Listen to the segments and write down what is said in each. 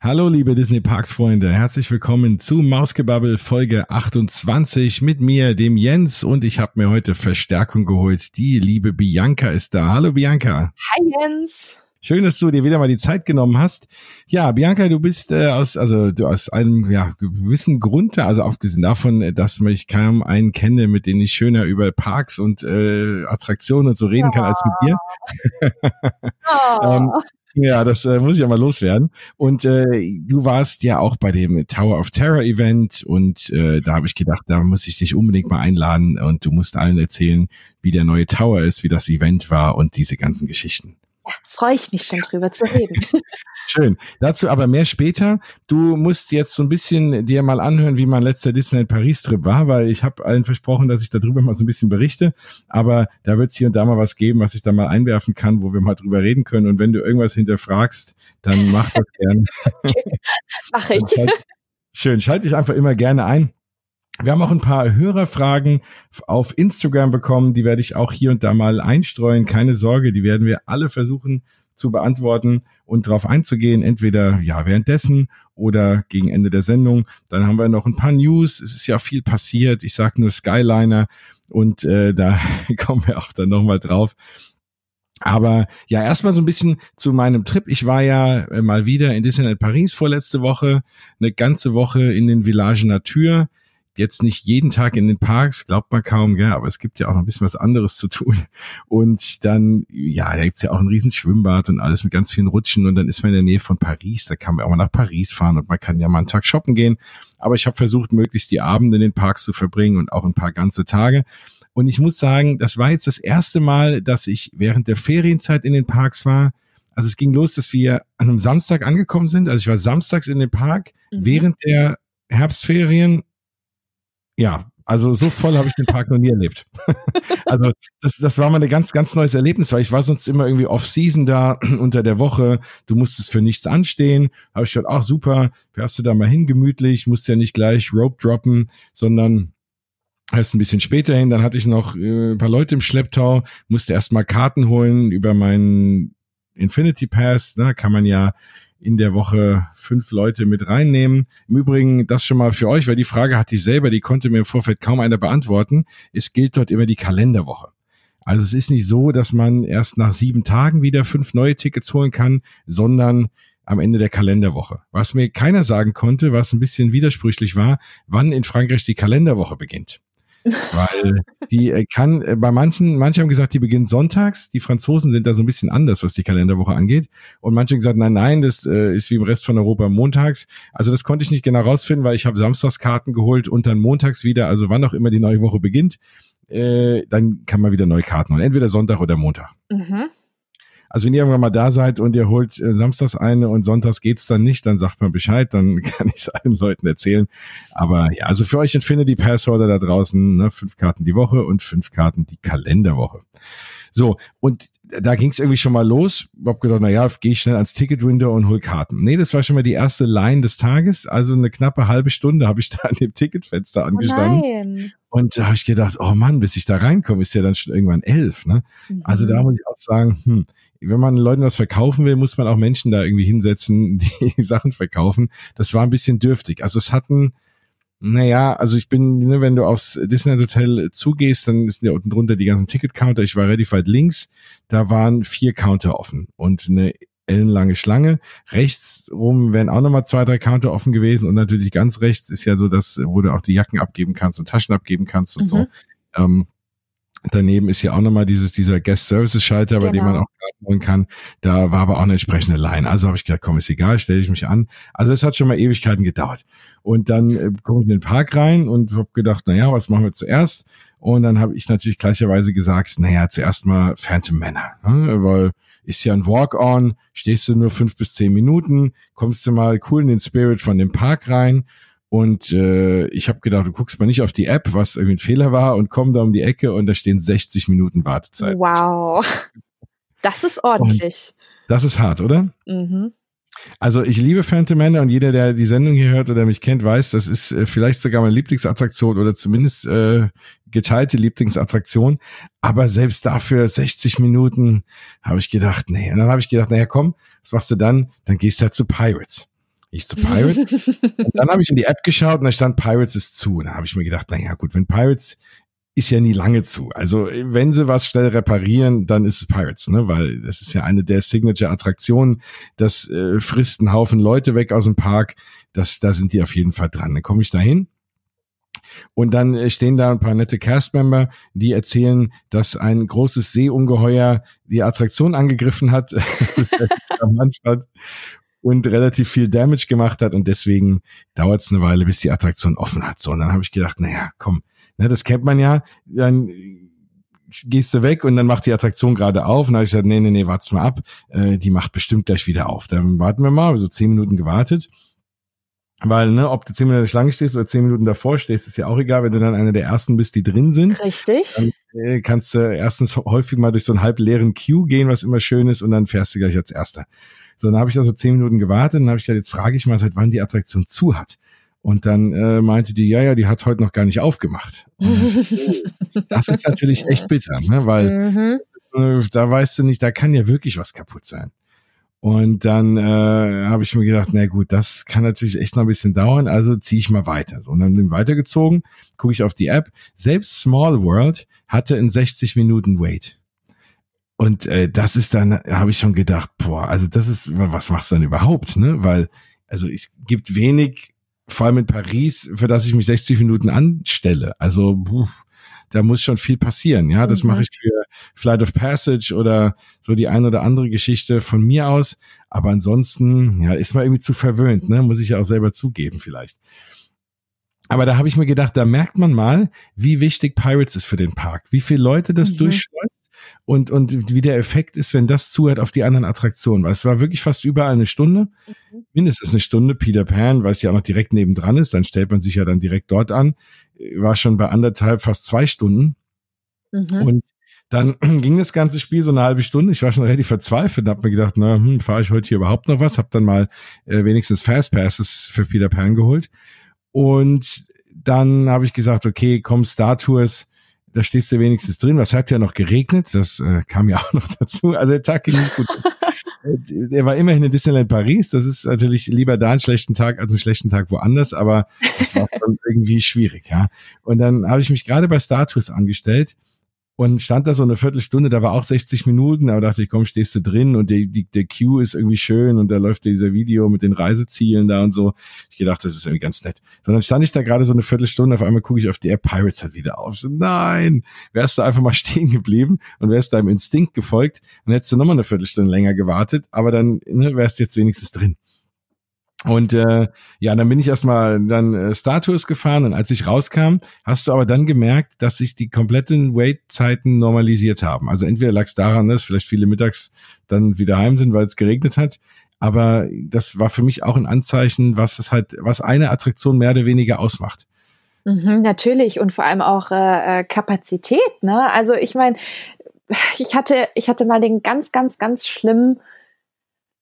Hallo liebe Disney Parks Freunde, herzlich willkommen zu Mausgebabbel Folge 28 mit mir, dem Jens und ich habe mir heute Verstärkung geholt. Die liebe Bianca ist da. Hallo Bianca. Hi Jens. Schön, dass du dir wieder mal die Zeit genommen hast. Ja, Bianca, du bist äh, aus also du aus einem ja gewissen Grund, also abgesehen davon, dass ich kaum einen kenne, mit dem ich schöner über Parks und äh, Attraktionen und so reden kann als mit dir. Oh. ähm, ja, das äh, muss ich ja mal loswerden. Und äh, du warst ja auch bei dem Tower of Terror Event und äh, da habe ich gedacht, da muss ich dich unbedingt mal einladen und du musst allen erzählen, wie der neue Tower ist, wie das Event war und diese ganzen Geschichten. Ja, freue ich mich schon drüber zu reden. Schön. Dazu aber mehr später. Du musst jetzt so ein bisschen dir mal anhören, wie mein letzter Disneyland Paris Trip war, weil ich habe allen versprochen, dass ich darüber mal so ein bisschen berichte. Aber da wird es hier und da mal was geben, was ich da mal einwerfen kann, wo wir mal drüber reden können. Und wenn du irgendwas hinterfragst, dann mach das gerne. Mach ich. Schön. Schalte dich einfach immer gerne ein. Wir haben auch ein paar Hörerfragen auf Instagram bekommen, die werde ich auch hier und da mal einstreuen. Keine Sorge, die werden wir alle versuchen zu beantworten und darauf einzugehen, entweder ja währenddessen oder gegen Ende der Sendung. Dann haben wir noch ein paar News. Es ist ja viel passiert. Ich sage nur Skyliner und äh, da kommen wir auch dann nochmal drauf. Aber ja, erstmal so ein bisschen zu meinem Trip. Ich war ja äh, mal wieder in Disneyland Paris vorletzte Woche, eine ganze Woche in den Village Natur jetzt nicht jeden Tag in den Parks, glaubt man kaum, gell, aber es gibt ja auch noch ein bisschen was anderes zu tun. Und dann, ja, da gibt's ja auch ein riesen Schwimmbad und alles mit ganz vielen Rutschen und dann ist man in der Nähe von Paris, da kann man auch mal nach Paris fahren und man kann ja mal einen Tag shoppen gehen. Aber ich habe versucht, möglichst die Abende in den Parks zu verbringen und auch ein paar ganze Tage. Und ich muss sagen, das war jetzt das erste Mal, dass ich während der Ferienzeit in den Parks war. Also es ging los, dass wir an einem Samstag angekommen sind. Also ich war samstags in den Park mhm. während der Herbstferien ja, also so voll habe ich den Park noch nie erlebt. also das, das war mal ein ganz, ganz neues Erlebnis, weil ich war sonst immer irgendwie off-season da unter der Woche. Du musstest für nichts anstehen. Habe ich gedacht, ach super, fährst du da mal hin gemütlich, musst ja nicht gleich Rope droppen, sondern erst ein bisschen später hin. Dann hatte ich noch äh, ein paar Leute im Schlepptau, musste erst mal Karten holen über meinen Infinity Pass. Ne, kann man ja in der Woche fünf Leute mit reinnehmen. Im Übrigen, das schon mal für euch, weil die Frage hatte ich selber, die konnte mir im Vorfeld kaum einer beantworten. Es gilt dort immer die Kalenderwoche. Also es ist nicht so, dass man erst nach sieben Tagen wieder fünf neue Tickets holen kann, sondern am Ende der Kalenderwoche. Was mir keiner sagen konnte, was ein bisschen widersprüchlich war, wann in Frankreich die Kalenderwoche beginnt. Weil die äh, kann, äh, bei manchen, manche haben gesagt, die beginnt sonntags. Die Franzosen sind da so ein bisschen anders, was die Kalenderwoche angeht. Und manche haben gesagt, nein, nein, das äh, ist wie im Rest von Europa montags. Also das konnte ich nicht genau rausfinden, weil ich habe Samstagskarten geholt und dann montags wieder, also wann auch immer die neue Woche beginnt, äh, dann kann man wieder neue Karten holen. Entweder Sonntag oder Montag. Mhm. Also wenn ihr irgendwann mal da seid und ihr holt äh, samstags eine und sonntags geht's dann nicht, dann sagt man Bescheid, dann kann ich es allen Leuten erzählen. Aber ja, also für euch Infinity Passholder da draußen, ne, fünf Karten die Woche und fünf Karten die Kalenderwoche. So, und da ging es irgendwie schon mal los. Ich hab gedacht, na ja, gehe ich schnell ans Ticket-Window und hol Karten. Nee, das war schon mal die erste Line des Tages. Also eine knappe halbe Stunde habe ich da an dem Ticketfenster oh angestanden. Oh nein. Und da habe ich gedacht, oh Mann, bis ich da reinkomme, ist ja dann schon irgendwann elf. Ne? Mhm. Also da muss ich auch sagen, hm, wenn man Leuten was verkaufen will, muss man auch Menschen da irgendwie hinsetzen, die Sachen verkaufen. Das war ein bisschen dürftig. Also es hatten, naja, also ich bin, ne, wenn du aufs Disneyland Hotel zugehst, dann sind ja unten drunter die ganzen Ticket-Counter. Ich war relativ weit links. Da waren vier Counter offen und eine ellenlange Schlange. Rechts rum wären auch nochmal zwei, drei Counter offen gewesen und natürlich ganz rechts ist ja so, dass, wo du auch die Jacken abgeben kannst und Taschen abgeben kannst und mhm. so. Ähm, Daneben ist ja auch nochmal dieses, dieser Guest Services Schalter, bei genau. dem man genau. auch holen kann. Da war aber auch eine entsprechende Line. Also habe ich gedacht, komm, ist egal, stelle ich mich an. Also es hat schon mal Ewigkeiten gedauert. Und dann äh, komme ich in den Park rein und habe gedacht, na ja, was machen wir zuerst? Und dann habe ich natürlich gleicherweise gesagt, naja, zuerst mal Phantom Manor, ne? weil ist ja ein Walk-on, stehst du nur fünf bis zehn Minuten, kommst du mal cool in den Spirit von dem Park rein und äh, ich habe gedacht, du guckst mal nicht auf die App, was irgendwie ein Fehler war, und komm da um die Ecke und da stehen 60 Minuten Wartezeit. Wow. Das ist ordentlich. Und das ist hart, oder? Mhm. Also ich liebe Phantom Manor und jeder, der die Sendung hier hört oder mich kennt, weiß, das ist äh, vielleicht sogar meine Lieblingsattraktion oder zumindest äh, geteilte Lieblingsattraktion. Aber selbst dafür 60 Minuten habe ich gedacht, nee. Und dann habe ich gedacht, naja, komm, was machst du dann? Dann gehst du halt zu Pirates. Ich zu Pirates. und dann habe ich in die App geschaut und da stand Pirates ist zu. Und da habe ich mir gedacht, naja gut, wenn Pirates ist ja nie lange zu. Also wenn sie was schnell reparieren, dann ist es Pirates, ne? Weil das ist ja eine der Signature-Attraktionen. Das äh, frisst einen Haufen Leute weg aus dem Park. Das, da sind die auf jeden Fall dran. Dann komme ich da hin. Und dann äh, stehen da ein paar nette Castmember, die erzählen, dass ein großes Seeungeheuer die Attraktion angegriffen hat und relativ viel Damage gemacht hat und deswegen dauert es eine Weile, bis die Attraktion offen hat. So, und dann habe ich gedacht, naja, komm, Ne, das kennt man ja. Dann gehst du weg und dann macht die Attraktion gerade auf. Und dann habe ich gesagt, nee, nee, nee, wart's mal ab. Äh, die macht bestimmt gleich wieder auf. Dann warten wir mal, so zehn Minuten gewartet. Weil, ne, ob du zehn Minuten in der Schlange stehst oder zehn Minuten davor stehst, ist ja auch egal, wenn du dann einer der ersten bist, die drin sind. Richtig. Dann äh, kannst du erstens häufig mal durch so einen halb leeren Queue gehen, was immer schön ist, und dann fährst du gleich als erster. So, dann habe ich da so zehn Minuten gewartet und dann habe ich gesagt, jetzt frage ich mal, seit wann die Attraktion zu hat. Und dann äh, meinte die, ja, ja, die hat heute noch gar nicht aufgemacht. das ist natürlich echt bitter, ne? weil mhm. äh, da weißt du nicht, da kann ja wirklich was kaputt sein. Und dann äh, habe ich mir gedacht, na gut, das kann natürlich echt noch ein bisschen dauern, also ziehe ich mal weiter. So, und dann bin ich weitergezogen, gucke ich auf die App. Selbst Small World hatte in 60 Minuten Wait. Und äh, das ist dann, habe ich schon gedacht, boah, also das ist, was machst du denn überhaupt, ne? Weil, also es gibt wenig vor allem in Paris, für das ich mich 60 Minuten anstelle. Also puh, da muss schon viel passieren. Ja, das mhm. mache ich für Flight of Passage oder so die ein oder andere Geschichte von mir aus. Aber ansonsten, ja, ist man irgendwie zu verwöhnt, ne? Muss ich ja auch selber zugeben vielleicht. Aber da habe ich mir gedacht, da merkt man mal, wie wichtig Pirates ist für den Park, wie viele Leute das mhm. durchschleust und, und wie der Effekt ist, wenn das zuhört auf die anderen Attraktionen. Weil es war wirklich fast überall eine Stunde, mhm. mindestens eine Stunde. Peter Pan, weil es ja auch noch direkt nebendran ist, dann stellt man sich ja dann direkt dort an. War schon bei anderthalb, fast zwei Stunden. Mhm. Und dann ging das ganze Spiel so eine halbe Stunde. Ich war schon relativ verzweifelt und habe mir gedacht, na, hm, fahre ich heute hier überhaupt noch was? Hab dann mal äh, wenigstens Fastpasses für Peter Pan geholt. Und dann habe ich gesagt, okay, komm, Star Tours, da stehst du wenigstens drin. Was hat ja noch geregnet? Das äh, kam ja auch noch dazu. Also der Tag ging nicht gut. er war immerhin in Disneyland Paris. Das ist natürlich lieber da einen schlechten Tag als einen schlechten Tag woanders, aber es war irgendwie schwierig, ja. Und dann habe ich mich gerade bei Star Tours angestellt und stand da so eine Viertelstunde, da war auch 60 Minuten, aber dachte ich, komm, stehst du drin und die, die, der Queue ist irgendwie schön und da läuft dieser Video mit den Reisezielen da und so. Ich gedacht, das ist irgendwie ganz nett. Sondern stand ich da gerade so eine Viertelstunde, auf einmal gucke ich auf die App, Pirates hat wieder auf. So, nein, wärst du einfach mal stehen geblieben und wärst deinem Instinkt gefolgt, dann hättest du nochmal eine Viertelstunde länger gewartet, aber dann ne, wärst du jetzt wenigstens drin. Und äh, ja, dann bin ich erstmal dann äh, Star Tours gefahren und als ich rauskam, hast du aber dann gemerkt, dass sich die kompletten Wait-Zeiten normalisiert haben. Also entweder lag es daran, dass vielleicht viele mittags dann wieder heim sind, weil es geregnet hat. Aber das war für mich auch ein Anzeichen, was es halt, was eine Attraktion mehr oder weniger ausmacht. Mhm, natürlich und vor allem auch äh, äh Kapazität. Ne? Also ich meine, ich hatte, ich hatte mal den ganz, ganz, ganz schlimmen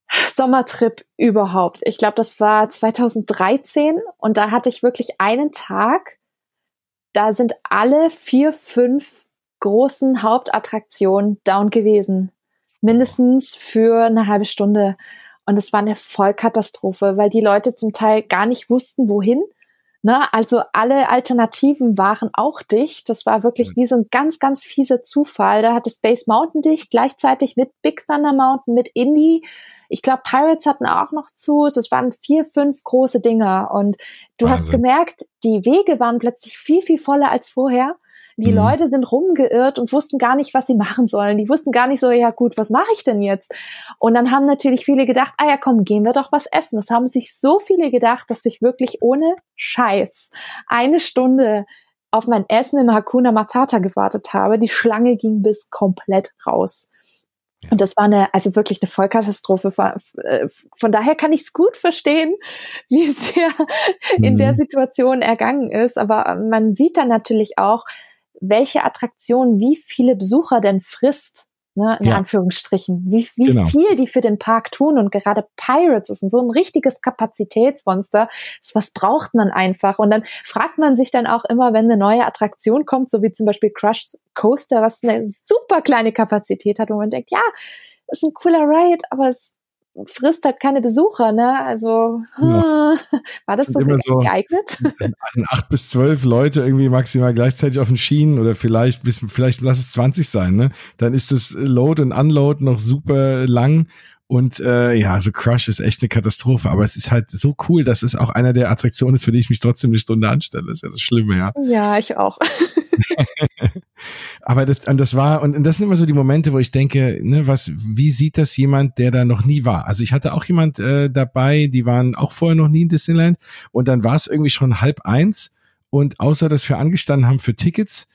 Sommertrip überhaupt. Ich glaube, das war 2013 und da hatte ich wirklich einen Tag. Da sind alle vier, fünf großen Hauptattraktionen down gewesen. Mindestens für eine halbe Stunde. Und es war eine Vollkatastrophe, weil die Leute zum Teil gar nicht wussten, wohin. Ne? Also alle Alternativen waren auch dicht. Das war wirklich wie so ein ganz, ganz fieser Zufall. Da hatte Space Mountain dicht, gleichzeitig mit Big Thunder Mountain, mit Indie. Ich glaube, Pirates hatten auch noch zu. Es waren vier, fünf große Dinger. Und du Wahnsinn. hast gemerkt, die Wege waren plötzlich viel, viel voller als vorher. Die mhm. Leute sind rumgeirrt und wussten gar nicht, was sie machen sollen. Die wussten gar nicht so, ja gut, was mache ich denn jetzt? Und dann haben natürlich viele gedacht, ah ja, komm, gehen wir doch was essen. Das haben sich so viele gedacht, dass ich wirklich ohne Scheiß eine Stunde auf mein Essen im Hakuna Matata gewartet habe. Die Schlange ging bis komplett raus. Und das war eine, also wirklich eine Vollkatastrophe. Äh, von daher kann ich es gut verstehen, wie es ja in mhm. der Situation ergangen ist. Aber man sieht dann natürlich auch, welche Attraktion wie viele Besucher denn frisst ne, in ja. Anführungsstrichen, wie, wie genau. viel die für den Park tun. Und gerade Pirates ist so ein richtiges Kapazitätsmonster. Was braucht man einfach? Und dann fragt man sich dann auch immer, wenn eine neue Attraktion kommt, so wie zum Beispiel Crush Coaster, was eine super kleine Kapazität hat, wo man denkt, ja, ist ein cooler Ride, aber es frisst halt keine Besucher, ne? Also ja. war das so, so geeignet? Acht bis zwölf Leute irgendwie maximal gleichzeitig auf den Schienen oder vielleicht bis vielleicht lass es 20 sein, ne? Dann ist das Load und Unload noch super lang und äh, ja, also Crush ist echt eine Katastrophe, aber es ist halt so cool, dass es auch einer der Attraktionen ist, für die ich mich trotzdem eine Stunde anstelle. Das ist ja das Schlimme, ja. Ja, ich auch. aber das, und das war, und, das sind immer so die Momente, wo ich denke, ne, was, wie sieht das jemand, der da noch nie war? Also ich hatte auch jemand äh, dabei, die waren auch vorher noch nie in Disneyland und dann war es irgendwie schon halb eins und außer dass wir angestanden haben für Tickets,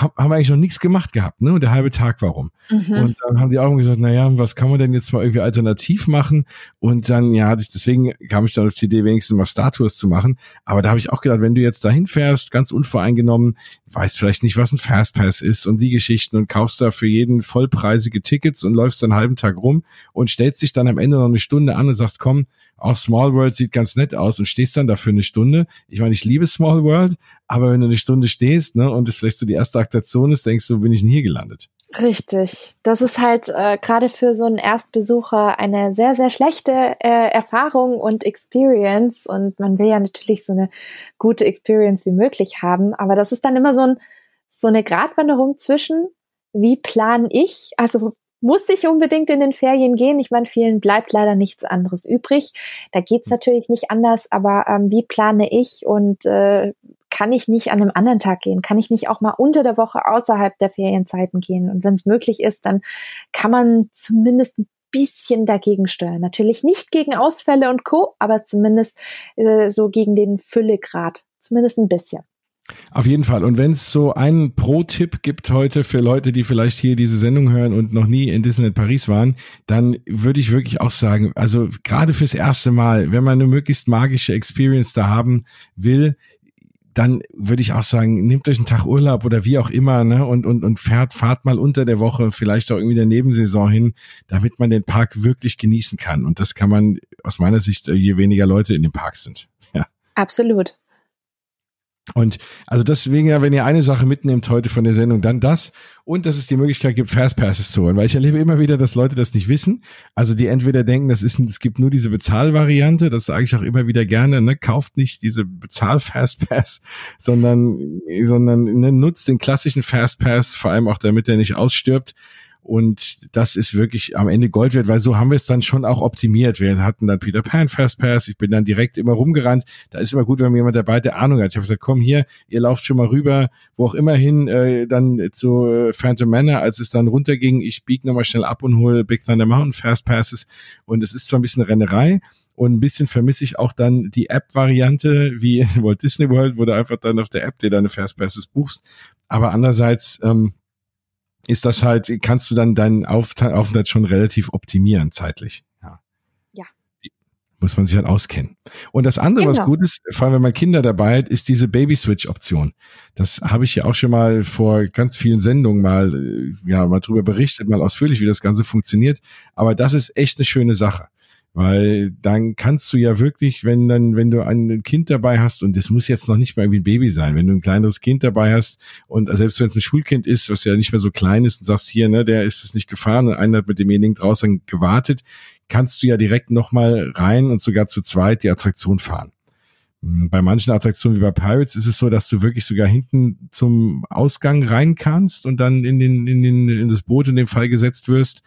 haben wir eigentlich noch nichts gemacht gehabt, ne? Und der halbe Tag warum? Mhm. Und dann haben die auch gesagt, naja, was kann man denn jetzt mal irgendwie alternativ machen? Und dann, ja, deswegen kam ich dann auf die Idee, wenigstens mal Statues zu machen. Aber da habe ich auch gedacht, wenn du jetzt dahin fährst, ganz unvoreingenommen, weißt vielleicht nicht, was ein Fastpass ist und die Geschichten und kaufst da für jeden vollpreisige Tickets und läufst dann einen halben Tag rum und stellst dich dann am Ende noch eine Stunde an und sagst, komm, auch Small World sieht ganz nett aus und stehst dann dafür eine Stunde. Ich meine, ich liebe Small World, aber wenn du eine Stunde stehst, ne, und es vielleicht so die erste Aktation ist, denkst du, bin ich denn hier gelandet? Richtig. Das ist halt äh, gerade für so einen Erstbesucher eine sehr, sehr schlechte äh, Erfahrung und Experience. Und man will ja natürlich so eine gute Experience wie möglich haben. Aber das ist dann immer so, ein, so eine Gratwanderung zwischen, wie plan ich, also muss ich unbedingt in den Ferien gehen. Ich meine, vielen bleibt leider nichts anderes übrig. Da geht's hm. natürlich nicht anders, aber ähm, wie plane ich und äh, kann ich nicht an einem anderen Tag gehen? Kann ich nicht auch mal unter der Woche außerhalb der Ferienzeiten gehen? Und wenn es möglich ist, dann kann man zumindest ein bisschen dagegen steuern. Natürlich nicht gegen Ausfälle und Co., aber zumindest äh, so gegen den Füllegrad. Zumindest ein bisschen. Auf jeden Fall. Und wenn es so einen Pro-Tipp gibt heute für Leute, die vielleicht hier diese Sendung hören und noch nie in Disneyland Paris waren, dann würde ich wirklich auch sagen, also gerade fürs erste Mal, wenn man eine möglichst magische Experience da haben will, dann würde ich auch sagen, nehmt euch einen Tag Urlaub oder wie auch immer, ne, und, und, und fährt, fahrt mal unter der Woche, vielleicht auch irgendwie der Nebensaison hin, damit man den Park wirklich genießen kann. Und das kann man aus meiner Sicht, je weniger Leute in dem Park sind. Ja. Absolut. Und also deswegen ja, wenn ihr eine Sache mitnehmt heute von der Sendung, dann das. Und dass es die Möglichkeit gibt, Fastpasses zu holen, weil ich erlebe immer wieder, dass Leute das nicht wissen. Also die entweder denken, das ist, es gibt nur diese Bezahlvariante, das sage ich auch immer wieder gerne, ne, kauft nicht diese Bezahl-Fastpass, sondern, sondern ne, nutzt den klassischen Fastpass, vor allem auch damit er nicht ausstirbt und das ist wirklich am Ende Gold wert, weil so haben wir es dann schon auch optimiert. Wir hatten dann Peter Pan Fastpass. Ich bin dann direkt immer rumgerannt. Da ist immer gut, wenn jemand dabei der Ahnung hat. Ich habe gesagt, komm hier, ihr lauft schon mal rüber, wo auch immer hin, äh, dann zu äh, Phantom Manor, als es dann runterging. Ich biege nochmal schnell ab und hole Big Thunder Mountain Fastpasses. Und es ist zwar ein bisschen Rennerei, und ein bisschen vermisse ich auch dann die App-Variante, wie in Walt Disney World, wo du einfach dann auf der App dir deine Fastpasses buchst. Aber andererseits ähm, ist das halt, kannst du dann deinen Aufenthalt schon relativ optimieren zeitlich. Ja. ja. Muss man sich halt auskennen. Und das andere, genau. was gut ist, vor allem wenn man Kinder dabei hat, ist diese Baby-Switch-Option. Das habe ich ja auch schon mal vor ganz vielen Sendungen mal, äh, ja, mal drüber berichtet, mal ausführlich, wie das Ganze funktioniert. Aber das ist echt eine schöne Sache. Weil dann kannst du ja wirklich, wenn dann, wenn du ein Kind dabei hast, und das muss jetzt noch nicht mal irgendwie ein Baby sein, wenn du ein kleineres Kind dabei hast und selbst wenn es ein Schulkind ist, was ja nicht mehr so klein ist und sagst hier, ne, der ist es nicht gefahren und einer hat mit demjenigen draußen gewartet, kannst du ja direkt nochmal rein und sogar zu zweit die Attraktion fahren. Hm, bei manchen Attraktionen wie bei Pirates ist es so, dass du wirklich sogar hinten zum Ausgang rein kannst und dann in den, in den, in das Boot in dem Fall gesetzt wirst.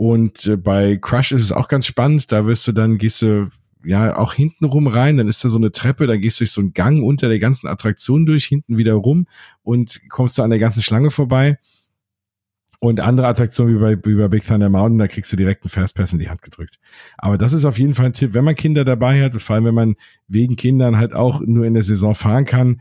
Und äh, bei Crush ist es auch ganz spannend. Da wirst du dann, gehst du ja auch hinten rum rein, dann ist da so eine Treppe, dann gehst du durch so einen Gang unter der ganzen Attraktion durch, hinten wieder rum und kommst du an der ganzen Schlange vorbei. Und andere Attraktionen wie bei, wie bei Big Thunder Mountain, da kriegst du direkt einen Fastpass in die Hand gedrückt. Aber das ist auf jeden Fall ein Tipp, wenn man Kinder dabei hat, vor allem wenn man wegen Kindern halt auch nur in der Saison fahren kann,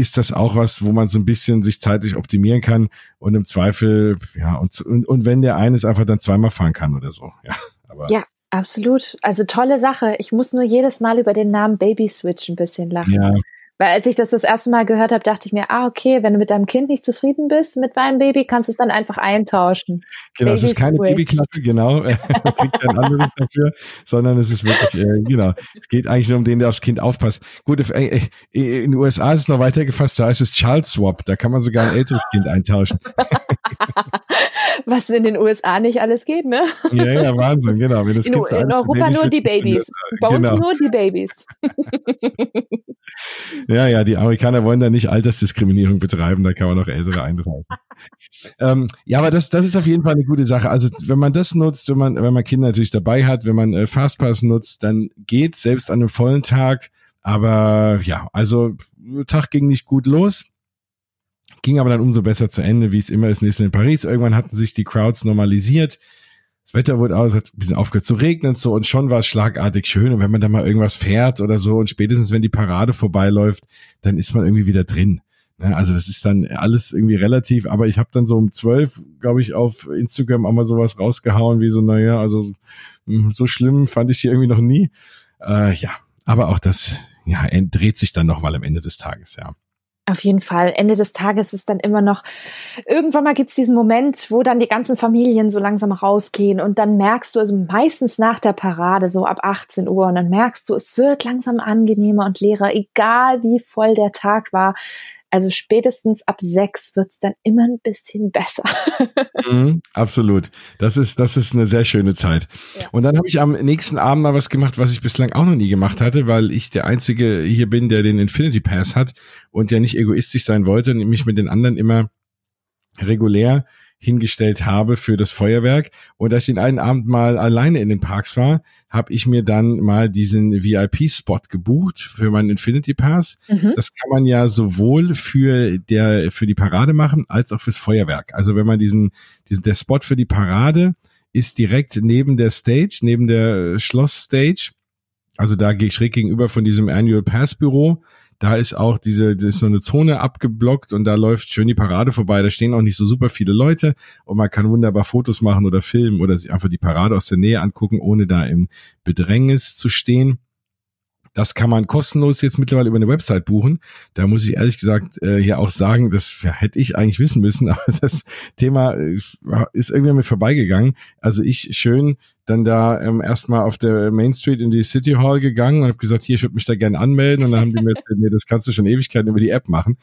ist das auch was, wo man so ein bisschen sich zeitlich optimieren kann und im Zweifel, ja, und, und, und wenn der eines einfach dann zweimal fahren kann oder so, ja. Aber ja, absolut. Also tolle Sache. Ich muss nur jedes Mal über den Namen Baby Switch ein bisschen lachen. Ja. Weil als ich das das erste Mal gehört habe, dachte ich mir, ah, okay, wenn du mit deinem Kind nicht zufrieden bist mit deinem Baby, kannst du es dann einfach eintauschen. Genau, es ist keine Babyklappe, genau, kriegt kein anderes dafür, sondern es ist wirklich, äh, genau, es geht eigentlich nur um den, der aufs Kind aufpasst. Gut, äh, äh, in den USA ist es noch weiter gefasst, da ist es Child Swap, da kann man sogar ein älteres Kind eintauschen. Was in den USA nicht alles geht, ne? Ja, ja, Wahnsinn, genau. in, in Europa nur die Babys. Bei genau. uns nur die Babys. ja, ja, die Amerikaner wollen da nicht Altersdiskriminierung betreiben, da kann man noch ältere eintauschen. ähm, ja, aber das, das ist auf jeden Fall eine gute Sache. Also wenn man das nutzt, wenn man, wenn man Kinder natürlich dabei hat, wenn man äh, Fastpass nutzt, dann geht selbst an einem vollen Tag. Aber ja, also Tag ging nicht gut los ging aber dann umso besser zu Ende, wie es immer ist, nächstes in Paris. Irgendwann hatten sich die Crowds normalisiert. Das Wetter wurde aus, hat ein bisschen aufgehört zu regnen so und schon war es schlagartig schön. Und wenn man da mal irgendwas fährt oder so und spätestens wenn die Parade vorbeiläuft, dann ist man irgendwie wieder drin. Ne? Also das ist dann alles irgendwie relativ, aber ich habe dann so um zwölf, glaube ich, auf Instagram auch mal sowas rausgehauen, wie so, naja, also hm, so schlimm fand ich sie irgendwie noch nie. Äh, ja, aber auch das ja, dreht sich dann nochmal am Ende des Tages, ja. Auf jeden Fall. Ende des Tages ist dann immer noch, irgendwann mal gibt's diesen Moment, wo dann die ganzen Familien so langsam rausgehen und dann merkst du, also meistens nach der Parade, so ab 18 Uhr, und dann merkst du, es wird langsam angenehmer und leerer, egal wie voll der Tag war. Also spätestens ab sechs wird's dann immer ein bisschen besser. mhm, absolut. Das ist, das ist eine sehr schöne Zeit. Ja. Und dann habe ich am nächsten Abend mal was gemacht, was ich bislang auch noch nie gemacht hatte, weil ich der Einzige hier bin, der den Infinity Pass hat und der nicht egoistisch sein wollte und mich mit den anderen immer regulär hingestellt habe für das Feuerwerk. Und als ich den einen Abend mal alleine in den Parks war, habe ich mir dann mal diesen VIP-Spot gebucht für meinen Infinity Pass. Mhm. Das kann man ja sowohl für der für die Parade machen als auch fürs Feuerwerk. Also wenn man diesen, diesen der Spot für die Parade ist direkt neben der Stage, neben der Schlossstage. Also da gehe ich schräg gegenüber von diesem Annual Pass Büro. Da ist auch diese, das ist so eine Zone abgeblockt und da läuft schön die Parade vorbei. Da stehen auch nicht so super viele Leute und man kann wunderbar Fotos machen oder filmen oder sich einfach die Parade aus der Nähe angucken, ohne da im Bedrängnis zu stehen. Das kann man kostenlos jetzt mittlerweile über eine Website buchen. Da muss ich ehrlich gesagt äh, hier auch sagen, das hätte ich eigentlich wissen müssen, aber das Thema äh, ist irgendwie mit vorbeigegangen. Also ich schön dann da ähm, erstmal auf der Main Street in die City Hall gegangen und habe gesagt, hier, ich würde mich da gerne anmelden. Und dann haben die mir nee, das kannst du schon Ewigkeiten über die App machen.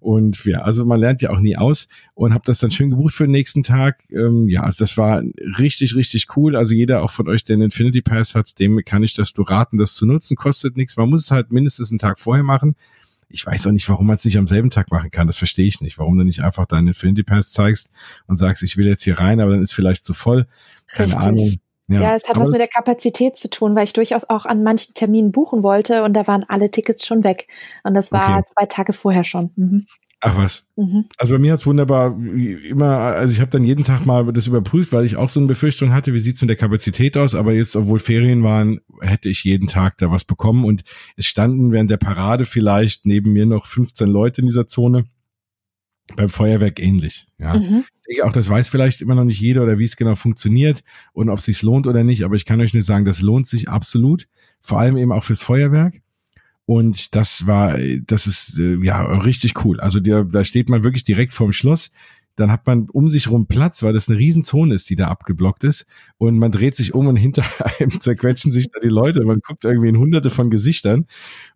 Und ja, also man lernt ja auch nie aus und habe das dann schön gebucht für den nächsten Tag. Ähm, ja, also das war richtig, richtig cool. Also jeder auch von euch, der einen Infinity Pass hat, dem kann ich das du raten, das zu nutzen. Kostet nichts. Man muss es halt mindestens einen Tag vorher machen. Ich weiß auch nicht, warum man es nicht am selben Tag machen kann. Das verstehe ich nicht. Warum du nicht einfach deinen Infinity Pass zeigst und sagst, ich will jetzt hier rein, aber dann ist vielleicht zu voll. Keine Richtig. Ahnung. Ja, ja es hat was mit der Kapazität zu tun, weil ich durchaus auch an manchen Terminen buchen wollte und da waren alle Tickets schon weg. Und das war okay. zwei Tage vorher schon. Mhm. Ach was. Mhm. Also bei mir hat's wunderbar immer, also ich habe dann jeden Tag mal das überprüft, weil ich auch so eine Befürchtung hatte, wie sieht's mit der Kapazität aus, aber jetzt, obwohl Ferien waren, hätte ich jeden Tag da was bekommen und es standen während der Parade vielleicht neben mir noch 15 Leute in dieser Zone. Beim Feuerwerk ähnlich, ja. Mhm auch, das weiß vielleicht immer noch nicht jeder oder wie es genau funktioniert und ob es sich lohnt oder nicht, aber ich kann euch nur sagen, das lohnt sich absolut, vor allem eben auch fürs Feuerwerk. Und das war, das ist äh, ja richtig cool. Also der, da steht man wirklich direkt vorm Schloss dann hat man um sich rum Platz, weil das eine Riesenzone ist, die da abgeblockt ist. Und man dreht sich um und hinter einem zerquetschen sich da die Leute. Man guckt irgendwie in hunderte von Gesichtern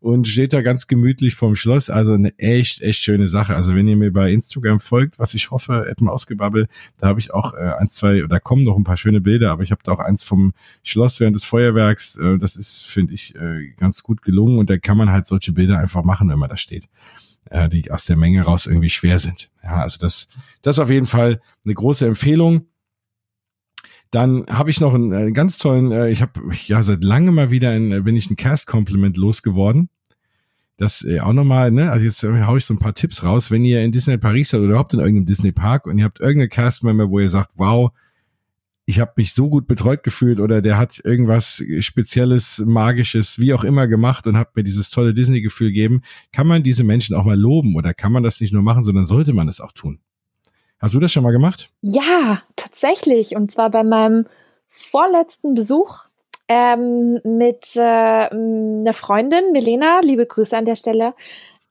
und steht da ganz gemütlich vorm Schloss. Also eine echt, echt schöne Sache. Also wenn ihr mir bei Instagram folgt, was ich hoffe, etwa ausgebabbelt, da habe ich auch äh, ein, zwei, da kommen noch ein paar schöne Bilder, aber ich habe da auch eins vom Schloss während des Feuerwerks. Äh, das ist, finde ich, äh, ganz gut gelungen und da kann man halt solche Bilder einfach machen, wenn man da steht äh, die aus der Menge raus irgendwie schwer sind. Ja, also das, das auf jeden Fall eine große Empfehlung. Dann habe ich noch einen, einen äh, ganz tollen, äh, ich habe ja seit langem mal wieder ein, äh, bin ich ein Cast-Compliment losgeworden. Das äh, auch nochmal, ne, also jetzt äh, hau ich so ein paar Tipps raus, wenn ihr in Disney Paris seid oder überhaupt in irgendeinem Disney Park und ihr habt irgendeine Cast-Member, wo ihr sagt, wow, ich habe mich so gut betreut gefühlt oder der hat irgendwas Spezielles, Magisches, wie auch immer gemacht und hat mir dieses tolle Disney-Gefühl gegeben, kann man diese Menschen auch mal loben oder kann man das nicht nur machen, sondern sollte man es auch tun? Hast du das schon mal gemacht? Ja, tatsächlich. Und zwar bei meinem vorletzten Besuch ähm, mit äh, einer Freundin, Milena, liebe Grüße an der Stelle,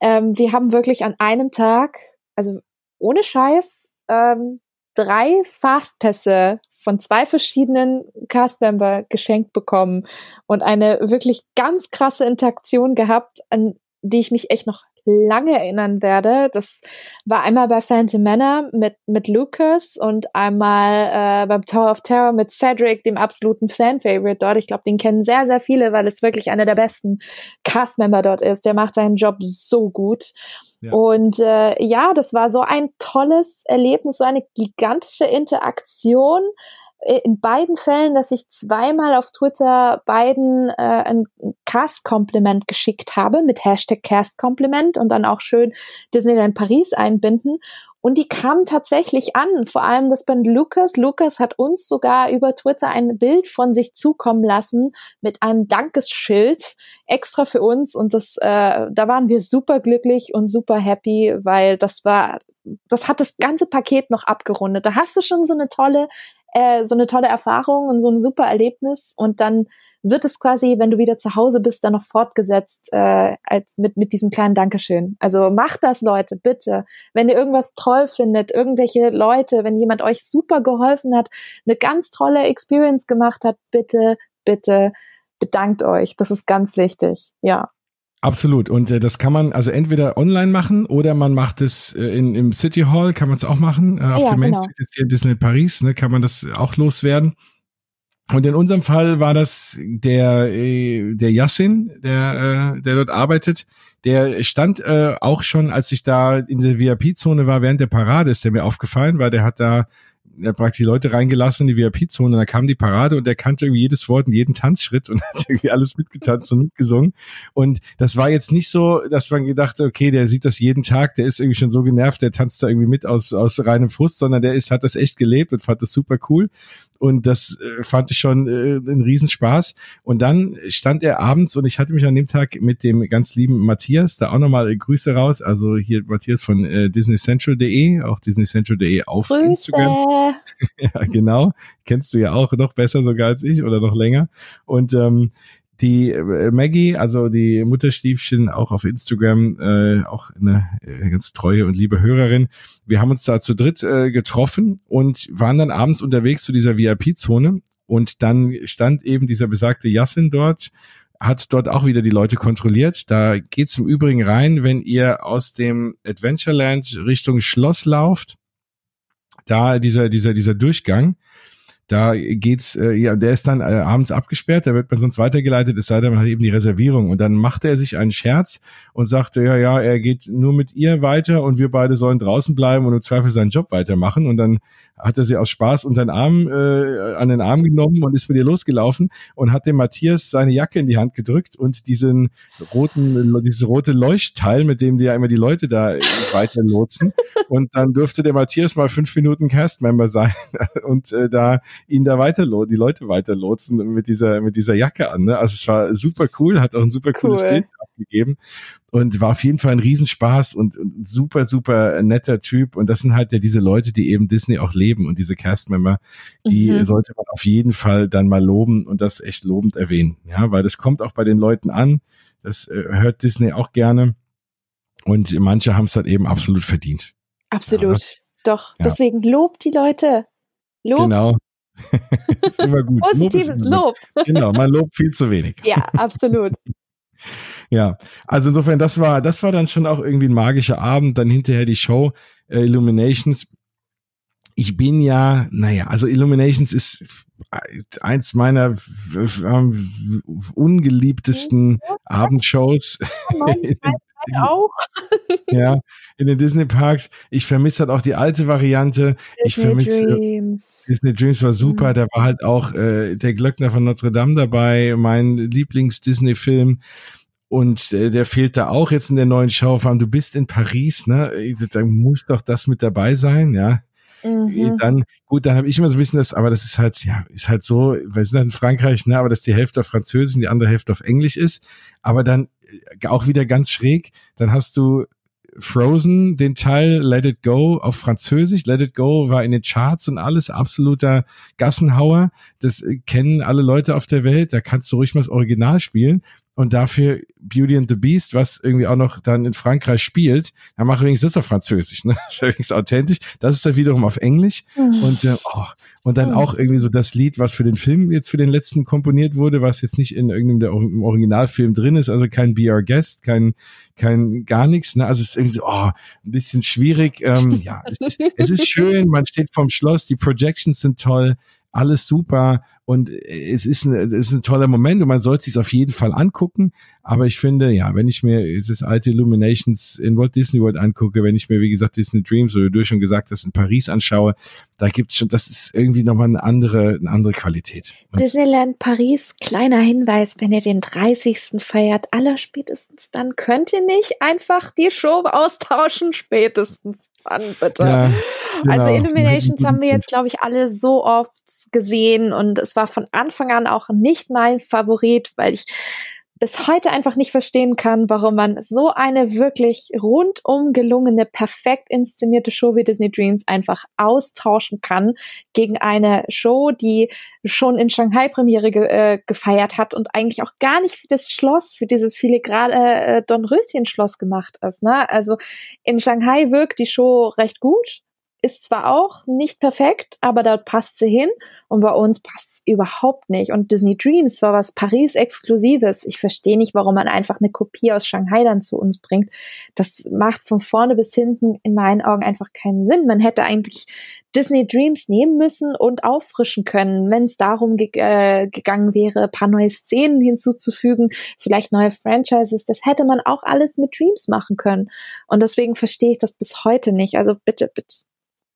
Ähm, wir haben wirklich an einem Tag, also ohne Scheiß, ähm, drei Fastpässe von zwei verschiedenen Castmember geschenkt bekommen und eine wirklich ganz krasse Interaktion gehabt, an die ich mich echt noch lange erinnern werde. Das war einmal bei Phantom Manor mit, mit Lucas und einmal äh, beim Tower of Terror mit Cedric, dem absoluten Fan-Favorite dort. Ich glaube, den kennen sehr, sehr viele, weil es wirklich einer der besten Cast-Member dort ist. Der macht seinen Job so gut. Und äh, ja, das war so ein tolles Erlebnis, so eine gigantische Interaktion in beiden Fällen, dass ich zweimal auf Twitter beiden äh, ein Cast-Kompliment geschickt habe mit Hashtag Cast-Kompliment und dann auch schön Disneyland Paris einbinden. Und die kamen tatsächlich an, vor allem das Band Lucas. Lucas hat uns sogar über Twitter ein Bild von sich zukommen lassen mit einem Dankesschild extra für uns. Und das, äh, da waren wir super glücklich und super happy, weil das war, das hat das ganze Paket noch abgerundet. Da hast du schon so eine tolle äh, so eine tolle Erfahrung und so ein super Erlebnis und dann wird es quasi, wenn du wieder zu Hause bist, dann noch fortgesetzt äh, als mit mit diesem kleinen Dankeschön. Also macht das, Leute, bitte. Wenn ihr irgendwas toll findet, irgendwelche Leute, wenn jemand euch super geholfen hat, eine ganz tolle Experience gemacht hat, bitte, bitte bedankt euch. Das ist ganz wichtig. Ja. Absolut. Und äh, das kann man also entweder online machen oder man macht es äh, in, im City Hall, kann man es auch machen. Äh, auf ja, der Main genau. Street jetzt hier in Disney Paris, ne, kann man das auch loswerden. Und in unserem Fall war das der, äh, der Yassin, der, äh, der dort arbeitet. Der stand äh, auch schon, als ich da in der VIP-Zone war, während der Parade ist der mir aufgefallen, weil der hat da er praktisch die Leute reingelassen in die VIP-Zone da kam die Parade und er kannte irgendwie jedes Wort und jeden Tanzschritt und hat irgendwie alles mitgetanzt und mitgesungen. Und das war jetzt nicht so, dass man gedacht, okay, der sieht das jeden Tag, der ist irgendwie schon so genervt, der tanzt da irgendwie mit aus, aus reinem Frust, sondern der ist, hat das echt gelebt und fand das super cool. Und das äh, fand ich schon äh, ein Riesenspaß. Und dann stand er abends und ich hatte mich an dem Tag mit dem ganz lieben Matthias, da auch nochmal Grüße raus. Also hier Matthias von äh, disneycentral.de, auch disneycentral.de auf Grüße. Instagram. ja, genau. Kennst du ja auch noch besser sogar als ich oder noch länger. Und ähm, die äh, Maggie, also die Mutterstiefchen, auch auf Instagram, äh, auch eine äh, ganz treue und liebe Hörerin. Wir haben uns da zu dritt äh, getroffen und waren dann abends unterwegs zu dieser VIP-Zone und dann stand eben dieser besagte Yassin dort hat dort auch wieder die Leute kontrolliert. Da geht's im Übrigen rein, wenn ihr aus dem Adventureland Richtung Schloss lauft. Da dieser, dieser, dieser Durchgang. Da geht's, äh, ja, der ist dann äh, abends abgesperrt, da wird man sonst weitergeleitet, es sei denn, man hat eben die Reservierung. Und dann machte er sich einen Scherz und sagte, ja, ja, er geht nur mit ihr weiter und wir beide sollen draußen bleiben und im Zweifel seinen Job weitermachen. Und dann hat er sie aus Spaß unter den Arm, äh, an den Arm genommen und ist mit ihr losgelaufen und hat dem Matthias seine Jacke in die Hand gedrückt und diesen roten, dieses rote Leuchtteil, mit dem die ja immer die Leute da weiter lotsen. und dann durfte der Matthias mal fünf Minuten Castmember sein und äh, da ihn da weiter die Leute weiter lotsen mit dieser mit dieser Jacke an. Ne? Also es war super cool, hat auch ein super cooles cool. Bild abgegeben und war auf jeden Fall ein Riesenspaß und, und super super netter Typ und das sind halt ja diese Leute, die eben Disney auch leben und diese Castmember, die mhm. sollte man auf jeden Fall dann mal loben und das echt lobend erwähnen, ja, weil das kommt auch bei den Leuten an. Das äh, hört Disney auch gerne und manche haben es halt eben absolut verdient. Absolut. Ja, Doch, ja. deswegen lobt die Leute. Lob. Genau ist immer gut. Positives Lob. Lob. Genau, man lobt viel zu wenig. Ja, absolut. ja, also insofern, das war, das war dann schon auch irgendwie ein magischer Abend. Dann hinterher die Show äh, Illuminations. Ich bin ja, naja, also Illuminations ist eins meiner ungeliebtesten Abendshows. auch. ja, in den Disney Parks. Ich vermisse halt auch die alte Variante. Disney ich vermisse Dreams. Disney Dreams war super. Mhm. Da war halt auch äh, der Glöckner von Notre Dame dabei, mein Lieblings-Disney-Film. Und äh, der fehlt da auch jetzt in der neuen Show. Vor allem, du bist in Paris, ne? Da muss doch das mit dabei sein, ja. Mhm. Dann, gut, dann habe ich immer so ein bisschen das, aber das ist halt, ja, ist halt so, wir sind halt in Frankreich, ne, aber dass die Hälfte auf Französisch und die andere Hälfte auf Englisch ist. Aber dann äh, auch wieder ganz schräg, dann hast du Frozen, den Teil Let It Go auf Französisch. Let It Go war in den Charts und alles absoluter Gassenhauer. Das äh, kennen alle Leute auf der Welt. Da kannst du ruhig mal das Original spielen. Und dafür Beauty and the Beast, was irgendwie auch noch dann in Frankreich spielt, dann mache übrigens das auf Französisch, ne? Das ist übrigens authentisch. Das ist dann wiederum auf Englisch mhm. und äh, oh, und dann mhm. auch irgendwie so das Lied, was für den Film jetzt für den letzten komponiert wurde, was jetzt nicht in irgendeinem der im Originalfilm drin ist, also kein Be Our Guest, kein kein gar nichts, ne? Also es ist irgendwie so, oh, ein bisschen schwierig. Ähm, ja, es ist, es ist schön, man steht vorm Schloss, die Projections sind toll, alles super und es ist, ein, es ist ein toller Moment und man sollte sich auf jeden Fall angucken. Aber ich finde, ja, wenn ich mir das alte Illuminations in Walt Disney World angucke, wenn ich mir, wie gesagt, Disney Dreams oder du schon gesagt hast, in Paris anschaue, da gibt's schon, das ist irgendwie nochmal eine andere, eine andere Qualität. Und Disneyland Paris, kleiner Hinweis, wenn ihr den 30. feiert, aller spätestens dann könnt ihr nicht einfach die Show austauschen, spätestens. Mann, bitte. Ja, genau. Also Illuminations haben wir jetzt, glaube ich, alle so oft gesehen und es war von Anfang an auch nicht mein Favorit, weil ich bis heute einfach nicht verstehen kann, warum man so eine wirklich rundum gelungene, perfekt inszenierte Show wie Disney Dreams einfach austauschen kann gegen eine Show, die schon in Shanghai Premiere ge äh, gefeiert hat und eigentlich auch gar nicht für das Schloss, für dieses filigrane äh, Dornröschen Schloss gemacht ist. Ne? Also in Shanghai wirkt die Show recht gut, ist zwar auch nicht perfekt, aber dort passt sie hin und bei uns passt es überhaupt nicht. Und Disney Dreams war was Paris-Exklusives. Ich verstehe nicht, warum man einfach eine Kopie aus Shanghai dann zu uns bringt. Das macht von vorne bis hinten in meinen Augen einfach keinen Sinn. Man hätte eigentlich Disney Dreams nehmen müssen und auffrischen können, wenn es darum ge äh, gegangen wäre, paar neue Szenen hinzuzufügen, vielleicht neue Franchises. Das hätte man auch alles mit Dreams machen können. Und deswegen verstehe ich das bis heute nicht. Also bitte, bitte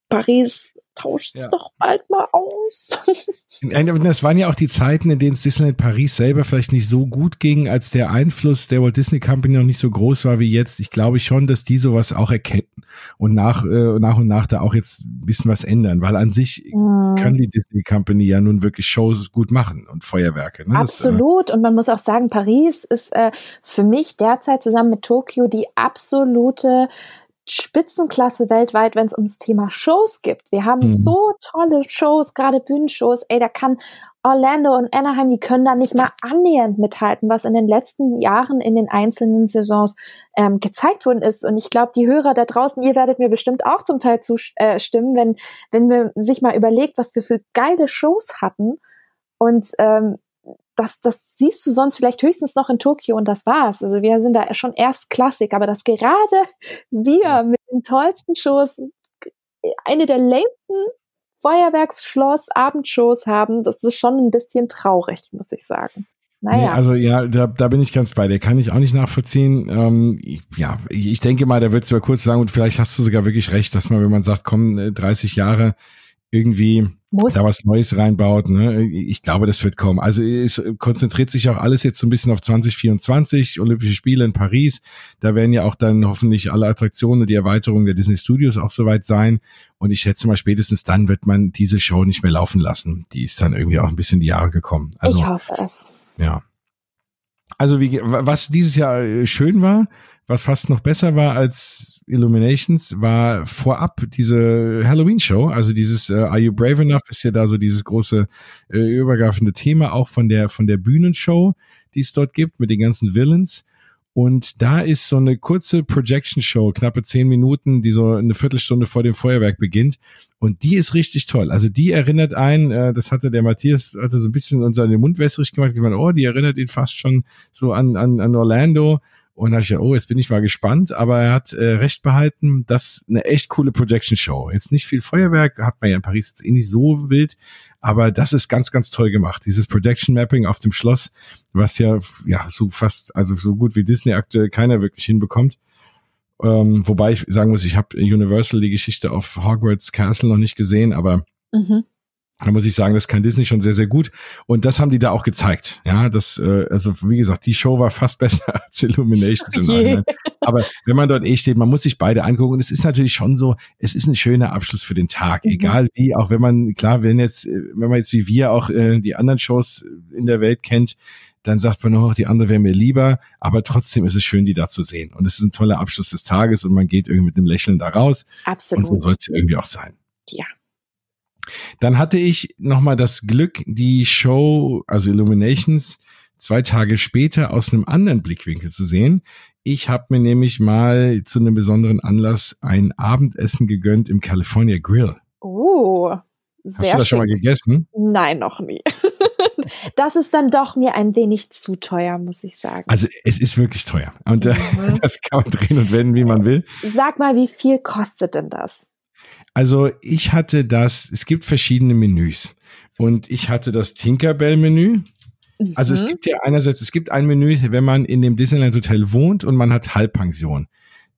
Paris tauscht es ja. doch bald mal aus. das waren ja auch die Zeiten, in denen es Disneyland Paris selber vielleicht nicht so gut ging, als der Einfluss der Walt Disney Company noch nicht so groß war wie jetzt. Ich glaube schon, dass die sowas auch erkennen und nach, äh, nach und nach da auch jetzt ein bisschen was ändern, weil an sich mhm. kann die Disney Company ja nun wirklich Shows gut machen und Feuerwerke. Ne? Absolut. Das, äh, und man muss auch sagen, Paris ist äh, für mich derzeit zusammen mit Tokio die absolute Spitzenklasse weltweit, wenn es ums Thema Shows gibt. Wir haben mhm. so tolle Shows, gerade Bühnenshows. Ey, da kann Orlando und Anaheim, die können da nicht mal annähernd mithalten, was in den letzten Jahren in den einzelnen Saisons ähm, gezeigt worden ist. Und ich glaube, die Hörer da draußen, ihr werdet mir bestimmt auch zum Teil zustimmen, äh, wenn, wenn man sich mal überlegt, was wir für geile Shows hatten. Und ähm, das, das siehst du sonst vielleicht höchstens noch in Tokio und das war's. Also wir sind da schon erst Klassik, aber dass gerade wir mit den tollsten Shows eine der längsten Feuerwerksschloss Abendshows haben, das ist schon ein bisschen traurig, muss ich sagen. Naja. Nee, also ja, da, da bin ich ganz bei dir. Kann ich auch nicht nachvollziehen. Ähm, ja, ich denke mal, da wird es über kurz sagen und vielleicht hast du sogar wirklich recht, dass man, wenn man sagt, komm, 30 äh, Jahre irgendwie muss. da was Neues reinbaut. Ne? Ich glaube, das wird kommen. Also es konzentriert sich auch alles jetzt so ein bisschen auf 2024, Olympische Spiele in Paris. Da werden ja auch dann hoffentlich alle Attraktionen und die Erweiterung der Disney Studios auch soweit sein. Und ich schätze mal, spätestens dann wird man diese Show nicht mehr laufen lassen. Die ist dann irgendwie auch ein bisschen die Jahre gekommen. Also, ich hoffe es. Ja. Also wie, was dieses Jahr äh, schön war, was fast noch besser war als Illuminations, war vorab diese Halloween-Show. Also dieses uh, Are You Brave Enough ist ja da so dieses große äh, übergreifende Thema auch von der von der Bühnenshow, die es dort gibt mit den ganzen Villains. Und da ist so eine kurze Projection-Show, knappe zehn Minuten, die so eine Viertelstunde vor dem Feuerwerk beginnt. Und die ist richtig toll. Also die erinnert einen, äh, das hatte der Matthias, hatte so ein bisschen uns seine Mund wässrig gemacht, gemeint, oh, die erinnert ihn fast schon so an, an, an Orlando. Und da ich ja, oh, jetzt bin ich mal gespannt, aber er hat äh, recht behalten, das eine echt coole Projection Show. Jetzt nicht viel Feuerwerk, hat man ja in Paris jetzt eh nicht so wild, aber das ist ganz, ganz toll gemacht. Dieses Projection Mapping auf dem Schloss, was ja, ja, so fast, also so gut wie Disney aktuell keiner wirklich hinbekommt. Ähm, wobei ich sagen muss, ich habe Universal die Geschichte auf Hogwarts Castle noch nicht gesehen, aber mhm da muss ich sagen, das kann Disney schon sehr, sehr gut. Und das haben die da auch gezeigt. Ja, das, äh, also wie gesagt, die Show war fast besser als Illuminations yeah. Aber wenn man dort eh steht, man muss sich beide angucken. Und es ist natürlich schon so, es ist ein schöner Abschluss für den Tag. Mhm. Egal wie, auch wenn man, klar, wenn jetzt, wenn man jetzt wie wir auch äh, die anderen Shows in der Welt kennt, dann sagt man noch, die andere wäre mir lieber, aber trotzdem ist es schön, die da zu sehen. Und es ist ein toller Abschluss des Tages und man geht irgendwie mit einem Lächeln da raus. Absolut. Und so soll es irgendwie auch sein. Ja. Dann hatte ich nochmal das Glück, die Show, also Illuminations, zwei Tage später aus einem anderen Blickwinkel zu sehen. Ich habe mir nämlich mal zu einem besonderen Anlass ein Abendessen gegönnt im California Grill. Oh, sehr Hast du das schick. schon mal gegessen? Nein, noch nie. das ist dann doch mir ein wenig zu teuer, muss ich sagen. Also es ist wirklich teuer. Und äh, Mhm. das kann man drehen und wenden, wie man will. Sag mal, wie viel kostet denn das? Also ich hatte das, es gibt verschiedene Menüs. Und ich hatte das Tinkerbell-Menü. Also es Mhm. gibt ja einerseits, es gibt ein Menü, wenn man in dem Disneyland Hotel wohnt und man hat Halbpension.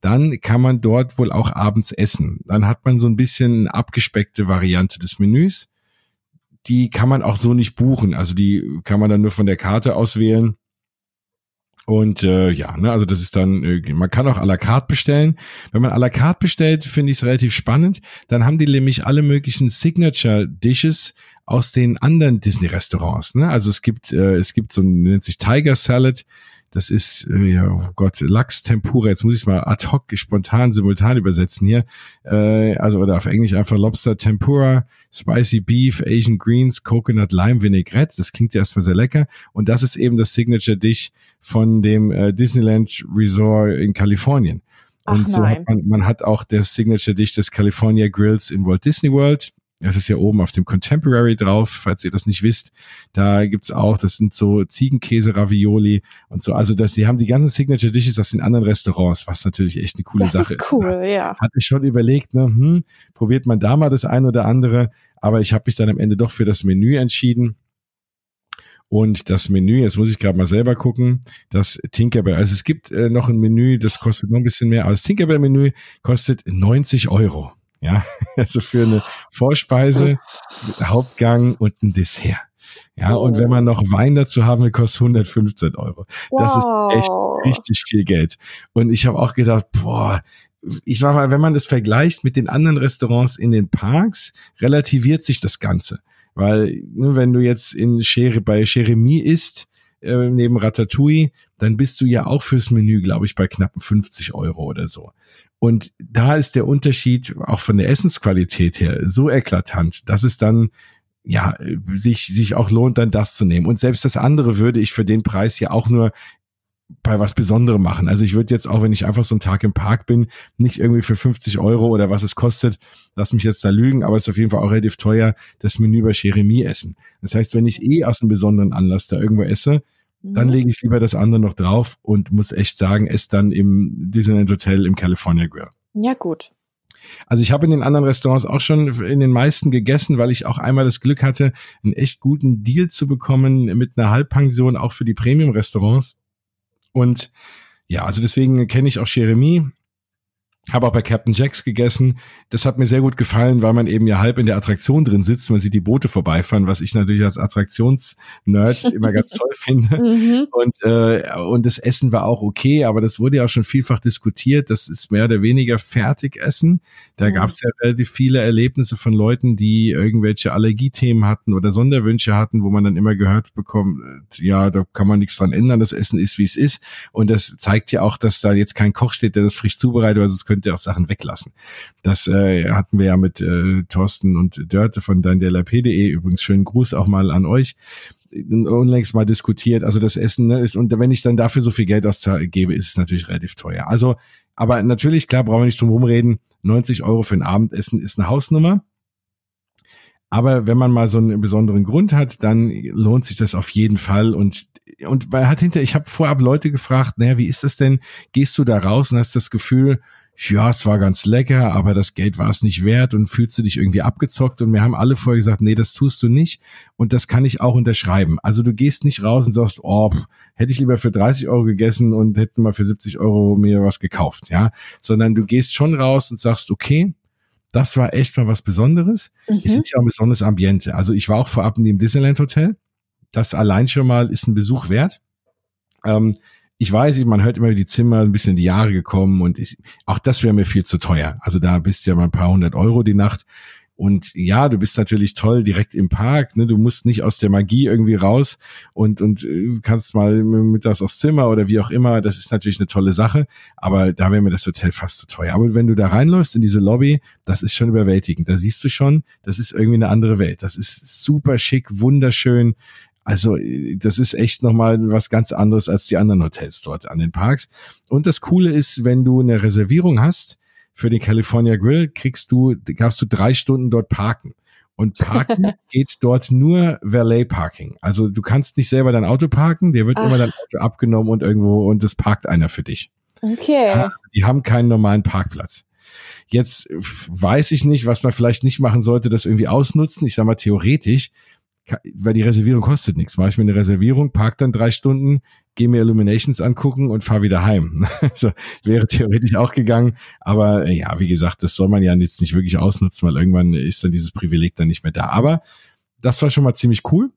Dann kann man dort wohl auch abends essen. Dann hat man so ein bisschen eine abgespeckte Variante des Menüs. Die kann man auch so nicht buchen. Also die kann man dann nur von der Karte auswählen. Und äh, ja, ne, also das ist dann, äh, man kann auch à la carte bestellen. Wenn man à la carte bestellt, finde ich es relativ spannend. Dann haben die nämlich alle möglichen Signature Dishes aus den anderen Disney-Restaurants. Ne? Also es gibt, äh, es gibt so nennt sich Tiger Salad. Das ist, äh, ja, oh Gott, Lachs Tempura. Jetzt muss ich mal ad hoc spontan simultan übersetzen hier. Äh, also oder auf Englisch einfach Lobster Tempura, Spicy Beef, Asian Greens, Coconut Lime Vinaigrette. Das klingt ja erstmal sehr lecker. Und das ist eben das Signature Dish von dem äh, Disneyland Resort in Kalifornien. Und Ach so hat man, man hat auch das Signature Dish des California Grills in Walt Disney World. Das ist ja oben auf dem Contemporary drauf, falls ihr das nicht wisst. Da gibt's auch, das sind so Ziegenkäse-Ravioli und so. Also das, die haben die ganzen Signature Dishes aus den anderen Restaurants, was natürlich echt eine coole Das Sache ist cool, ja. hatte ich schon überlegt, ne, hm, probiert man da mal das ein oder andere, aber ich habe mich dann am Ende doch für das Menü entschieden. Und das Menü, jetzt muss ich gerade mal selber gucken, das Tinkerbell. Also es gibt äh, noch ein Menü, das kostet noch ein bisschen mehr, aber das Tinkerbell-Menü kostet 90 Euro. Ja, also für eine Vorspeise, Hauptgang und ein Dessert. Ja, und wenn man noch Wein dazu haben will, kostet 115 Euro. Das ist echt Wow. richtig viel Geld. Und ich habe auch gedacht, boah, ich sag mal, wenn man das vergleicht mit den anderen Restaurants in den Parks, relativiert sich das Ganze. Weil, ne, wenn du jetzt in Chere, bei Cheremie isst, äh, neben Ratatouille, dann bist du ja auch fürs Menü, glaube ich, bei knappen 50 Euro oder so. Und da ist der Unterschied auch von der Essensqualität her so eklatant, dass es dann ja sich sich auch lohnt, dann das zu nehmen. Und selbst das andere würde ich für den Preis ja auch nur bei was Besonderem machen. Also ich würde jetzt auch, wenn ich einfach so einen Tag im Park bin, nicht irgendwie für 50 Euro oder was es kostet, lass mich jetzt da lügen, aber es ist auf jeden Fall auch relativ teuer, das Menü bei Cheremie essen. Das heißt, wenn ich eh aus einem besonderen Anlass da irgendwo esse, dann Mhm. lege ich lieber das andere noch drauf und muss echt sagen, esse dann im Disneyland Hotel im California Grill. Ja, gut. Also ich habe in den anderen Restaurants auch schon in den meisten gegessen, weil ich auch einmal das Glück hatte, einen echt guten Deal zu bekommen mit einer Halbpension auch für die Premium-Restaurants. Und ja, also deswegen kenne ich auch Jeremy. Habe auch bei Captain Jacks gegessen. Das hat mir sehr gut gefallen, weil man eben ja halb in der Attraktion drin sitzt. Man sieht die Boote vorbeifahren, was ich natürlich als Attraktionsnerd immer ganz toll finde. Mhm. Und, äh, und das Essen war auch okay, aber das wurde ja auch schon vielfach diskutiert. Das ist mehr oder weniger Fertigessen. Da Mhm. gab es ja relativ viele Erlebnisse von Leuten, die irgendwelche Allergiethemen hatten oder Sonderwünsche hatten, wo man dann immer gehört bekommt, äh, ja, da kann man nichts dran ändern, das Essen ist, wie es ist. Und das zeigt ja auch, dass da jetzt kein Koch steht, der das frisch zubereitet, also es könnte auch Sachen weglassen. Das äh, hatten wir ja mit äh, Thorsten und Dörte von deindelap.de. Übrigens schönen Gruß auch mal an euch unlängst mal diskutiert. Also das Essen ne, ist, und wenn ich dann dafür so viel Geld ausgebe, ist es natürlich relativ teuer. Also, aber natürlich, klar, brauchen wir nicht drum rumreden. 90 Euro für ein Abendessen ist eine Hausnummer. Aber wenn man mal so einen besonderen Grund hat, dann lohnt sich das auf jeden Fall. Und, und man hat hinter, ich habe vorab Leute gefragt, naja, wie ist das denn? Gehst du da raus und hast das Gefühl, ja, es war ganz lecker, aber das Geld war es nicht wert und fühlst du dich irgendwie abgezockt? Und wir haben alle vorher gesagt, nee, das tust du nicht. Und das kann ich auch unterschreiben. Also du gehst nicht raus und sagst, oh, pff, hätte ich lieber für 30 Euro gegessen und hätten mal für 70 Euro mir was gekauft, ja. Sondern du gehst schon raus und sagst, okay, das war echt mal was Besonderes. Es Mhm. ist ja auch ein besonderes Ambiente. Also ich war auch vorab in dem Disneyland Hotel. Das allein schon mal ist ein Besuch wert. Ähm, ich weiß, man hört immer die Zimmer ein bisschen in die Jahre gekommen und ich, auch das wäre mir viel zu teuer. Also da bist du ja mal ein paar hundert Euro die Nacht. Und ja, du bist natürlich toll direkt im Park. Ne? Du musst nicht aus der Magie irgendwie raus und und äh, kannst mal mittags aufs Zimmer oder wie auch immer. Das ist natürlich eine tolle Sache. Aber da wäre mir das Hotel fast zu teuer. Aber wenn du da reinläufst in diese Lobby, das ist schon überwältigend. Da siehst du schon, das ist irgendwie eine andere Welt. Das ist super schick, wunderschön. Also das ist echt nochmal was ganz anderes als die anderen Hotels dort an den Parks. Und das Coole ist, wenn du eine Reservierung hast für den California Grill, kriegst du, darfst du drei Stunden dort parken. Und parken geht dort nur Valet Parking. Also du kannst nicht selber dein Auto parken, dir wird Ach. immer dein Auto abgenommen und irgendwo und es parkt einer für dich. Okay. Ja, die haben keinen normalen Parkplatz. Jetzt weiß ich nicht, was man vielleicht nicht machen sollte, das irgendwie ausnutzen. Ich sag mal theoretisch, weil die Reservierung kostet nichts. Mache ich mir eine Reservierung, park dann drei Stunden, gehe mir Illuminations angucken und fahr wieder heim. so wäre theoretisch auch gegangen, aber äh, ja, wie gesagt, das soll man ja jetzt nicht wirklich ausnutzen, weil irgendwann ist dann dieses Privileg dann nicht mehr da. Aber das war schon mal ziemlich cool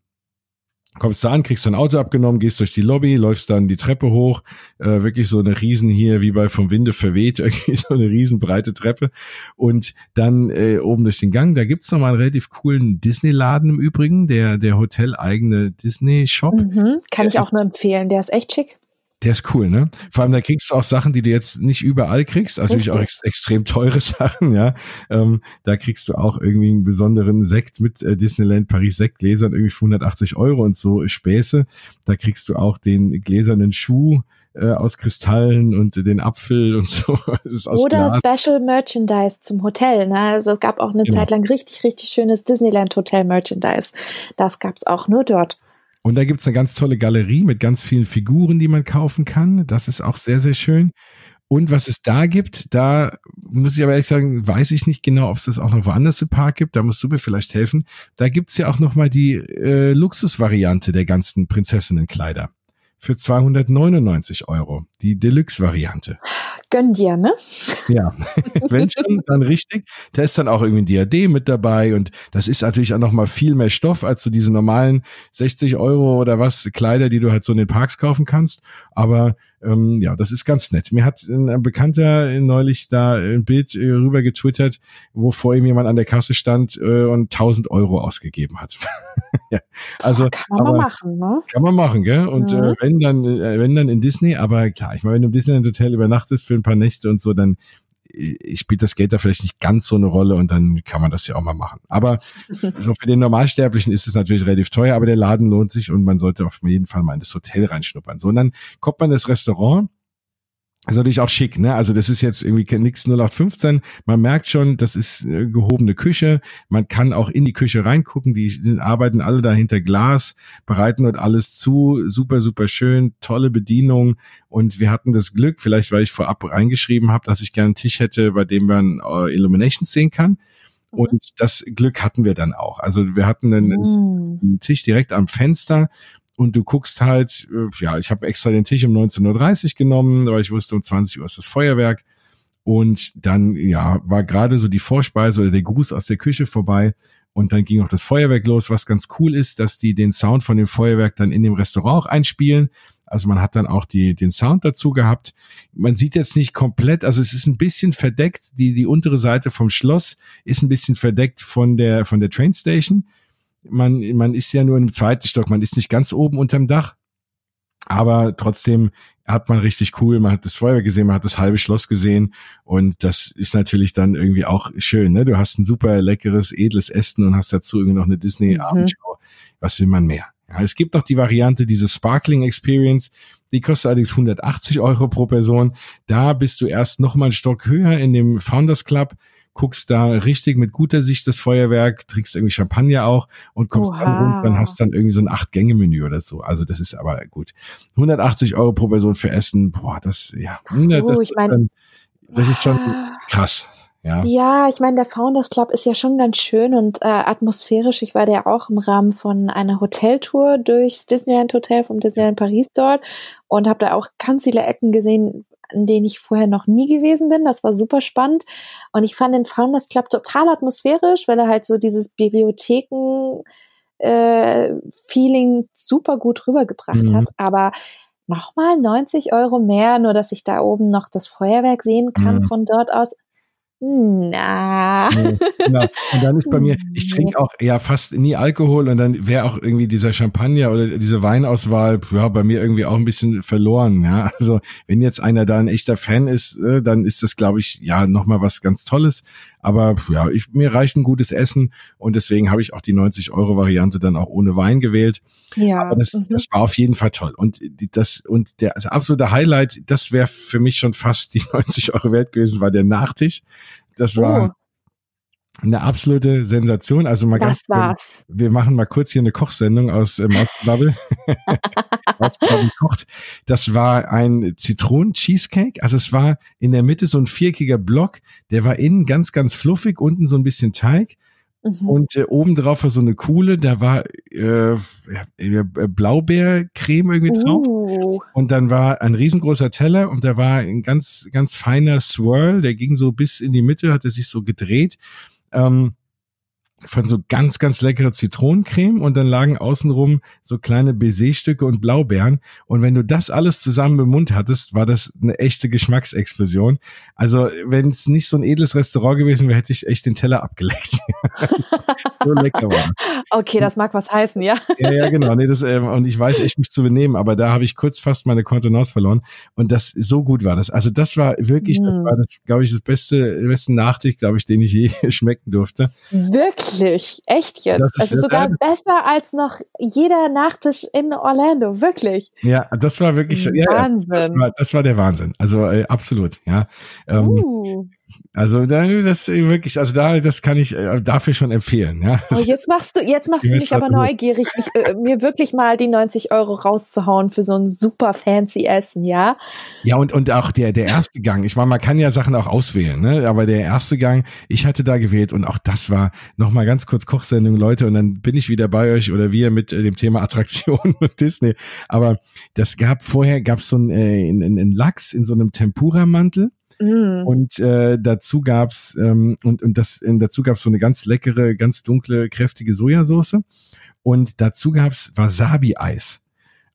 kommst du an, kriegst dein Auto abgenommen, gehst durch die Lobby, läufst dann die Treppe hoch, äh, wirklich so eine riesen hier, wie bei vom Winde verweht, irgendwie so eine riesen breite Treppe und dann äh, oben durch den Gang, da gibt's noch mal einen relativ coolen Disney-Laden im Übrigen, der, der hoteleigene Disney-Shop. Mhm, kann ich auch nur empfehlen, der ist echt schick. Der ist cool, ne? Vor allem, da kriegst du auch Sachen, die du jetzt nicht überall kriegst. Also natürlich auch ex extrem teure Sachen, ja. Ähm, da kriegst du auch irgendwie einen besonderen Sekt mit äh, Disneyland Paris Sektgläsern, irgendwie für 180 Euro und so Späße. Da kriegst du auch den gläsernen Schuh äh, aus Kristallen und den Apfel und so. Oder Glas. Special Merchandise zum Hotel. Ne? Also es gab auch eine genau. Zeit lang richtig, richtig schönes Disneyland Hotel Merchandise. Das gab's auch nur dort. Und da gibt's eine ganz tolle Galerie mit ganz vielen Figuren, die man kaufen kann. Das ist auch sehr, sehr schön. Und was es da gibt, da muss ich aber ehrlich sagen, weiß ich nicht genau, ob es das auch noch woanders im Park gibt. Da musst du mir vielleicht helfen. Da gibt's ja auch noch mal die äh, Luxusvariante der ganzen Prinzessinnenkleider für 299 Euro, die Deluxe-Variante. Gönn dir, ne? Ja, wenn schon, dann richtig. Da ist dann auch irgendwie ein Diadem mit dabei und das ist natürlich auch nochmal viel mehr Stoff als so diese normalen 60 Euro oder was Kleider, die du halt so in den Parks kaufen kannst. Aber ähm, ja, das ist ganz nett. Mir hat ein Bekannter neulich da ein Bild äh, rüber getwittert, wo vor ihm jemand an der Kasse stand äh, und 1000 Euro ausgegeben hat. ja, also kann man aber, machen, ne? Kann man machen, gell? Und mhm. äh, wenn dann, äh, wenn dann in Disney, aber klar, ich meine, wenn du im Disneyland Hotel übernachtest für ein paar Nächte und so, dann spielt das Geld da vielleicht nicht ganz so eine Rolle und dann kann man das ja auch mal machen. Aber so für den Normalsterblichen ist es natürlich relativ teuer, aber der Laden lohnt sich und man sollte auf jeden Fall mal in das Hotel reinschnuppern. So, und dann kommt man ins Restaurant ist natürlich auch schick, ne? Also das ist jetzt irgendwie nix 0815. Man merkt schon, das ist äh, gehobene Küche. Man kann auch in die Küche reingucken. Die, die arbeiten alle da hinter Glas, bereiten dort alles zu. Super, super schön, tolle Bedienung. Und wir hatten das Glück, vielleicht weil ich vorab reingeschrieben habe, dass ich gerne einen Tisch hätte, bei dem man äh, Illuminations sehen kann. Mhm. Und das Glück hatten wir dann auch. Also wir hatten einen, mm. einen Tisch direkt am Fenster und du guckst halt, äh, ja, ich habe extra den Tisch um 19.30 Uhr genommen, weil ich wusste, um 20 Uhr ist das Feuerwerk. Und dann, ja, war gerade so die Vorspeise oder der Gruß aus der Küche vorbei. Und dann ging auch das Feuerwerk los, was ganz cool ist, dass die den Sound von dem Feuerwerk dann in dem Restaurant auch einspielen. Also man hat dann auch die, den Sound dazu gehabt. Man sieht jetzt nicht komplett, also es ist ein bisschen verdeckt. Die, die untere Seite vom Schloss ist ein bisschen verdeckt von der, von der Trainstation man, man ist ja nur im zweiten Stock, man ist nicht ganz oben unterm Dach. Aber trotzdem hat man richtig cool, man hat das Feuerwehr gesehen, man hat das halbe Schloss gesehen und das ist natürlich dann irgendwie auch schön. Ne? Du hast ein super leckeres, edles Essen und hast dazu irgendwie noch eine Disney-Abendschau. Mhm. Was will man mehr? Ja, es gibt noch die Variante, diese Sparkling Experience, die kostet allerdings 180 Euro pro Person. Da bist du erst noch mal einen Stock höher in dem Founders Club guckst da richtig mit guter Sicht das Feuerwerk, trinkst irgendwie Champagner auch und kommst Oha. dann runter und hast dann irgendwie so ein Acht-Gänge-Menü oder so. Also das ist aber gut. 180 Euro pro Person für Essen, boah, das, ja. Puh, das, ich mein, das ist schon krass. Ja, ja ich meine, der Founders Club ist ja schon ganz schön und äh, atmosphärisch. Ich war ja auch im Rahmen von einer Hoteltour durchs Disneyland Hotel vom Disneyland Paris dort und habe da auch ganz viele Ecken gesehen, in denen ich vorher noch nie gewesen bin. Das war super spannend. Und ich fand den Founders Club total atmosphärisch, weil er halt so dieses Bibliotheken äh, Feeling super gut rübergebracht mhm. hat. Aber nochmal 90 Euro mehr, nur dass ich da oben noch das Feuerwerk sehen kann mhm. von dort aus. Na. Nee, genau. Und dann ist bei mir, ich trinke auch ja fast nie Alkohol und dann wäre auch irgendwie dieser Champagner oder diese Weinauswahl ja bei mir irgendwie auch ein bisschen verloren. Ja, also wenn jetzt einer da ein echter Fan ist, äh, dann ist das glaube ich ja nochmal was ganz Tolles. Aber ja, ich, mir reicht ein gutes Essen und deswegen habe ich auch die 90-Euro-Variante dann auch ohne Wein gewählt. Ja. Aber das, mhm. das war auf jeden Fall toll. Und das, und der also absolute Highlight, das wäre für mich schon fast die 90 Euro wert gewesen, war der Nachtisch. Das war, oh eine absolute Sensation. Also mal ganz, war's. Wir machen mal kurz hier eine Kochsendung aus äh, Bubble. kocht. Das war ein Zitronen-Cheesecake. Also es war in der Mitte so ein viereckiger Block. Der war innen ganz, ganz fluffig, unten so ein bisschen Teig. Mhm. Und äh, obendrauf war so eine Kuhle, da war äh, äh, Blaubeercreme irgendwie drauf. Uh. Und dann war ein riesengroßer Teller und da war ein ganz, ganz feiner Swirl, der ging so bis in die Mitte, hat er sich so gedreht ähm, von so ganz, ganz leckere Zitronencreme und dann lagen außenrum so kleine Baiserstücke und Blaubeeren. Und wenn du das alles zusammen im Mund hattest, war das eine echte Geschmacksexplosion. Also wenn es nicht so ein edles Restaurant gewesen wäre, hätte ich echt den Teller abgeleckt. so lecker war. Okay, das mag was heißen, ja. ja, ja, genau. Nee, das, ähm, und ich weiß echt mich zu benehmen, aber da habe ich kurz fast meine Kontenance verloren. Und das so gut war das. Also das war wirklich, mm. das hm. war das, glaube ich, das beste, beste Nachtisch, glaube ich, den ich je schmecken durfte. Wirklich? Echt jetzt? Das ist, sogar ja, besser als noch jeder Nachtisch in Orlando, wirklich. Ja, das war wirklich, Wahnsinn. Ja, das, war, das war der Wahnsinn. Also äh, absolut, ja. Ähm, uh. Also da, das wirklich, also da, das kann ich äh, dafür schon empfehlen. Ja. Oh, jetzt machst du, jetzt machst du mich aber neugierig, mich, äh, mir wirklich mal die 90 Euro rauszuhauen für so ein super fancy Essen, ja? Ja und und auch der der erste Gang. Ich meine, man kann ja Sachen auch auswählen, ne? Aber der erste Gang, ich hatte da gewählt und auch das war noch mal ganz kurz Kochsendung, Leute, und dann bin ich wieder bei euch oder wir mit äh, dem Thema Attraktion und Disney. Aber das gab vorher gab's so ein, äh, ein, ein Lachs in so einem Tempura-Mantel Mm. Und äh, dazu gab's ähm, und und das äh, dazu gab's so eine ganz leckere, ganz dunkle, kräftige Sojasauce und dazu gab's Wasabi-Eis,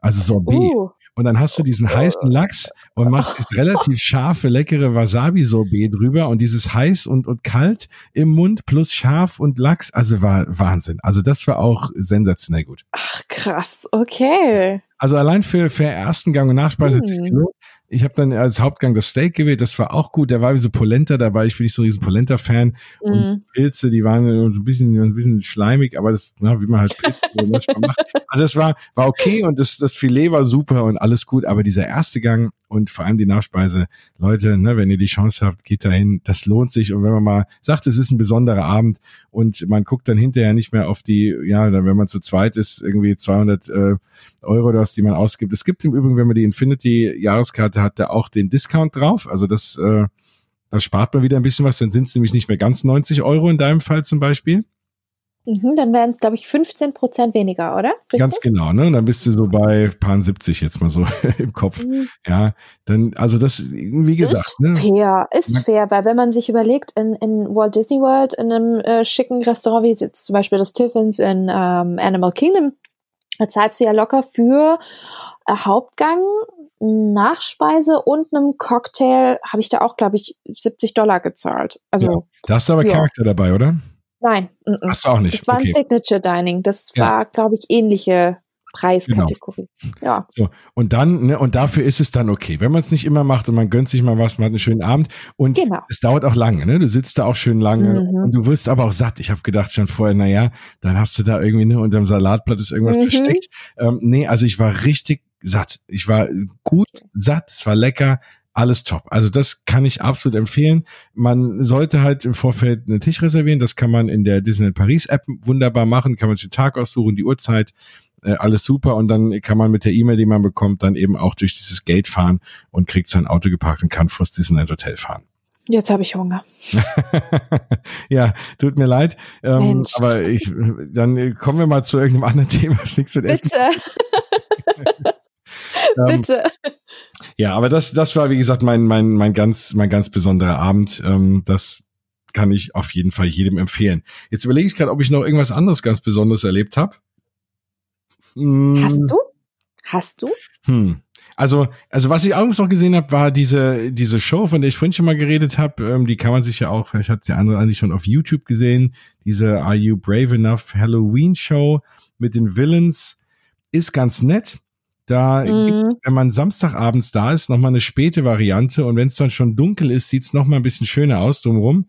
also Sorbet. Uh. Und dann hast du diesen heißen Lachs und machst das relativ scharfe, leckere Wasabi-Sorbet drüber und dieses heiß und, und kalt im Mund plus scharf und Lachs. Also war Wahnsinn. Also das war auch sensationell gut. Ach krass, okay. Also allein für, für ersten Gang und Nachspeise hm. Ich habe dann als Hauptgang das Steak gewählt, das war auch gut. Der war wie so Polenta dabei. Ich bin nicht so ein riesen Polenta-Fan. Mm. Und mhm. Pilze, die waren ein bisschen, ein bisschen schleimig, aber das, na, wie man halt Pilze macht. Also das war, war okay und das, das Filet war super und alles gut. Aber dieser erste Gang und vor allem die Nachspeise, Leute, ne, wenn ihr die Chance habt, geht dahin. Das lohnt sich. Und wenn man mal sagt, es ist ein besonderer Abend und man guckt dann hinterher nicht mehr auf die, ja, wenn man zu zweit ist, irgendwie 200 äh, Euro oder was, die man ausgibt. Es gibt im Übrigen, wenn man die Infinity-Jahreskarte hat, da auch den Discount drauf. Also das, äh, da spart man wieder ein bisschen was, dann sind es nämlich nicht mehr ganz 90 Euro in deinem Fall zum Beispiel. Mhm, dann wären es, glaube ich, 15 Prozent weniger, oder? Richtig? Ganz genau, ne? Dann bist du so bei paar 70 jetzt mal so im Kopf. Mhm. Ja, dann, also das, wie gesagt. Ist ne? fair, ist man, fair, weil wenn man sich überlegt, in, in Walt Disney World, in einem äh, schicken Restaurant, wie jetzt zum Beispiel das Tiffins in ähm, Animal Kingdom, da zahlst du ja locker für äh, Hauptgang, Nachspeise und einem Cocktail habe ich da auch, glaube ich, 70 Dollar gezahlt. Also, ja, da hast du aber ja. Charakter dabei, oder? Nein. M -m. Hast du auch nicht. Das war okay. ein Signature Dining. Das ja. war, glaube ich, ähnliche Preiskategorie. Genau. Ja. So, und dann, ne, und dafür ist es dann okay. Wenn man es nicht immer macht und man gönnt sich mal was, man hat einen schönen Abend und genau. es dauert auch lange, ne? Du sitzt da auch schön lange mhm. und du wirst aber auch satt. Ich habe gedacht schon vorher, na ja, dann hast du da irgendwie, ne, unterm Salatblatt ist irgendwas mhm. versteckt. Ähm, nee, also ich war richtig satt. Ich war gut satt, es war lecker, alles top. Also das kann ich absolut empfehlen. Man sollte halt im Vorfeld einen Tisch reservieren. Das kann man in der Disneyland Paris App wunderbar machen. Kann man sich den Tag aussuchen, die Uhrzeit äh, alles super und dann kann man mit der E-Mail, die man bekommt, dann eben auch durch dieses Gate fahren und kriegt sein Auto geparkt und kann vor Disneyland Hotel fahren. Jetzt habe ich Hunger. ja, tut mir leid. Ähm, aber ich, dann kommen wir mal zu irgendeinem anderen Thema, was nichts mit Bitte. Essen. ähm, Bitte. Ja, aber das, das war, wie gesagt, mein, mein, mein ganz, mein ganz besonderer Abend. Ähm, das kann ich auf jeden Fall jedem empfehlen. Jetzt überlege ich gerade, ob ich noch irgendwas anderes ganz Besonderes erlebt habe. Hast hm. du? Hast du? Hm. Also, also was ich auch noch gesehen habe, war diese diese Show, von der ich vorhin schon mal geredet habe. Ähm, die kann man sich ja auch, ich hatte der andere eigentlich schon auf YouTube gesehen. Diese Are You Brave Enough Halloween Show mit den Villains ist ganz nett. Da mm. gibt's, wenn man Samstagabends da ist, noch mal eine späte Variante und wenn es dann schon dunkel ist, sieht's noch mal ein bisschen schöner aus drumherum.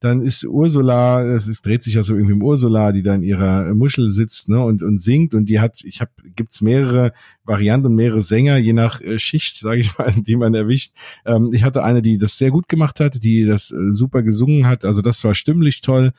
dann ist Ursula, es ist, dreht sich ja so irgendwie um Ursula, die da in ihrer Muschel sitzt ne, und, und singt und die hat, ich habe, gibt's mehrere Varianten und mehrere Sänger, je nach äh, Schicht, sage ich mal, die man erwischt. Ähm, ich hatte eine, die das sehr gut gemacht hat, die das äh, super gesungen hat, also das war stimmlich toll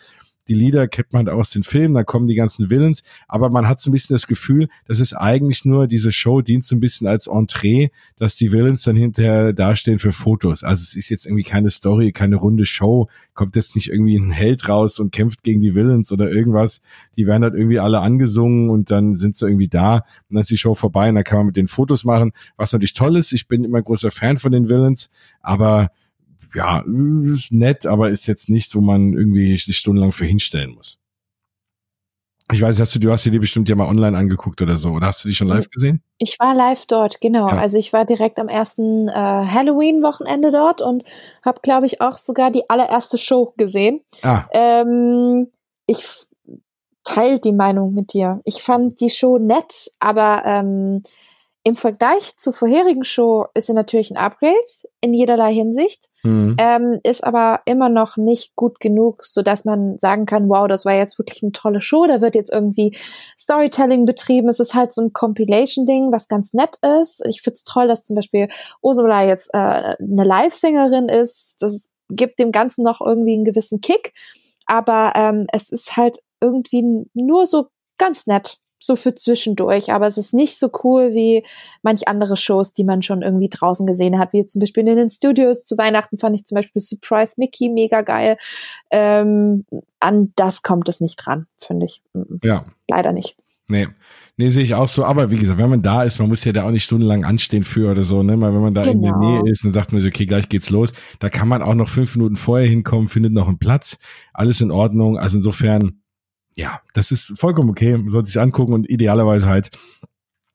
die Lieder kennt man aus den Filmen, da kommen die ganzen Villains, aber man hat so ein bisschen das Gefühl, das ist eigentlich nur, diese Show dient so ein bisschen als Entree, dass die Villains dann hinterher dastehen für Fotos. Also es ist jetzt irgendwie keine Story, keine runde Show, kommt jetzt nicht irgendwie ein Held raus und kämpft gegen die Villains oder irgendwas. Die werden halt irgendwie alle angesungen und dann sind sie irgendwie da und dann ist die Show vorbei und dann kann man mit den Fotos machen, was natürlich toll ist. Ich bin immer großer Fan von den Villains, aber ja, ist nett, aber ist jetzt nicht, wo man irgendwie sich stundenlang für hinstellen muss. Ich weiß, hast du, du hast dir die bestimmt ja mal online angeguckt oder so, oder hast du die schon live gesehen? Ich war live dort, genau. Ja. Also ich war direkt am ersten äh, Halloween-Wochenende dort und habe, glaube ich, auch sogar die allererste Show gesehen. Ah. Ähm, ich teile die Meinung mit dir. Ich fand die Show nett, aber ähm, im Vergleich zur vorherigen Show ist sie natürlich ein Upgrade in jederlei Hinsicht, mhm. ähm, ist aber immer noch nicht gut genug, so dass man sagen kann, wow, das war jetzt wirklich eine tolle Show. Da wird jetzt irgendwie Storytelling betrieben. Es ist halt so ein Compilation-Ding, was ganz nett ist. Ich find's toll, dass zum Beispiel Ursula jetzt äh, eine Live-Sängerin ist. Das gibt dem Ganzen noch irgendwie einen gewissen Kick. Aber ähm, es ist halt irgendwie nur so ganz nett so für zwischendurch, aber es ist nicht so cool wie manch andere Shows, die man schon irgendwie draußen gesehen hat, wie zum Beispiel in den Studios. Zu Weihnachten fand ich zum Beispiel Surprise Mickey mega geil. Ähm, an das kommt es nicht dran, finde ich. Ja. Leider nicht. Nee. Nee, sehe ich auch so. Aber wie gesagt, wenn man da ist, man muss ja da auch nicht stundenlang anstehen für oder so, ne? Mal wenn man da genau. in der genau. Nähe ist, dann sagt man sich, okay, gleich geht's los. Da kann man auch noch fünf Minuten vorher hinkommen, findet noch einen Platz. Alles in Ordnung. Also insofern, ja, das ist vollkommen okay, man sollte sich angucken und idealerweise halt,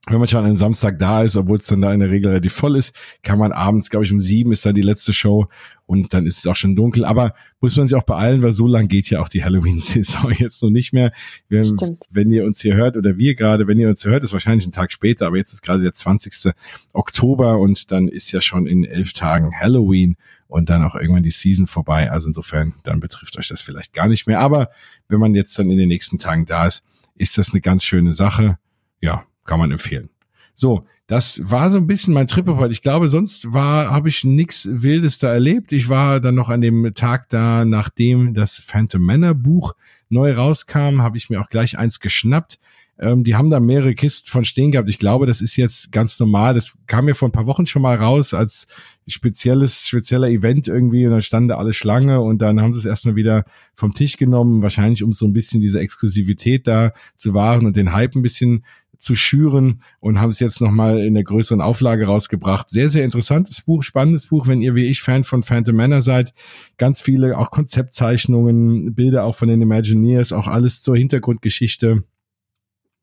wenn man schon an einem Samstag da ist, obwohl es dann da in der Regel relativ voll ist, kann man abends, glaube ich, um sieben ist dann die letzte Show und dann ist es auch schon dunkel. Aber muss man sich auch beeilen, weil so lang geht ja auch die Halloween-Saison jetzt noch nicht mehr. Wenn, wenn ihr uns hier hört oder wir gerade, wenn ihr uns hier hört, ist wahrscheinlich ein Tag später, aber jetzt ist gerade der 20. Oktober und dann ist ja schon in elf Tagen Halloween und dann auch irgendwann die Season vorbei. Also insofern, dann betrifft euch das vielleicht gar nicht mehr. Aber wenn man jetzt dann in den nächsten Tagen da ist, ist das eine ganz schöne Sache. Ja, kann man empfehlen. So, das war so ein bisschen mein Trip weil Ich glaube, sonst war, habe ich nichts Wildes da erlebt. Ich war dann noch an dem Tag da, nachdem das Phantom Manor Buch neu rauskam, habe ich mir auch gleich eins geschnappt. Ähm, die haben da mehrere Kisten von stehen gehabt. Ich glaube, das ist jetzt ganz normal. Das kam mir vor ein paar Wochen schon mal raus als spezielles, spezieller Event irgendwie und dann stand da alle Schlange und dann haben sie es erstmal wieder vom Tisch genommen, wahrscheinlich um so ein bisschen diese Exklusivität da zu wahren und den Hype ein bisschen zu schüren und haben es jetzt nochmal in der größeren Auflage rausgebracht. Sehr, sehr interessantes Buch, spannendes Buch, wenn ihr wie ich Fan von Phantom Manor seid. Ganz viele auch Konzeptzeichnungen, Bilder auch von den Imagineers, auch alles zur Hintergrundgeschichte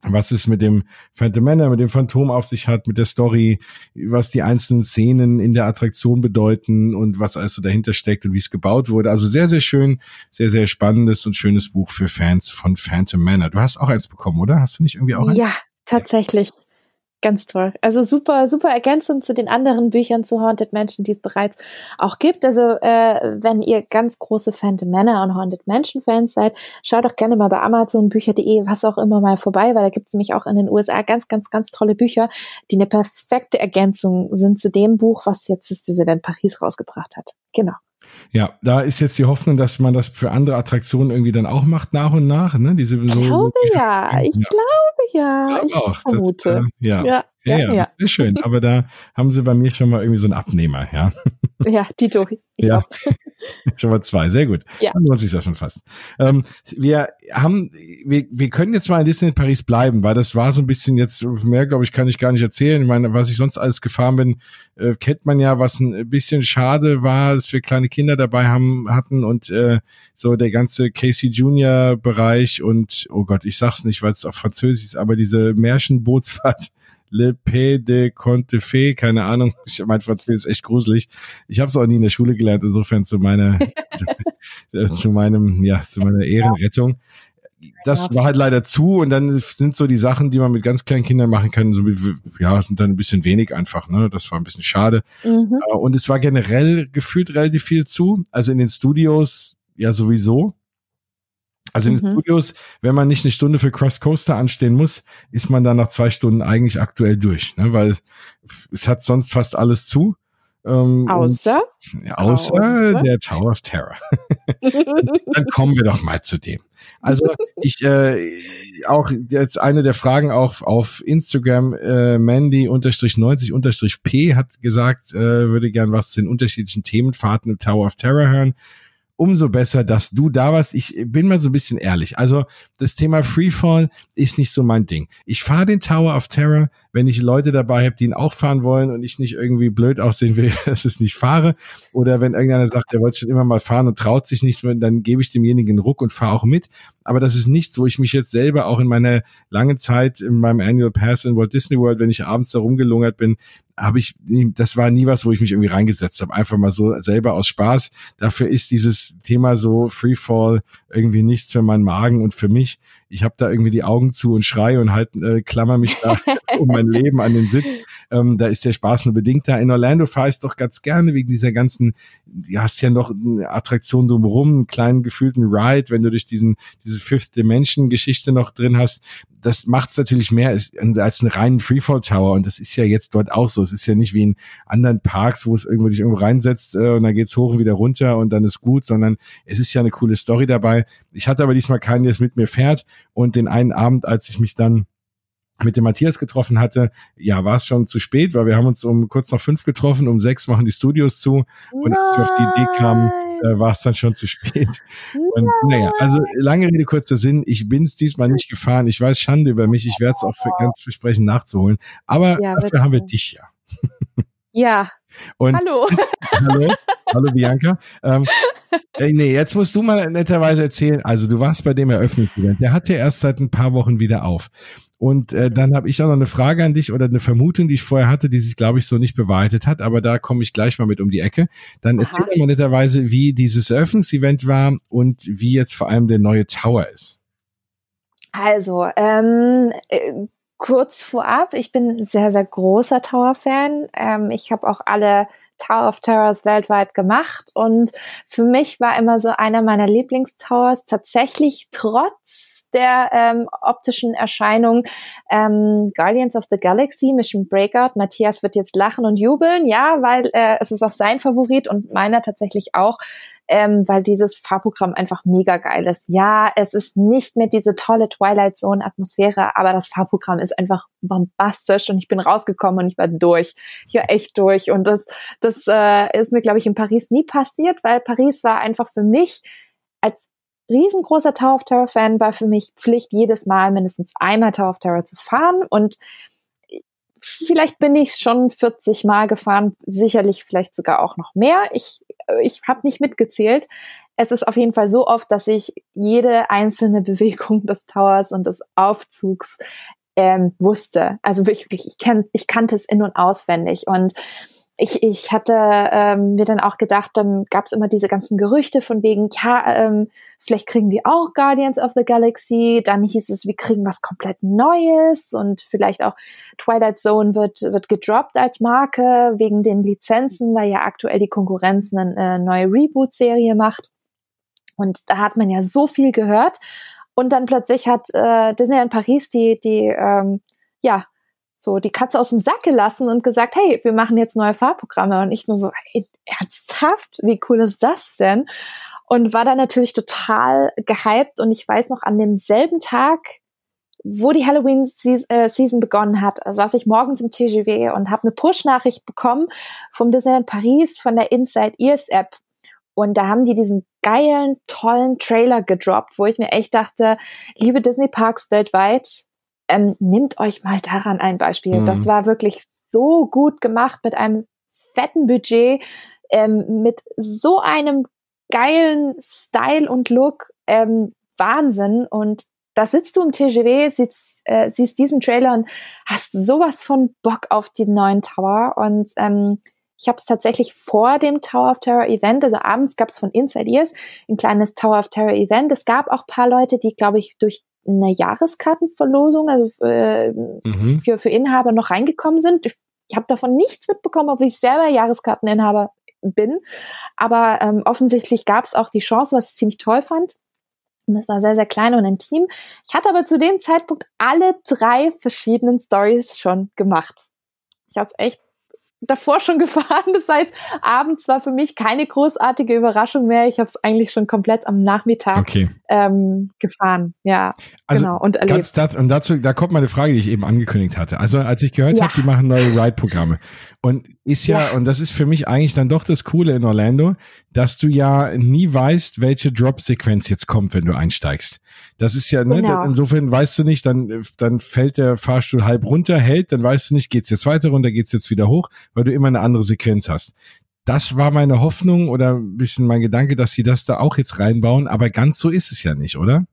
was es mit dem Phantom Manor, mit dem Phantom auf sich hat, mit der Story, was die einzelnen Szenen in der Attraktion bedeuten und was also dahinter steckt und wie es gebaut wurde. Also sehr, sehr schön, sehr, sehr spannendes und schönes Buch für Fans von Phantom Manor. Du hast auch eins bekommen, oder? Hast du nicht irgendwie auch eins? Ja, tatsächlich. Ganz toll. Also super, super Ergänzung zu den anderen Büchern zu Haunted Mansion, die es bereits auch gibt. Also äh, wenn ihr ganz große Phantom Manor und Haunted Mansion Fans seid, schaut doch gerne mal bei Amazon, Bücher.de, was auch immer mal vorbei, weil da gibt es nämlich auch in den USA ganz, ganz, ganz tolle Bücher, die eine perfekte Ergänzung sind zu dem Buch, was jetzt Disneyland Paris rausgebracht hat. Genau. Ja, da ist jetzt die Hoffnung, dass man das für andere Attraktionen irgendwie dann auch macht nach und nach, ne? Diese ich so, glaube ja, ich ja. glaube ja, ich, auch, vermute. Das, äh, ja. Ja, ja, ja, ja, sehr schön. Aber da haben sie bei mir schon mal irgendwie so einen Abnehmer, ja. Ja, Tito. Ich ja. schon mal zwei, sehr gut. Ja. Dann lohnt sich ja schon fast. Ähm, wir haben, wir, wir können jetzt mal in Disney Paris bleiben, weil das war so ein bisschen jetzt, mehr glaube ich, kann ich gar nicht erzählen. Ich meine, was ich sonst alles gefahren bin, äh, kennt man ja, was ein bisschen schade war, dass wir kleine Kinder dabei haben, hatten und äh, so der ganze Casey Junior Bereich und, oh Gott, ich sag's nicht, weil es auf Französisch ist, aber diese Märchenbootsfahrt Le P de Conte Fe, keine Ahnung. Ich mein Französisch ist echt gruselig. Ich habe es auch nie in der Schule gelernt, insofern zu meiner zu meinem ja zu meiner Ehrenrettung. Das war halt leider zu und dann sind so die Sachen, die man mit ganz kleinen Kindern machen kann, so wie, ja, sind dann ein bisschen wenig einfach, ne? Das war ein bisschen schade. Mhm. Äh, und es war generell gefühlt relativ viel zu. Also in den Studios ja sowieso. Also in den Mhm. Studios, wenn man nicht eine Stunde für Cross Coaster anstehen muss, ist man dann nach zwei Stunden eigentlich aktuell durch, ne? weil es, es hat sonst fast alles zu. Ähm, Außer. und, außer, außer- der Tower of Terror. Dann kommen wir doch mal zu dem. Also ich äh, auch jetzt eine der Fragen auch auf Instagram äh, Mandy unterstrich 90 unterstrich P hat gesagt, äh, würde gern was zu den unterschiedlichen Themenfahrten im Tower of Terror hören. Umso besser, dass du da warst. Ich bin mal so ein bisschen ehrlich. Also das Thema Freefall ist nicht so mein Ding. Ich fahre den Tower of Terror, wenn ich Leute dabei habe, die ihn auch fahren wollen und ich nicht irgendwie blöd aussehen will, dass ich es nicht fahre. Oder wenn irgendeiner sagt, der wollte schon immer mal fahren und traut sich nicht, dann gebe ich demjenigen Ruck und fahre auch mit. Aber das ist nichts, wo ich mich jetzt selber auch in meiner langen Zeit in meinem Annual Pass in Walt Disney World, wenn ich abends da rumgelungert bin, habe ich, das war nie was, wo ich mich irgendwie reingesetzt habe. Einfach mal so selber aus Spaß. Dafür ist dieses Thema so Freefall irgendwie nichts für meinen Magen und für mich. Ich habe da irgendwie die Augen zu und schreie und halt äh, klammer mich da um mein Leben an den Sitz. Ähm, da ist der Spaß nur bedingt da. In Orlando fahre ich doch ganz gerne wegen dieser ganzen, du hast ja noch eine Attraktion drumherum, einen kleinen gefühlten Ride, wenn du durch diesen, diese Fifth Dimension Geschichte noch drin hast. Das macht es natürlich mehr als einen reinen Freefall Tower und das ist ja jetzt dort auch so. Es ist ja nicht wie in anderen Parks, wo es irgendwo dich irgendwo reinsetzt äh, und dann geht's hoch und wieder runter und dann ist gut, sondern es ist ja eine coole Story dabei. Ich hatte aber diesmal keinen, der es mit mir fährt und den einen Abend, als ich mich dann mit dem Matthias getroffen hatte, ja, war es schon zu spät, weil wir haben uns um kurz nach fünf getroffen, um sechs machen die Studios zu, Und als ich auf die Idee kam, äh, war es dann schon zu spät. Und naja, also lange Rede, kurzer Sinn, ich bin es diesmal nicht gefahren. Ich weiß Schande über mich, ich werde es auch für, ganz versprechen nachzuholen. Aber Ja, dafür haben wir dich ja. Ja, Und hallo. hallo, hallo Bianca. Ähm, äh, nee, jetzt musst du mal netterweise erzählen. Also du warst bei dem Eröffnungsevent. Der hat ja erst seit ein paar Wochen wieder auf. Und äh, dann habe ich auch noch eine Frage an dich oder eine Vermutung, die ich vorher hatte, die sich, glaube ich, so nicht bewahrheitet hat. Aber da komme ich gleich mal mit um die Ecke. Dann Aha. erzähl mal netterweise, wie dieses Eröffnungsevent war und wie jetzt vor allem der neue Tower ist. Also, ähm, äh, kurz vorab, ich bin ein sehr, sehr großer Tower-Fan. Ähm, ich habe auch alle Tower of Terrors weltweit gemacht und für mich war immer so einer meiner Lieblingstowers tatsächlich trotz der ähm, optischen Erscheinung ähm, Guardians of the Galaxy Mission Breakout. Matthias wird jetzt lachen und jubeln, ja, weil äh, es ist auch sein Favorit und meiner tatsächlich auch ähm, weil dieses Fahrprogramm einfach mega geil ist. Ja, es ist nicht mehr diese tolle Twilight Zone Atmosphäre, aber das Fahrprogramm ist einfach bombastisch und ich bin rausgekommen und ich war durch. Ich war echt durch und das, das äh, ist mir, glaube ich, in Paris nie passiert, weil Paris war einfach für mich als riesengroßer Tower of Terror Fan war für mich Pflicht, jedes Mal mindestens einmal Tower of Terror zu fahren und vielleicht bin ich schon 40 Mal gefahren, sicherlich vielleicht sogar auch noch mehr. Ich, ich habe nicht mitgezählt. Es ist auf jeden Fall so oft, dass ich jede einzelne Bewegung des Towers und des Aufzugs ähm, wusste. Also wirklich, ich, kenn, ich kannte es in- und auswendig. Und ich, ich hatte ähm, mir dann auch gedacht, dann gab es immer diese ganzen Gerüchte von wegen, ja, ähm, vielleicht kriegen die auch Guardians of the Galaxy. Dann hieß es, wir kriegen was komplett Neues und vielleicht auch Twilight Zone wird, wird gedroppt als Marke wegen den Lizenzen, weil ja aktuell die Konkurrenz eine äh, neue Reboot-Serie macht. Und da hat man ja so viel gehört. Und dann plötzlich hat äh, Disneyland Paris die, die ähm, ja, so die Katze aus dem Sack gelassen und gesagt, hey, wir machen jetzt neue Fahrprogramme. Und ich nur so, hey, ernsthaft? Wie cool ist das denn? Und war dann natürlich total gehypt. Und ich weiß noch, an demselben Tag, wo die Halloween-Season begonnen hat, saß ich morgens im TGW und habe eine Push-Nachricht bekommen vom Disneyland Paris von der Inside Ears App. Und da haben die diesen geilen, tollen Trailer gedroppt, wo ich mir echt dachte, liebe Disney Parks weltweit, ähm, nehmt euch mal daran ein Beispiel. Mhm. Das war wirklich so gut gemacht mit einem fetten Budget, ähm, mit so einem geilen Style und Look. Ähm, Wahnsinn. Und da sitzt du im TGW, siehst, äh, siehst diesen Trailer und hast sowas von Bock auf den neuen Tower. Und ähm, ich habe es tatsächlich vor dem Tower of Terror Event, also abends gab es von Inside Ears ein kleines Tower of Terror Event. Es gab auch paar Leute, die, glaube ich, durch eine Jahreskartenverlosung, also äh, Mhm. für, für Inhaber noch reingekommen sind. Ich, ich habe davon nichts mitbekommen, ob ich selber Jahreskarteninhaber bin. Aber ähm, offensichtlich gab es auch die Chance, was ich ziemlich toll fand. Und es war sehr, sehr klein und intim. Ich hatte aber zu dem Zeitpunkt alle drei verschiedenen Stories schon gemacht. Ich habe es echt davor schon gefahren. Das heißt, abends war für mich keine großartige Überraschung mehr. Ich habe es eigentlich schon komplett am Nachmittag okay. ähm, gefahren. Ja, also genau. Und erlebt. Das, und dazu, da kommt meine Frage, die ich eben angekündigt hatte. Also als ich gehört ja. habe, die machen neue Ride-Programme. Und ist ja, ja, und das ist für mich eigentlich dann doch das Coole in Orlando, dass du ja nie weißt, welche Drop-Sequenz jetzt kommt, wenn du einsteigst. Das ist ja, ne, genau. insofern weißt du nicht, dann, dann fällt der Fahrstuhl halb runter, hält, dann weißt du nicht, geht's jetzt weiter runter, geht's jetzt wieder hoch, weil du immer eine andere Sequenz hast. Das war meine Hoffnung oder ein bisschen mein Gedanke, dass sie das da auch jetzt reinbauen, aber ganz so ist es ja nicht, oder?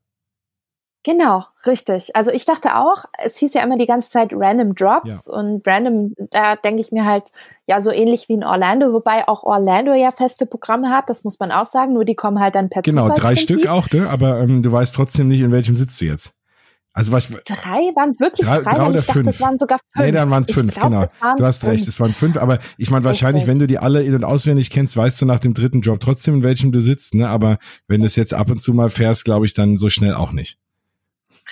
Genau, richtig. Also ich dachte auch, es hieß ja immer die ganze Zeit Random Drops ja. und Random, da denke ich mir halt, ja, so ähnlich wie in Orlando, wobei auch Orlando ja feste Programme hat, das muss man auch sagen, nur die kommen halt dann per Genau, drei Stück auch, ne? aber ähm, du weißt trotzdem nicht, in welchem sitzt du jetzt. Also was drei waren es wirklich drei, drei, drei oder ich dachte, fünf? das waren sogar fünf. Nee, dann waren es fünf, glaub, genau. Du hast recht, es waren fünf, aber ich meine wahrscheinlich, wenn du die alle in und auswendig kennst, weißt du nach dem dritten Job trotzdem, in welchem du sitzt, ne? Aber wenn du es jetzt ab und zu mal fährst, glaube ich, dann so schnell auch nicht.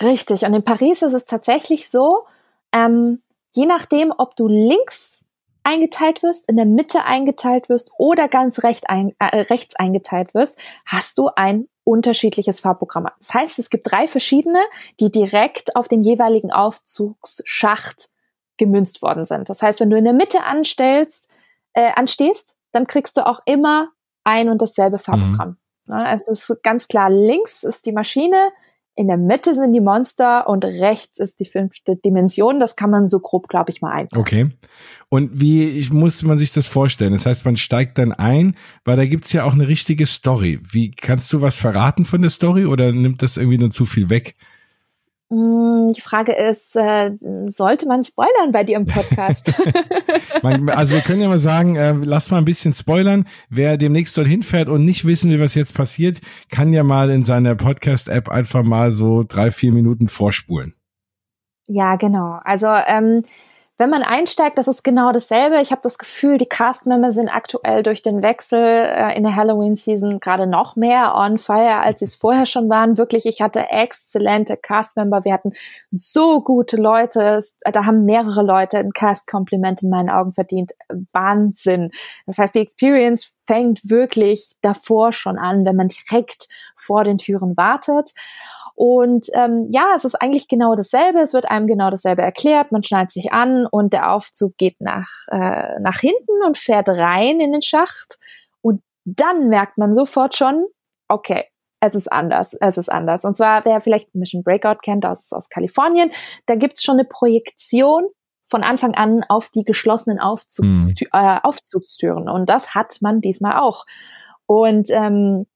Richtig. Und in Paris ist es tatsächlich so, ähm, je nachdem, ob du links eingeteilt wirst, in der Mitte eingeteilt wirst oder ganz recht ein, äh, rechts eingeteilt wirst, hast du ein unterschiedliches Fahrprogramm. Das heißt, es gibt drei verschiedene, die direkt auf den jeweiligen Aufzugsschacht gemünzt worden sind. Das heißt, wenn du in der Mitte anstellst, äh, anstehst, dann kriegst du auch immer ein und dasselbe Fahrprogramm. Mhm. Ja, es ist ganz klar, links ist die Maschine, in der Mitte sind die Monster und rechts ist die fünfte Dimension. Das kann man so grob, glaube ich, mal einteilen. Okay. Und wie ich, muss man sich das vorstellen? Das heißt, man steigt dann ein, weil da gibt's ja auch eine richtige Story. Wie kannst du was verraten von der Story oder nimmt das irgendwie nur zu viel weg? Mm, die Frage ist, äh, sollte man spoilern bei dir im Podcast? also wir können ja mal sagen, äh, lass mal ein bisschen spoilern. Wer demnächst dorthin fährt und nicht wissen will, was jetzt passiert, kann ja mal in seiner Podcast-App einfach mal so drei, vier Minuten vorspulen. Ja, genau. Also ähm, wenn man einsteigt, das ist genau dasselbe. Ich habe das Gefühl, die Cast-Member sind aktuell durch den Wechsel äh, in der Halloween-Season gerade noch mehr on fire, als sie es vorher schon waren. Wirklich, ich hatte exzellente Cast-Member. Wir hatten so gute Leute. Da haben mehrere Leute ein Cast-Kompliment in meinen Augen verdient. Wahnsinn. Das heißt, die Experience fängt wirklich davor schon an, wenn man direkt vor den Türen wartet. Und ähm, ja, es ist eigentlich genau dasselbe. Es wird einem genau dasselbe erklärt. Man schnallt sich an und der Aufzug geht nach, äh, nach hinten und fährt rein in den Schacht. Und dann merkt man sofort schon, okay, es ist anders, es ist anders. Und zwar, wer vielleicht Mission Breakout kennt aus, aus Kalifornien, da gibt's schon eine Projektion von Anfang an auf die geschlossenen Aufzugstü mhm. äh, Aufzugstüren. Und das hat man diesmal auch. Und ähm,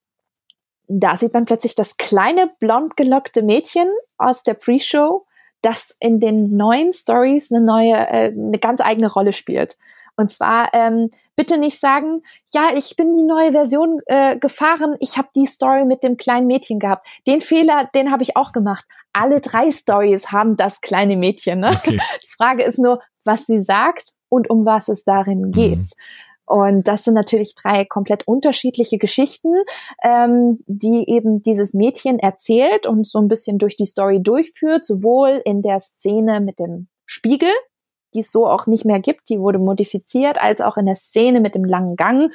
da sieht man plötzlich das kleine blond gelockte Mädchen aus der Pre-Show, das in den neuen Stories eine neue, äh, eine ganz eigene Rolle spielt. Und zwar ähm, bitte nicht sagen, ja, ich bin die neue Version äh, gefahren, ich habe die Story mit dem kleinen Mädchen gehabt. Den Fehler, den habe ich auch gemacht. Alle drei Stories haben das kleine Mädchen. Ne? Okay. Die Frage ist nur, was sie sagt und um was es darin geht. Mhm. Und das sind natürlich drei komplett unterschiedliche Geschichten, ähm, die eben dieses Mädchen erzählt und so ein bisschen durch die Story durchführt, sowohl in der Szene mit dem Spiegel, die es so auch nicht mehr gibt, die wurde modifiziert, als auch in der Szene mit dem langen Gang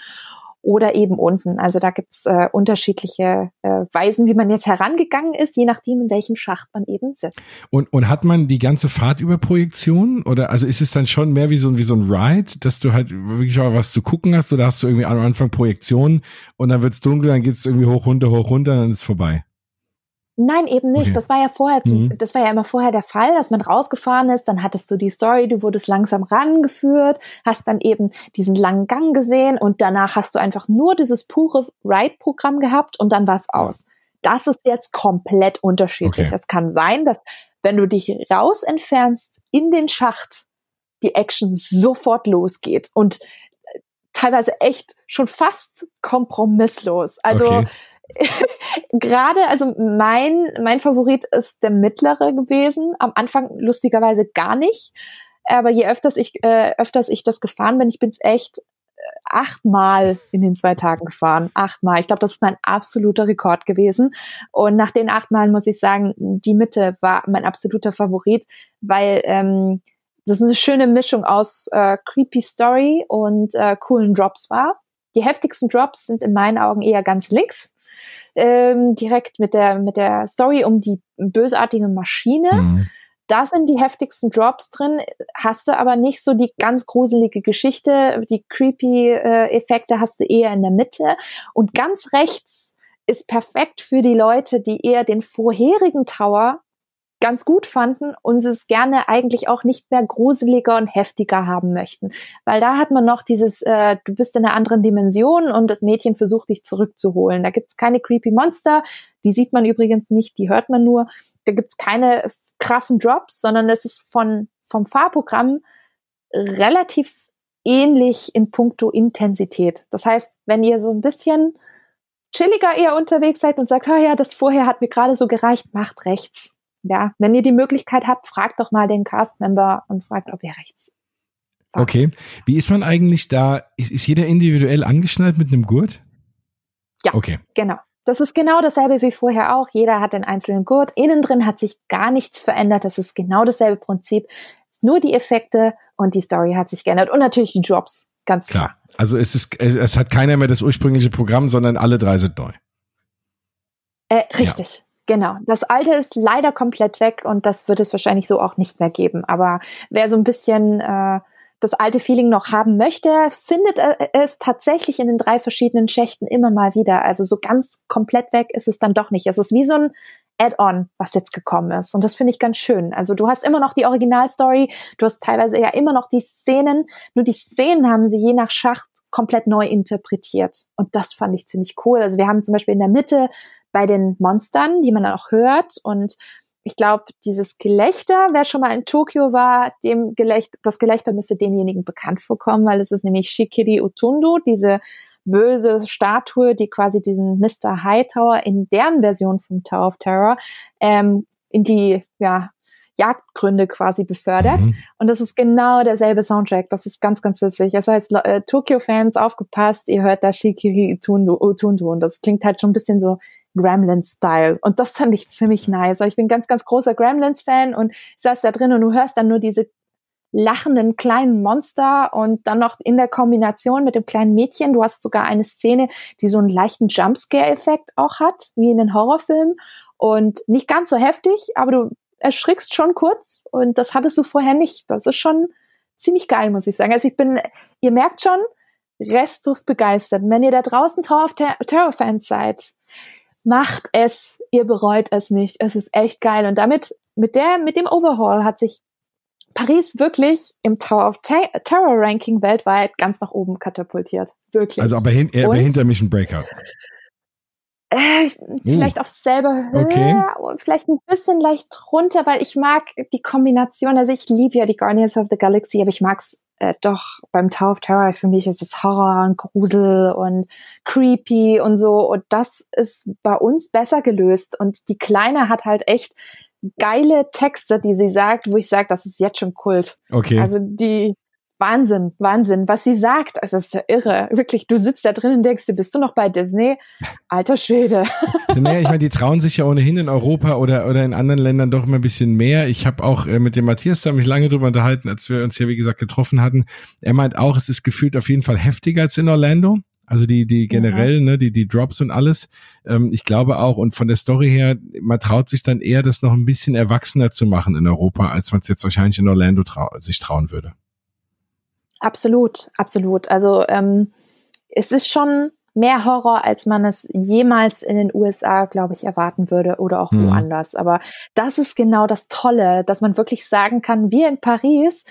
oder eben unten. Also da gibt's äh, unterschiedliche äh, Weisen, wie man jetzt herangegangen ist, je nachdem, in welchem Schacht man eben sitzt. Und, und hat man die ganze Fahrt über Projektion? Oder also ist es dann schon mehr wie so, wie so ein Ride, dass du halt wirklich auch was zu gucken hast oder hast du irgendwie am Anfang Projektion und dann wird's dunkel, dann geht's irgendwie hoch, runter, hoch, runter, dann ist vorbei? Nein, eben nicht. Okay. Das war ja vorher, zu, mhm. das war ja immer vorher der Fall, dass man rausgefahren ist, dann hattest du die Story, du wurdest langsam rangeführt, hast dann eben diesen langen Gang gesehen und danach hast du einfach nur dieses pure Ride-Programm gehabt und dann war's aus. Ja. Das ist jetzt komplett unterschiedlich. Okay. Es kann sein, dass wenn du dich raus entfernst in den Schacht, die Action sofort losgeht und äh, teilweise echt schon fast kompromisslos. Also okay gerade, also mein, mein Favorit ist der mittlere gewesen. Am Anfang lustigerweise gar nicht. Aber je öfters ich, äh, öfters ich das gefahren bin, ich bin's echt achtmal in den zwei Tagen gefahren. Achtmal. Ich glaube, das ist mein absoluter Rekord gewesen. Und nach den achtmal muss ich sagen, die Mitte war mein absoluter Favorit, weil ähm, das eine schöne Mischung aus äh, creepy Story und äh, coolen Drops war. Die heftigsten Drops sind in meinen Augen eher ganz links. Ähm, direkt mit der mit der Story um die bösartige Maschine. Mhm. Da sind die heftigsten Drops drin, hast du aber nicht so die ganz gruselige Geschichte, die creepy äh, Effekte hast du eher in der Mitte. Und ganz rechts ist perfekt für die Leute, die eher den vorherigen Tower ganz gut fanden und es gerne eigentlich auch nicht mehr gruseliger und heftiger haben möchten. Weil da hat man noch dieses, äh, du bist in einer anderen Dimension und das Mädchen versucht dich zurückzuholen. Da gibt's keine creepy Monster, die sieht man übrigens nicht, die hört man nur. Da gibt's keine krassen Drops, sondern es ist von, vom Fahrprogramm relativ ähnlich in puncto Intensität. Das heißt, wenn ihr so ein bisschen chilliger eher unterwegs seid und sagt, oh ja, das vorher hat mir gerade so gereicht, macht rechts ja, wenn ihr die Möglichkeit habt, fragt doch mal den Cast-Member und fragt, ob ihr rechts. Fahrt. Okay. Wie ist man eigentlich da? Ist, ist jeder individuell angeschnallt mit einem Gurt? Ja. Okay. Genau. Das ist genau dasselbe wie vorher auch. Jeder hat den einzelnen Gurt. Innen drin hat sich gar nichts verändert. Das ist genau dasselbe Prinzip. Nur die Effekte und die Story hat sich geändert. Und natürlich die Drops. Ganz klar. klar. Also es ist, es hat keiner mehr das ursprüngliche Programm, sondern alle drei sind neu. Äh, richtig. Genau, das alte ist leider komplett weg und das wird es wahrscheinlich so auch nicht mehr geben. Aber wer so ein bisschen äh, das alte Feeling noch haben möchte, findet es tatsächlich in den drei verschiedenen Schächten immer mal wieder. Also so ganz komplett weg ist es dann doch nicht. Es ist wie so ein Add-on, was jetzt gekommen ist. Und das finde ich ganz schön. Also du hast immer noch die Originalstory, du hast teilweise ja immer noch die Szenen, nur die Szenen haben sie je nach Schacht komplett neu interpretiert. Und das fand ich ziemlich cool. Also wir haben zum Beispiel in der Mitte bei den Monstern, die man dann auch hört. Und ich glaube, dieses Gelächter, wer schon mal in Tokio war, dem Gelächter, das Gelächter müsste demjenigen bekannt vorkommen, weil es ist nämlich Shikiri Utundu, diese böse Statue, die quasi diesen Mr. Hightower in deren Version vom Tower of Terror ähm, in die ja, Jagdgründe quasi befördert. Mhm. Und das ist genau derselbe Soundtrack. Das ist ganz, ganz witzig. Das heißt, äh, Tokyo-Fans, aufgepasst, ihr hört da Shikiri Utundu. Und das klingt halt schon ein bisschen so Gremlins-Style. Und das fand ich ziemlich nice. Ich bin ganz, ganz großer Gremlins-Fan und saß da drin und du hörst dann nur diese lachenden kleinen Monster und dann noch in der Kombination mit dem kleinen Mädchen. Du hast sogar eine Szene, die so einen leichten Jumpscare-Effekt auch hat, wie in den Horrorfilmen. Und nicht ganz so heftig, aber du erschrickst schon kurz und das hattest du vorher nicht. Das ist schon ziemlich geil, muss ich sagen. Also ich bin, ihr merkt schon, restlos begeistert. wenn ihr da draußen Tower of Ter Terror-Fans seid, macht es, ihr bereut es nicht. Es ist echt geil. Und damit, mit der, mit dem Overhaul hat sich Paris wirklich im Tower of Ter Terror Ranking weltweit ganz nach oben katapultiert. Wirklich. Also aber hin, eher hinter Mission Breakout. Äh, vielleicht uh. auf selber Höhe okay. und vielleicht ein bisschen leicht runter, weil ich mag die Kombination. Also ich liebe ja die Guardians of the Galaxy, aber ich mag's äh, doch beim Tower of Terror für mich ist es Horror und Grusel und creepy und so. Und das ist bei uns besser gelöst. Und die Kleine hat halt echt geile Texte, die sie sagt, wo ich sage, das ist jetzt schon Kult. Okay. Also die Wahnsinn, Wahnsinn, was sie sagt. Es ist irre. Wirklich, du sitzt da drin und denkst, bist du noch bei Disney? Alter Schwede. Naja, ich meine, die trauen sich ja ohnehin in Europa oder, oder in anderen Ländern doch immer ein bisschen mehr. Ich habe auch äh, mit dem Matthias da mich lange drüber unterhalten, als wir uns hier, wie gesagt, getroffen hatten. Er meint auch, es ist gefühlt auf jeden Fall heftiger als in Orlando. Also die, die generell, ja. ne, die, die Drops und alles. Ähm, ich glaube auch, und von der Story her, man traut sich dann eher, das noch ein bisschen erwachsener zu machen in Europa, als man es jetzt wahrscheinlich in Orlando trau sich trauen würde. Absolut, absolut. Also ähm, es ist schon mehr Horror, als man es jemals in den USA, glaube ich, erwarten würde oder auch mhm. woanders. Aber das ist genau das Tolle, dass man wirklich sagen kann, wir in Paris,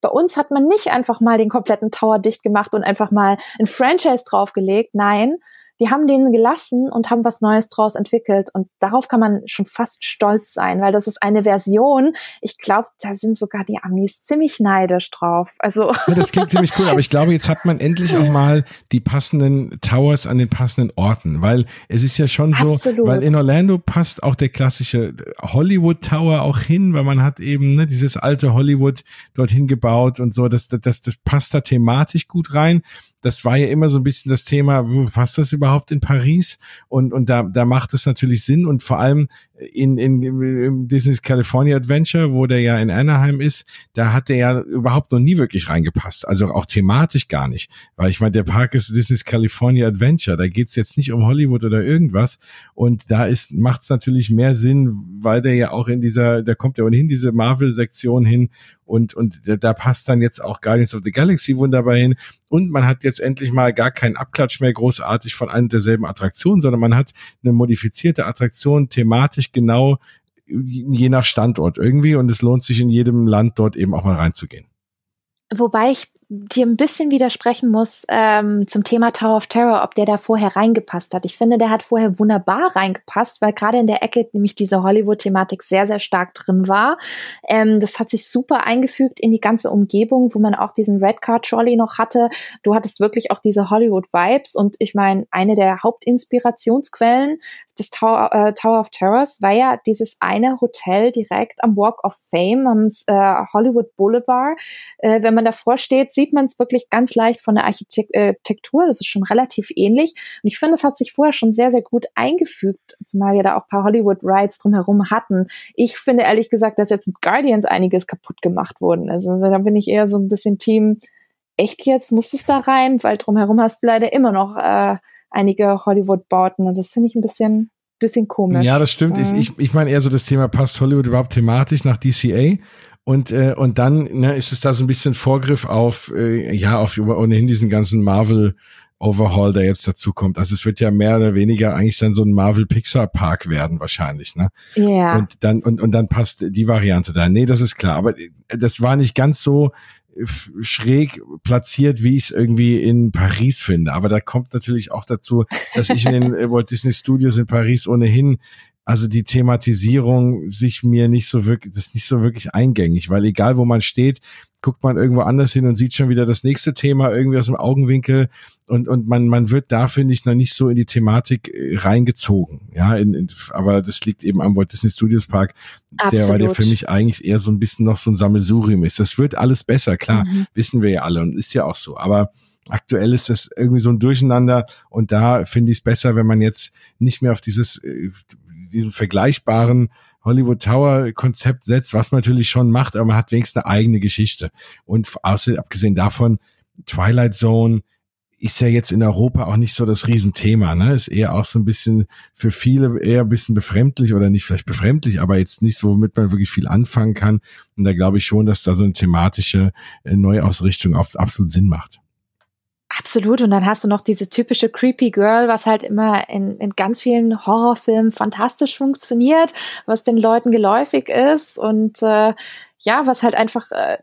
bei uns hat man nicht einfach mal den kompletten Tower dicht gemacht und einfach mal ein Franchise draufgelegt. Nein, die haben den gelassen und haben was Neues draus entwickelt. Und darauf kann man schon fast stolz sein, weil das ist eine Version. Ich glaube, da sind sogar die Amis ziemlich neidisch drauf. Also. Ja, das klingt ziemlich cool, aber ich glaube, jetzt hat man endlich auch mal die passenden Towers an den passenden Orten, weil es ist ja schon so, Absolut. weil in Orlando passt auch der klassische Hollywood Tower auch hin, weil man hat eben ne, dieses alte Hollywood dorthin gebaut und so, das, das, das passt da thematisch gut rein das war ja immer so ein bisschen das Thema, passt das überhaupt in Paris? Und, und da, da macht es natürlich Sinn und vor allem in, in, in Disney's California Adventure, wo der ja in Anaheim ist, da hat der ja überhaupt noch nie wirklich reingepasst. Also auch thematisch gar nicht. Weil ich meine, der Park ist Disney's California Adventure. Da geht's jetzt nicht um Hollywood oder irgendwas. Und da ist, macht's natürlich mehr Sinn, weil der ja auch in dieser, da kommt ja ohnehin diese Marvel-Sektion hin und, und da passt dann jetzt auch Guardians of the Galaxy wunderbar hin. Und man hat jetzt endlich mal gar keinen Abklatsch mehr großartig von einer derselben Attraktion, sondern man hat eine modifizierte Attraktion thematisch genau je nach Standort irgendwie und es lohnt sich in jedem Land dort eben auch mal reinzugehen. Wobei ich dir ein bisschen widersprechen muss ähm, zum Thema Tower of Terror, ob der da vorher reingepasst hat. Ich finde, der hat vorher wunderbar reingepasst, weil gerade in der Ecke nämlich diese Hollywood-Thematik sehr, sehr stark drin war. Ähm, das hat sich super eingefügt in die ganze Umgebung, wo man auch diesen Red Car Trolley noch hatte. Du hattest wirklich auch diese Hollywood-Vibes und ich meine, eine der Hauptinspirationsquellen des Tower, äh, Tower of Terrors war ja dieses eine Hotel direkt am Walk of Fame, am äh, Hollywood Boulevard. Äh, wenn man davor steht, sieht man es wirklich ganz leicht von der Architektur. Das ist schon relativ ähnlich. Und ich finde, es hat sich vorher schon sehr, sehr gut eingefügt, zumal wir da auch ein paar Hollywood-Rides drumherum hatten. Ich finde ehrlich gesagt, dass jetzt mit Guardians einiges kaputt gemacht worden ist. Also da bin ich eher so ein bisschen Team, echt jetzt, muss es da rein? Weil drumherum hast du leider immer noch äh, einige Hollywood-Bauten. Und das finde ich ein bisschen, bisschen komisch. Ja, das stimmt. Mhm. Ich, ich meine eher so das Thema, passt Hollywood überhaupt thematisch nach DCA? Und, äh, und dann ne, ist es da so ein bisschen Vorgriff auf, äh, ja, auf ohnehin diesen ganzen Marvel Overhaul, der jetzt dazu kommt. Also es wird ja mehr oder weniger eigentlich dann so ein Marvel Pixar Park werden wahrscheinlich, ne? Ja. Und dann und und dann passt die Variante da. Nee, das ist klar, aber das war nicht ganz so schräg platziert, wie ich es irgendwie in Paris finde. Aber da kommt natürlich auch dazu, dass ich in den Walt Disney Studios in Paris ohnehin also die Thematisierung sich mir nicht so wirklich, das ist nicht so wirklich eingängig, weil egal wo man steht, guckt man irgendwo anders hin und sieht schon wieder das nächste Thema irgendwie aus dem Augenwinkel und, und man, man wird da, finde ich, noch nicht so in die Thematik äh, reingezogen. Ja, in, in, aber das liegt eben am Walt Disney Studios Park, Absolut. der, weil der für mich eigentlich eher so ein bisschen noch so ein Sammelsurium ist. Das wird alles besser, klar, mhm. wissen wir ja alle und ist ja auch so. Aber aktuell ist das irgendwie so ein Durcheinander und da finde ich es besser, wenn man jetzt nicht mehr auf dieses, äh, diesen vergleichbaren Hollywood Tower Konzept setzt, was man natürlich schon macht, aber man hat wenigstens eine eigene Geschichte. Und außer, abgesehen davon, Twilight Zone ist ja jetzt in Europa auch nicht so das Riesenthema, ne? Ist eher auch so ein bisschen für viele eher ein bisschen befremdlich oder nicht vielleicht befremdlich, aber jetzt nicht so, womit man wirklich viel anfangen kann. Und da glaube ich schon, dass da so eine thematische äh, Neuausrichtung absolut Sinn macht. Absolut. Und dann hast du noch dieses typische Creepy Girl, was halt immer in, in ganz vielen Horrorfilmen fantastisch funktioniert, was den Leuten geläufig ist und äh, ja, was halt einfach äh,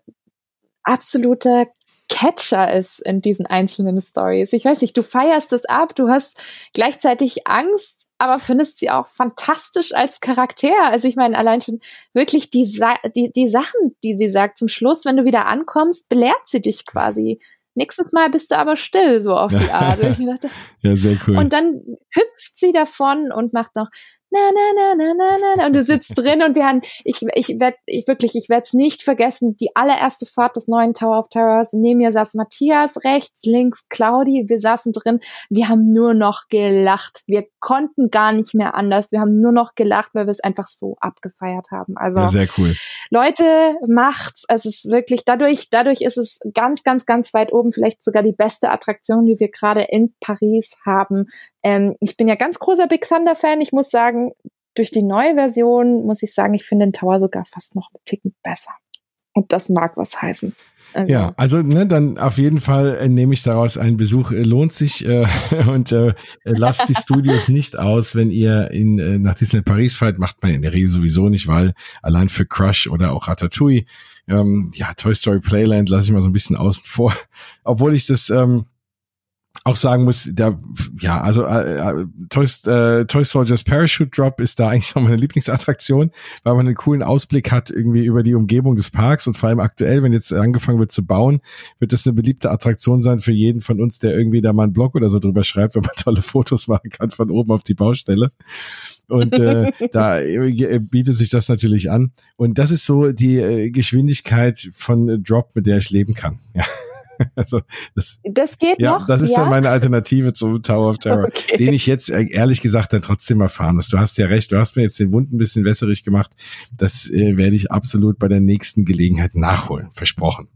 absoluter Catcher ist in diesen einzelnen Stories. Ich weiß nicht, du feierst es ab, du hast gleichzeitig Angst, aber findest sie auch fantastisch als Charakter. Also ich meine, allein schon wirklich die, Sa die, die Sachen, die sie sagt zum Schluss, wenn du wieder ankommst, belehrt sie dich quasi nächstes Mal bist du aber still, so auf die Art. dachte, ja, sehr cool. Und dann hüpft sie davon und macht noch, na, na, na, na, na, na. Und du sitzt drin und wir haben, ich, ich werde, ich wirklich, ich werde es nicht vergessen, die allererste Fahrt des neuen Tower of Terrors. Neben mir saß Matthias, rechts, links Claudi. Wir saßen drin. Wir haben nur noch gelacht. Wir konnten gar nicht mehr anders. Wir haben nur noch gelacht, weil wir es einfach so abgefeiert haben. Also, ja, sehr cool. Leute, macht's. Es ist wirklich, dadurch, dadurch ist es ganz, ganz, ganz weit oben. Vielleicht sogar die beste Attraktion, die wir gerade in Paris haben. Ähm, ich bin ja ganz großer Big Thunder Fan. Ich muss sagen, durch die neue Version muss ich sagen, ich finde den Tower sogar fast noch einen Ticken besser. Und das mag was heißen. Also. Ja, also ne, dann auf jeden Fall äh, nehme ich daraus ein Besuch äh, lohnt sich äh, und äh, lasst die Studios nicht aus, wenn ihr in äh, nach Disneyland Paris fahrt, macht man in der Regel sowieso nicht, weil allein für Crush oder auch Ratatouille, ähm, ja Toy Story Playland lasse ich mal so ein bisschen außen vor, obwohl ich das ähm, auch sagen muss, der, ja, also äh, äh, Toy, äh, Toy Soldiers Parachute Drop ist da eigentlich so meine Lieblingsattraktion, weil man einen coolen Ausblick hat irgendwie über die Umgebung des Parks und vor allem aktuell, wenn jetzt angefangen wird zu bauen, wird das eine beliebte Attraktion sein für jeden von uns, der irgendwie da mal einen Blog oder so drüber schreibt, wenn man tolle Fotos machen kann von oben auf die Baustelle. Und äh, da äh, bietet sich das natürlich an. Und das ist so die äh, Geschwindigkeit von Drop, mit der ich leben kann. Ja. Also das, das geht ja, noch. Das ist ja? dann meine Alternative zum Tower of Terror, okay. den ich jetzt äh, ehrlich gesagt dann trotzdem erfahren muss. Du hast ja recht, du hast mir jetzt den Wund ein bisschen wässerig gemacht. Das äh, werde ich absolut bei der nächsten Gelegenheit nachholen. Versprochen.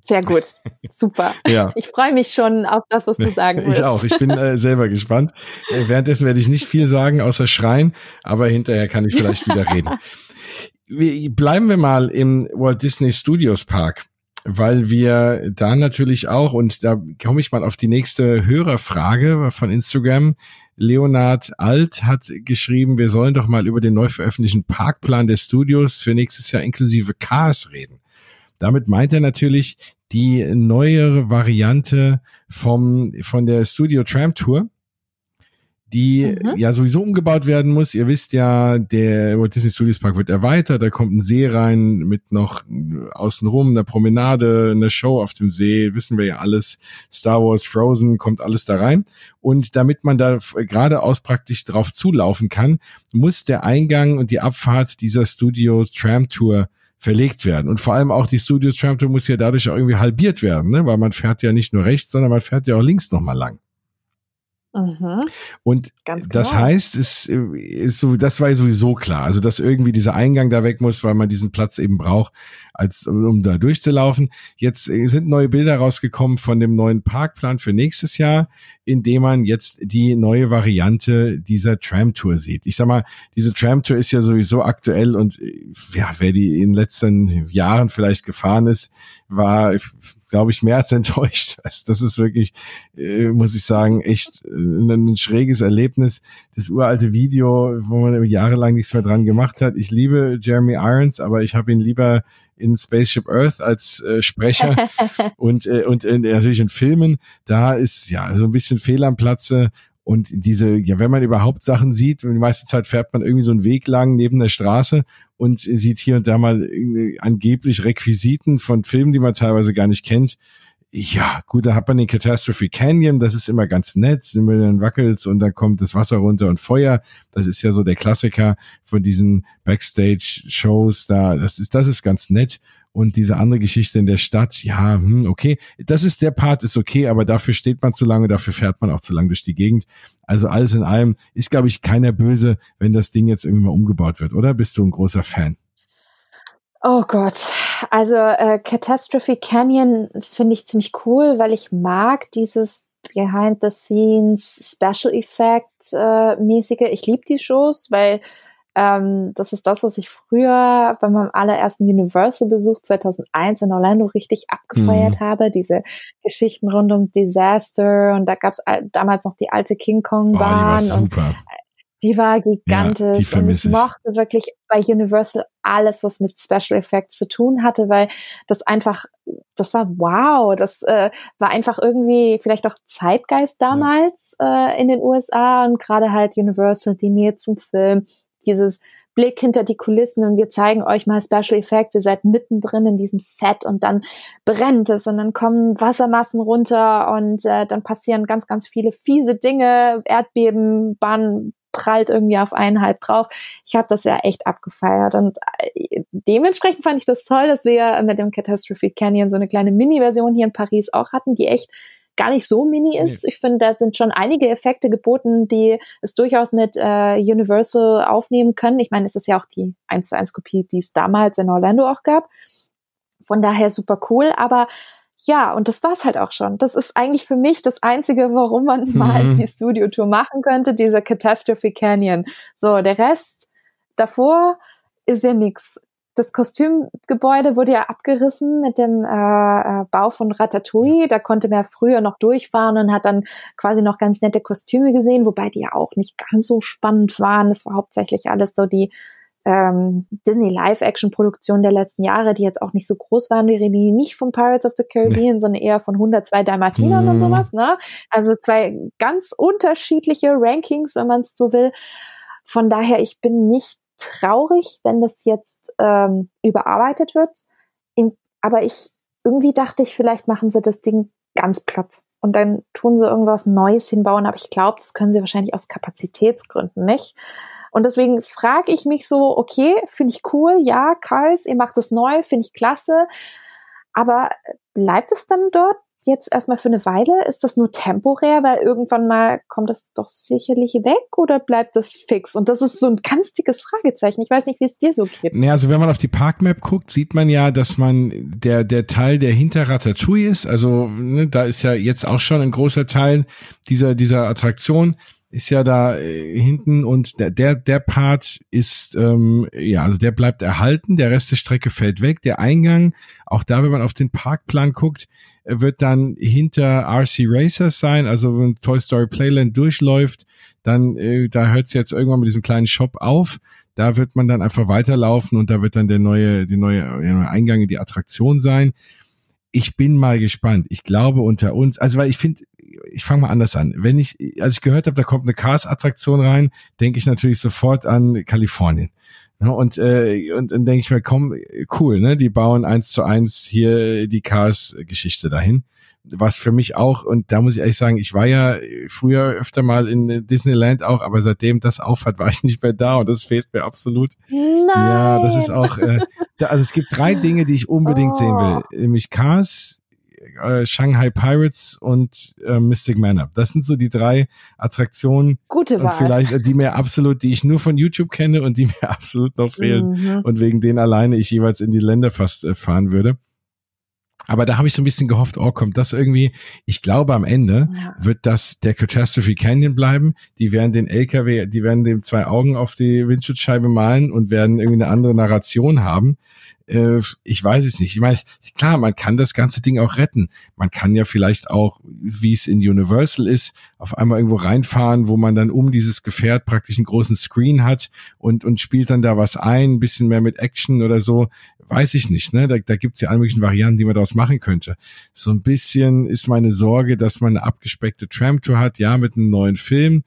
Sehr gut. Super. ja. Ich freue mich schon auf das, was du sagen wirst. Ich auch. Ich bin äh, selber gespannt. Äh, währenddessen werde ich nicht viel sagen, außer schreien, aber hinterher kann ich vielleicht wieder reden. Bleiben wir mal im Walt Disney Studios Park weil wir da natürlich auch, und da komme ich mal auf die nächste Hörerfrage von Instagram. Leonard Alt hat geschrieben, wir sollen doch mal über den neu veröffentlichten Parkplan der Studios für nächstes Jahr inklusive Cars reden. Damit meint er natürlich die neuere Variante vom, von der Studio Tram Tour die mhm. ja sowieso umgebaut werden muss. Ihr wisst ja, der Walt Disney Studios Park wird erweitert, da kommt ein See rein mit noch außenrum einer Promenade, eine Show auf dem See, wissen wir ja alles. Star Wars, Frozen, kommt alles da rein. Und damit man da geradeaus praktisch drauf zulaufen kann, muss der Eingang und die Abfahrt dieser Studio Tram Tour verlegt werden. Und vor allem auch die Studio Tram Tour muss ja dadurch auch irgendwie halbiert werden, ne? weil man fährt ja nicht nur rechts, sondern man fährt ja auch links nochmal lang. Mhm. Und Ganz das genau. heißt, es ist so, das war sowieso klar. Also, dass irgendwie dieser Eingang da weg muss, weil man diesen Platz eben braucht, als um da durchzulaufen. Jetzt sind neue Bilder rausgekommen von dem neuen Parkplan für nächstes Jahr, in dem man jetzt die neue Variante dieser Tram-Tour sieht. Ich sag mal, diese Tram-Tour ist ja sowieso aktuell und ja, wer die in den letzten Jahren vielleicht gefahren ist, war glaube ich, mehr als enttäuscht. Also das ist wirklich, äh, muss ich sagen, echt äh, ein schräges Erlebnis. Das uralte Video, wo man jahrelang nichts mehr dran gemacht hat. Ich liebe Jeremy Irons, aber ich habe ihn lieber in Spaceship Earth als äh, Sprecher und äh, und äh, natürlich in Filmen. Da ist ja so ein bisschen Fehl am Platze und diese, ja, wenn man überhaupt Sachen sieht, die meiste Zeit fährt man irgendwie so einen Weg lang neben der Straße und sieht hier und da mal angeblich Requisiten von Filmen, die man teilweise gar nicht kennt. Ja, gut, da hat man den Catastrophe Canyon, das ist immer ganz nett, dann wackelt und dann kommt das Wasser runter und Feuer. Das ist ja so der Klassiker von diesen Backstage-Shows da. Das ist, das ist ganz nett und diese andere Geschichte in der Stadt, ja, hm, okay, das ist der Part, ist okay, aber dafür steht man zu lange, dafür fährt man auch zu lange durch die Gegend. Also alles in allem ist, glaube ich, keiner böse, wenn das Ding jetzt irgendwie mal umgebaut wird, oder? Bist du ein großer Fan? Oh Gott, also äh, Catastrophe Canyon finde ich ziemlich cool, weil ich mag dieses Behind the Scenes Special Effect äh, mäßige. Ich liebe die Shows, weil ähm, das ist das, was ich früher bei meinem allerersten Universal-Besuch 2001 in Orlando richtig abgefeiert mhm. habe. Diese Geschichten rund um Disaster und da gab es damals noch die alte King Kong-Bahn. Oh, die war super. Die war gigantisch ja, die und ich, ich mochte wirklich bei Universal alles, was mit Special Effects zu tun hatte, weil das einfach, das war wow, das äh, war einfach irgendwie vielleicht auch Zeitgeist damals ja. äh, in den USA und gerade halt Universal, die Nähe zum Film, dieses Blick hinter die Kulissen und wir zeigen euch mal Special Effects. Ihr seid mittendrin in diesem Set und dann brennt es und dann kommen Wassermassen runter und äh, dann passieren ganz, ganz viele fiese Dinge. Erdbeben, Bahn prallt irgendwie auf einen halb drauf. Ich habe das ja echt abgefeiert und äh, dementsprechend fand ich das toll, dass wir mit dem Catastrophe Canyon so eine kleine Mini-Version hier in Paris auch hatten, die echt gar nicht so mini ist. Nee. Ich finde, da sind schon einige Effekte geboten, die es durchaus mit äh, Universal aufnehmen können. Ich meine, es ist ja auch die 1 zu 1 Kopie, die es damals in Orlando auch gab. Von daher super cool, aber ja, und das war's halt auch schon. Das ist eigentlich für mich das Einzige, warum man mhm. mal die Studio-Tour machen könnte, dieser Catastrophe Canyon. So, der Rest davor ist ja nix das Kostümgebäude wurde ja abgerissen mit dem äh, äh, Bau von Ratatouille. Da konnte man ja früher noch durchfahren und hat dann quasi noch ganz nette Kostüme gesehen, wobei die ja auch nicht ganz so spannend waren. Das war hauptsächlich alles so die ähm, Disney Live-Action-Produktionen der letzten Jahre, die jetzt auch nicht so groß waren, die nicht von Pirates of the Caribbean, nee. sondern eher von 102 Dalmatinern mm. und mhm. sowas. Ne? Also zwei ganz unterschiedliche Rankings, wenn man es so will. Von daher, ich bin nicht traurig, wenn das jetzt ähm, überarbeitet wird. In, aber ich irgendwie dachte ich, vielleicht machen sie das Ding ganz platt und dann tun sie irgendwas Neues hinbauen. Aber ich glaube, das können sie wahrscheinlich aus Kapazitätsgründen nicht. Und deswegen frage ich mich so, okay, finde ich cool, ja, Karls, ihr macht es neu, finde ich klasse. Aber bleibt es dann dort jetzt erstmal für eine Weile? Ist das nur temporär, weil irgendwann mal kommt das doch sicherlich weg oder bleibt das fix? Und das ist so ein ganz dickes Fragezeichen. Ich weiß nicht, wie es dir so geht. Ja, also wenn man auf die Parkmap guckt, sieht man ja, dass man der, der Teil, der hinter Ratatouille ist, also ne, da ist ja jetzt auch schon ein großer Teil dieser, dieser Attraktion ist ja da äh, hinten und der, der, der Part ist, ähm, ja, also der bleibt erhalten, der Rest der Strecke fällt weg. Der Eingang, auch da, wenn man auf den Parkplan guckt, wird dann hinter RC Racers sein, also wenn Toy Story Playland durchläuft, dann, äh, da hört es jetzt irgendwann mit diesem kleinen Shop auf. Da wird man dann einfach weiterlaufen und da wird dann der neue, die neue, der neue Eingang in die Attraktion sein. Ich bin mal gespannt. Ich glaube unter uns, also weil ich finde, ich fange mal anders an. Wenn ich, als ich gehört habe, da kommt eine Cars-Attraktion rein, denke ich natürlich sofort an Kalifornien. Und, äh, und dann denke ich mir, komm, cool, ne? Die bauen eins zu eins hier die Cars-Geschichte dahin. Was für mich auch, und da muss ich ehrlich sagen, ich war ja früher öfter mal in Disneyland auch, aber seitdem das aufhat, war ich nicht mehr da und das fehlt mir absolut. Nein. Ja, das ist auch, äh, da, also es gibt drei Dinge, die ich unbedingt oh. sehen will. Nämlich Cars, äh, Shanghai Pirates und äh, Mystic Manor. Das sind so die drei Attraktionen. Gute Wahl. Und vielleicht, äh, die mir absolut, die ich nur von YouTube kenne und die mir absolut noch fehlen. Mhm. Und wegen denen alleine ich jeweils in die Länder fast äh, fahren würde. Aber da habe ich so ein bisschen gehofft, oh, kommt das irgendwie. Ich glaube, am Ende ja. wird das der Catastrophe Canyon bleiben. Die werden den LKW, die werden dem zwei Augen auf die Windschutzscheibe malen und werden irgendwie eine andere Narration haben äh, ich weiß es nicht. Ich meine, klar, man kann das ganze Ding auch retten. Man kann ja vielleicht auch, wie es in Universal ist, auf einmal irgendwo reinfahren, wo man dann um dieses Gefährt praktisch einen großen Screen hat und, und spielt dann da was ein, ein bisschen mehr mit Action oder so. Weiß ich nicht, ne? Da, da gibt's ja alle möglichen Varianten, die man daraus machen könnte. So ein bisschen ist meine Sorge, dass man eine abgespeckte Tram-Tour hat, ja, mit einem neuen Film,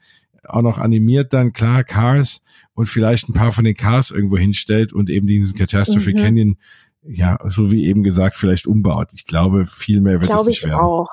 auch noch animiert dann, klar, Cars, und vielleicht ein paar von den Cars irgendwo hinstellt und eben diesen Catastrophe mhm. Canyon, ja, so wie eben gesagt, vielleicht umbaut. Ich glaube, viel mehr wird glaube es nicht werden. Auch.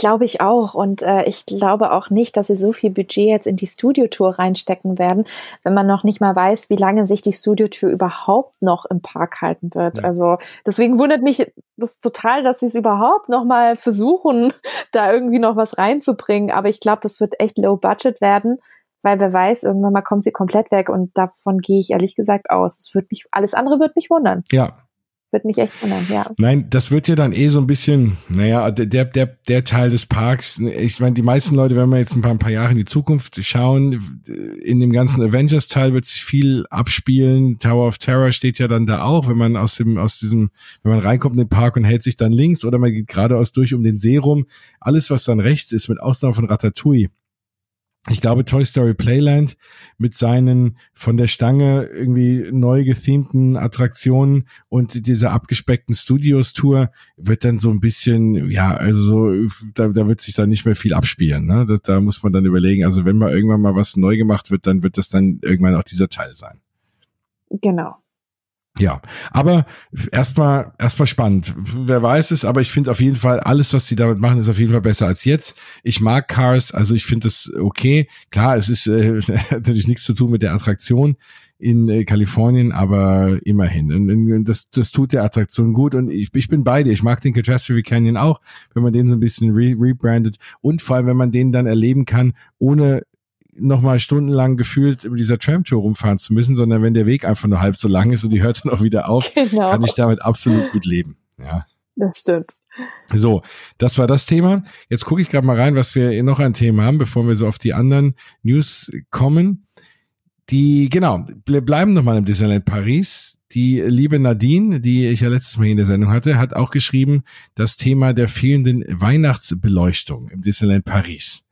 Glaube ich auch. Und äh, ich glaube auch nicht, dass sie so viel Budget jetzt in die Studiotour reinstecken werden, wenn man noch nicht mal weiß, wie lange sich die Studiotour überhaupt noch im Park halten wird. Ja. Also deswegen wundert mich das total, dass sie es überhaupt noch mal versuchen, da irgendwie noch was reinzubringen. Aber ich glaube, das wird echt low budget werden weil wer weiß, irgendwann mal kommt sie komplett weg und davon gehe ich ehrlich gesagt aus. Es wird mich, alles andere wird mich wundern. Ja. Wird mich echt wundern, ja. Nein, das wird ja dann eh so ein bisschen, naja, der, der, der Teil des Parks, ich meine, die meisten Leute, wenn wir jetzt ein paar, ein paar Jahre in die Zukunft schauen, in dem ganzen Avengers-Teil wird sich viel abspielen. Tower of Terror steht ja dann da auch, wenn man aus dem, aus diesem, wenn man reinkommt in den Park und hält sich dann links oder man geht geradeaus durch um den See rum. Alles, was dann rechts ist, mit Ausnahme von Ratatouille, ich glaube, Toy Story Playland mit seinen von der Stange irgendwie neu gethemten Attraktionen und dieser abgespeckten Studios-Tour wird dann so ein bisschen, ja, also so, da, da wird sich dann nicht mehr viel abspielen. Ne? Das, da muss man dann überlegen, also wenn mal irgendwann mal was neu gemacht wird, dann wird das dann irgendwann auch dieser Teil sein. Genau. Ja, aber erstmal erstmal spannend. Wer weiß es, aber ich finde auf jeden Fall alles, was sie damit machen, ist auf jeden Fall besser als jetzt. Ich mag Cars, also ich finde das okay. Klar, es ist äh, natürlich nichts zu tun mit der Attraktion in äh, Kalifornien, aber immerhin. Und, und das, das tut der Attraktion gut und ich, ich bin bei dir. Ich mag den Catastrophe Canyon auch, wenn man den so ein bisschen re rebrandet und vor allem, wenn man den dann erleben kann, ohne nochmal stundenlang gefühlt über dieser Tramtour rumfahren zu müssen, sondern wenn der Weg einfach nur halb so lang ist und die hört dann auch wieder auf, genau. kann ich damit absolut gut leben. Ja. Das stimmt. So, das war das Thema. Jetzt gucke ich gerade mal rein, was wir noch ein Thema haben, bevor wir so auf die anderen News kommen. Die, genau, bleiben nochmal im Disneyland Paris. Die liebe Nadine, die ich ja letztes Mal in der Sendung hatte, hat auch geschrieben, das Thema der fehlenden Weihnachtsbeleuchtung im Disneyland Paris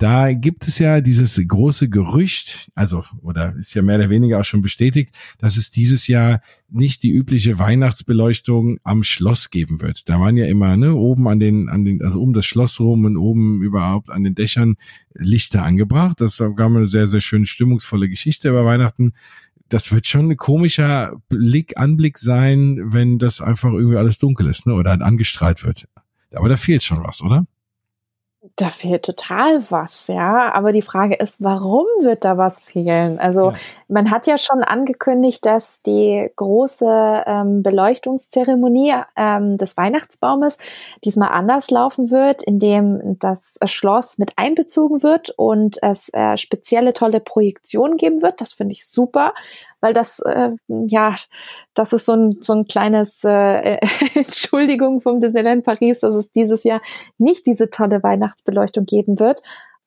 Da gibt es ja dieses große Gerücht, also oder ist ja mehr oder weniger auch schon bestätigt, dass es dieses Jahr nicht die übliche Weihnachtsbeleuchtung am Schloss geben wird. Da waren ja immer ne, oben an den, an den, also um das Schloss rum und oben überhaupt an den Dächern Lichter angebracht. Das gab eine sehr, sehr schöne stimmungsvolle Geschichte über Weihnachten das wird schon ein komischer Blick, Anblick sein, wenn das einfach irgendwie alles dunkel ist, ne? Oder angestrahlt wird. Aber da fehlt schon was, oder? Da fehlt total was, ja. Aber die Frage ist, warum wird da was fehlen? Also ja. man hat ja schon angekündigt, dass die große ähm, Beleuchtungszeremonie ähm, des Weihnachtsbaumes diesmal anders laufen wird, indem das Schloss mit einbezogen wird und es äh, spezielle tolle Projektionen geben wird. Das finde ich super weil das, äh, ja, das ist so ein, so ein kleines äh, Entschuldigung vom Disneyland Paris, dass es dieses Jahr nicht diese tolle Weihnachtsbeleuchtung geben wird.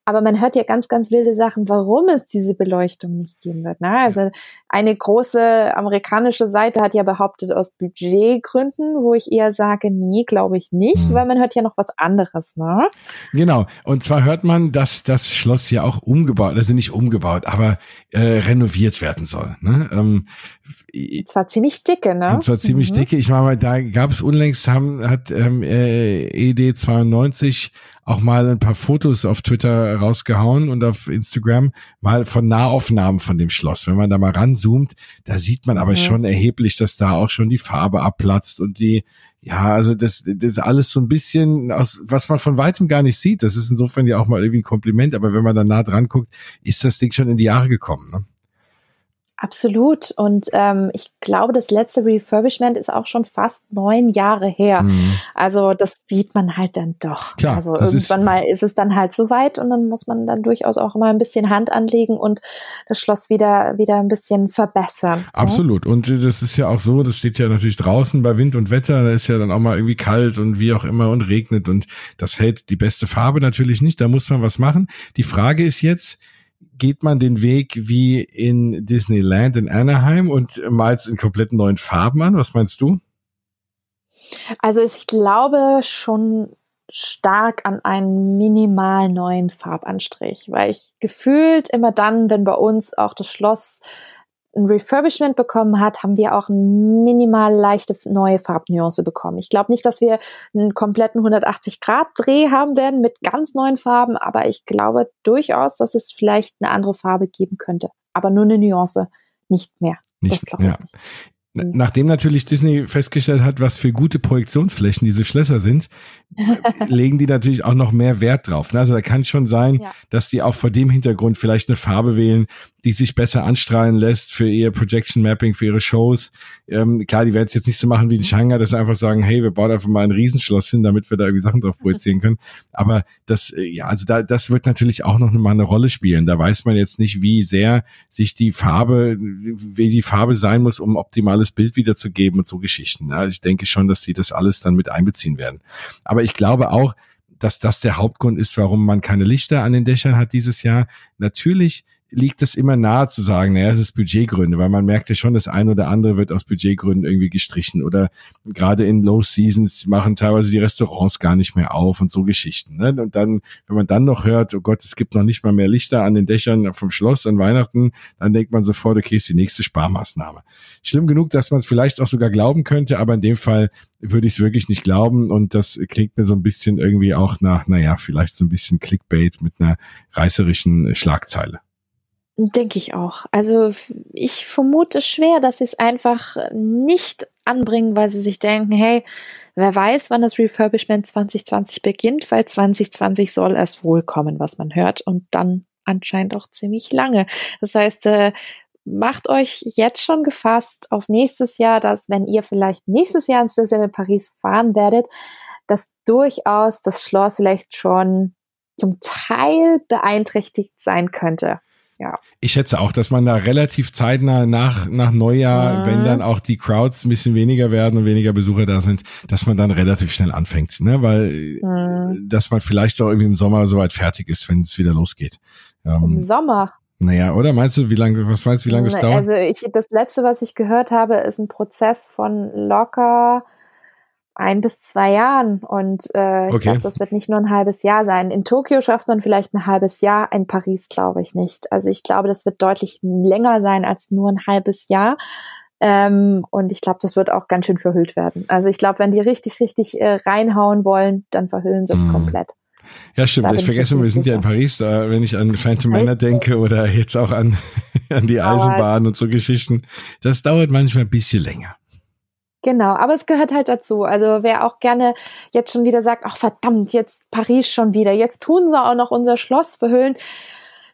Aber man hört ja ganz, ganz wilde Sachen, warum es diese Beleuchtung nicht geben wird. Ne? Also eine große amerikanische Seite hat ja behauptet aus Budgetgründen, wo ich eher sage, nee, glaube ich nicht, mhm. weil man hört ja noch was anderes. Ne? Genau. Und zwar hört man, dass das Schloss ja auch umgebaut, also nicht umgebaut, aber äh, renoviert werden soll. Ne? Ähm, zwar ziemlich dicke, ne? Und zwar ziemlich mhm. dicke. Ich meine, da gab es unlängst, haben, hat ähm, äh, ED92 auch mal ein paar Fotos auf Twitter rausgehauen und auf Instagram mal von Nahaufnahmen von dem Schloss. Wenn man da mal ranzoomt, da sieht man aber mhm. schon erheblich, dass da auch schon die Farbe abplatzt und die, ja, also das, das ist alles so ein bisschen aus, was man von weitem gar nicht sieht. Das ist insofern ja auch mal irgendwie ein Kompliment, aber wenn man da nah dran guckt, ist das Ding schon in die Jahre gekommen. Ne? Absolut. Und ähm, ich glaube, das letzte Refurbishment ist auch schon fast neun Jahre her. Mhm. Also das sieht man halt dann doch. Klar, also irgendwann ist mal ist es dann halt soweit und dann muss man dann durchaus auch mal ein bisschen Hand anlegen und das Schloss wieder wieder ein bisschen verbessern. Ne? Absolut. Ja? Und das ist ja auch so, das steht ja natürlich draußen bei Wind und Wetter, da ist ja dann auch mal irgendwie kalt und wie auch immer und regnet und das hält die beste Farbe natürlich nicht. Da muss man was machen. Die Frage ist jetzt, geht man den Weg wie in Disneyland in Anaheim und malt in komplett neuen Farben an? Was meinst du? Also ich glaube schon stark an einen minimal neuen Farbanstrich, weil ich gefühlt immer dann, wenn bei uns auch das Schloss ein Refurbishment bekommen hat, haben wir auch eine minimal leichte neue Farbnuance bekommen. Ich glaube nicht, dass wir einen kompletten 180-Grad-Dreh haben werden mit ganz neuen Farben, aber ich glaube durchaus, dass es vielleicht eine andere Farbe geben könnte. Aber nur eine Nuance, nicht mehr. Nicht, das ja. Nicht. Nachdem natürlich Disney festgestellt hat, was für gute Projektionsflächen diese Schlösser sind, legen die natürlich auch noch mehr Wert drauf. Ne? Also da kann schon sein, ja. dass die auch vor dem Hintergrund vielleicht eine Farbe wählen, die sich besser anstrahlen lässt für ihr Projection Mapping, für ihre Shows. Ähm, klar, die werden es jetzt nicht so machen wie in Shanghai, dass sie einfach sagen, hey, wir bauen einfach mal ein Riesenschloss hin, damit wir da irgendwie Sachen drauf projizieren können. Aber das, äh, ja, also da, das wird natürlich auch noch mal eine Rolle spielen. Da weiß man jetzt nicht, wie sehr sich die Farbe, wie die Farbe sein muss, um optimales Bild wiederzugeben und so Geschichten. Also ich denke schon, dass sie das alles dann mit einbeziehen werden. Aber ich glaube auch, dass das der Hauptgrund ist, warum man keine Lichter an den Dächern hat dieses Jahr. Natürlich liegt es immer nahe zu sagen, naja, es ist Budgetgründe, weil man merkt ja schon, das eine oder andere wird aus Budgetgründen irgendwie gestrichen oder gerade in Low Seasons machen teilweise die Restaurants gar nicht mehr auf und so Geschichten. Ne? Und dann, wenn man dann noch hört, oh Gott, es gibt noch nicht mal mehr Lichter an den Dächern vom Schloss an Weihnachten, dann denkt man sofort, okay, ist die nächste Sparmaßnahme. Schlimm genug, dass man es vielleicht auch sogar glauben könnte, aber in dem Fall würde ich es wirklich nicht glauben und das klingt mir so ein bisschen irgendwie auch nach, naja, vielleicht so ein bisschen Clickbait mit einer reißerischen Schlagzeile. Denke ich auch. Also ich vermute schwer, dass sie es einfach nicht anbringen, weil sie sich denken, hey, wer weiß, wann das Refurbishment 2020 beginnt, weil 2020 soll es wohl kommen, was man hört und dann anscheinend auch ziemlich lange. Das heißt, äh, macht euch jetzt schon gefasst auf nächstes Jahr, dass wenn ihr vielleicht nächstes Jahr ins Disneyland Paris fahren werdet, dass durchaus das Schloss vielleicht schon zum Teil beeinträchtigt sein könnte ja. Ich schätze auch, dass man da relativ zeitnah nach, nach Neujahr, mhm. wenn dann auch die Crowds ein bisschen weniger werden und weniger Besucher da sind, dass man dann relativ schnell anfängt, ne? Weil, mhm. dass man vielleicht auch irgendwie im Sommer soweit fertig ist, wenn es wieder losgeht. Ähm, Im Sommer? Naja, oder meinst du, wie lange, was meinst du, wie lange das dauert? Also ich, das letzte, was ich gehört habe, ist ein Prozess von locker ein bis zwei Jahren. Und äh, ich okay. glaube, das wird nicht nur ein halbes Jahr sein. In Tokio schafft man vielleicht ein halbes Jahr, in Paris glaube ich nicht. Also ich glaube, das wird deutlich länger sein als nur ein halbes Jahr. Ähm, und ich glaube, das wird auch ganz schön verhüllt werden. Also ich glaube, wenn die richtig, richtig äh, reinhauen wollen, dann verhüllen sie es mm. komplett. Ja, stimmt. Da ich vergesse, wir sind ja in Paris, da, wenn ich an Phantom Manor denke oder jetzt auch an, an die Eisenbahn und so Geschichten. Das dauert manchmal ein bisschen länger. Genau, aber es gehört halt dazu. Also wer auch gerne jetzt schon wieder sagt, ach verdammt, jetzt Paris schon wieder, jetzt tun sie auch noch unser Schloss verhüllen.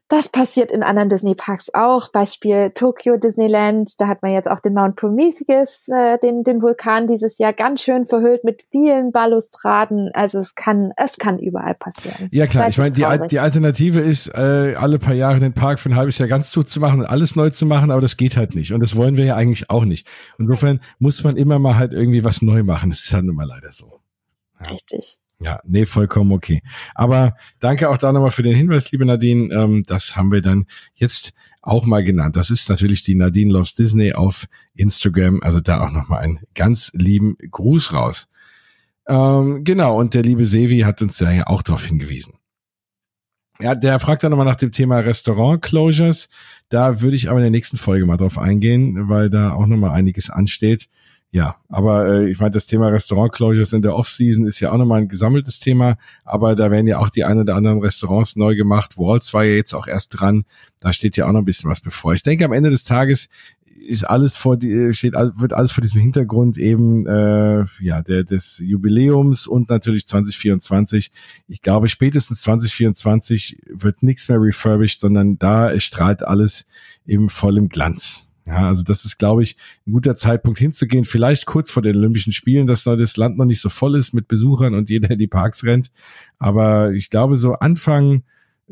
Das passiert in anderen Disney-Parks auch. Beispiel Tokyo Disneyland. Da hat man jetzt auch den Mount Prometheus, äh, den, den Vulkan dieses Jahr ganz schön verhüllt mit vielen Balustraden. Also es kann, es kann überall passieren. Ja klar, Seid ich meine, die, die Alternative ist, äh, alle paar Jahre den Park für ein halbes Jahr ganz zuzumachen und alles neu zu machen, aber das geht halt nicht. Und das wollen wir ja eigentlich auch nicht. Insofern muss man immer mal halt irgendwie was neu machen. Das ist halt nun mal leider so. Ja. Richtig. Ja, nee, vollkommen okay. Aber danke auch da nochmal für den Hinweis, liebe Nadine. Ähm, das haben wir dann jetzt auch mal genannt. Das ist natürlich die Nadine Loves Disney auf Instagram. Also da auch nochmal einen ganz lieben Gruß raus. Ähm, genau, und der liebe Sevi hat uns da ja auch darauf hingewiesen. Ja, der fragt dann nochmal nach dem Thema Restaurant-Closures. Da würde ich aber in der nächsten Folge mal drauf eingehen, weil da auch nochmal einiges ansteht. Ja, aber äh, ich meine, das Thema Restaurant-Closures in der Off-Season ist ja auch nochmal ein gesammeltes Thema, aber da werden ja auch die ein oder anderen Restaurants neu gemacht. Walls war ja jetzt auch erst dran, da steht ja auch noch ein bisschen was bevor. Ich denke, am Ende des Tages ist alles vor die, steht, wird alles vor diesem Hintergrund eben äh, ja der des Jubiläums und natürlich 2024. Ich glaube, spätestens 2024 wird nichts mehr refurbished, sondern da strahlt alles im vollem Glanz. Ja, also das ist, glaube ich, ein guter Zeitpunkt hinzugehen. Vielleicht kurz vor den Olympischen Spielen, dass da das Land noch nicht so voll ist mit Besuchern und jeder in die Parks rennt. Aber ich glaube, so Anfang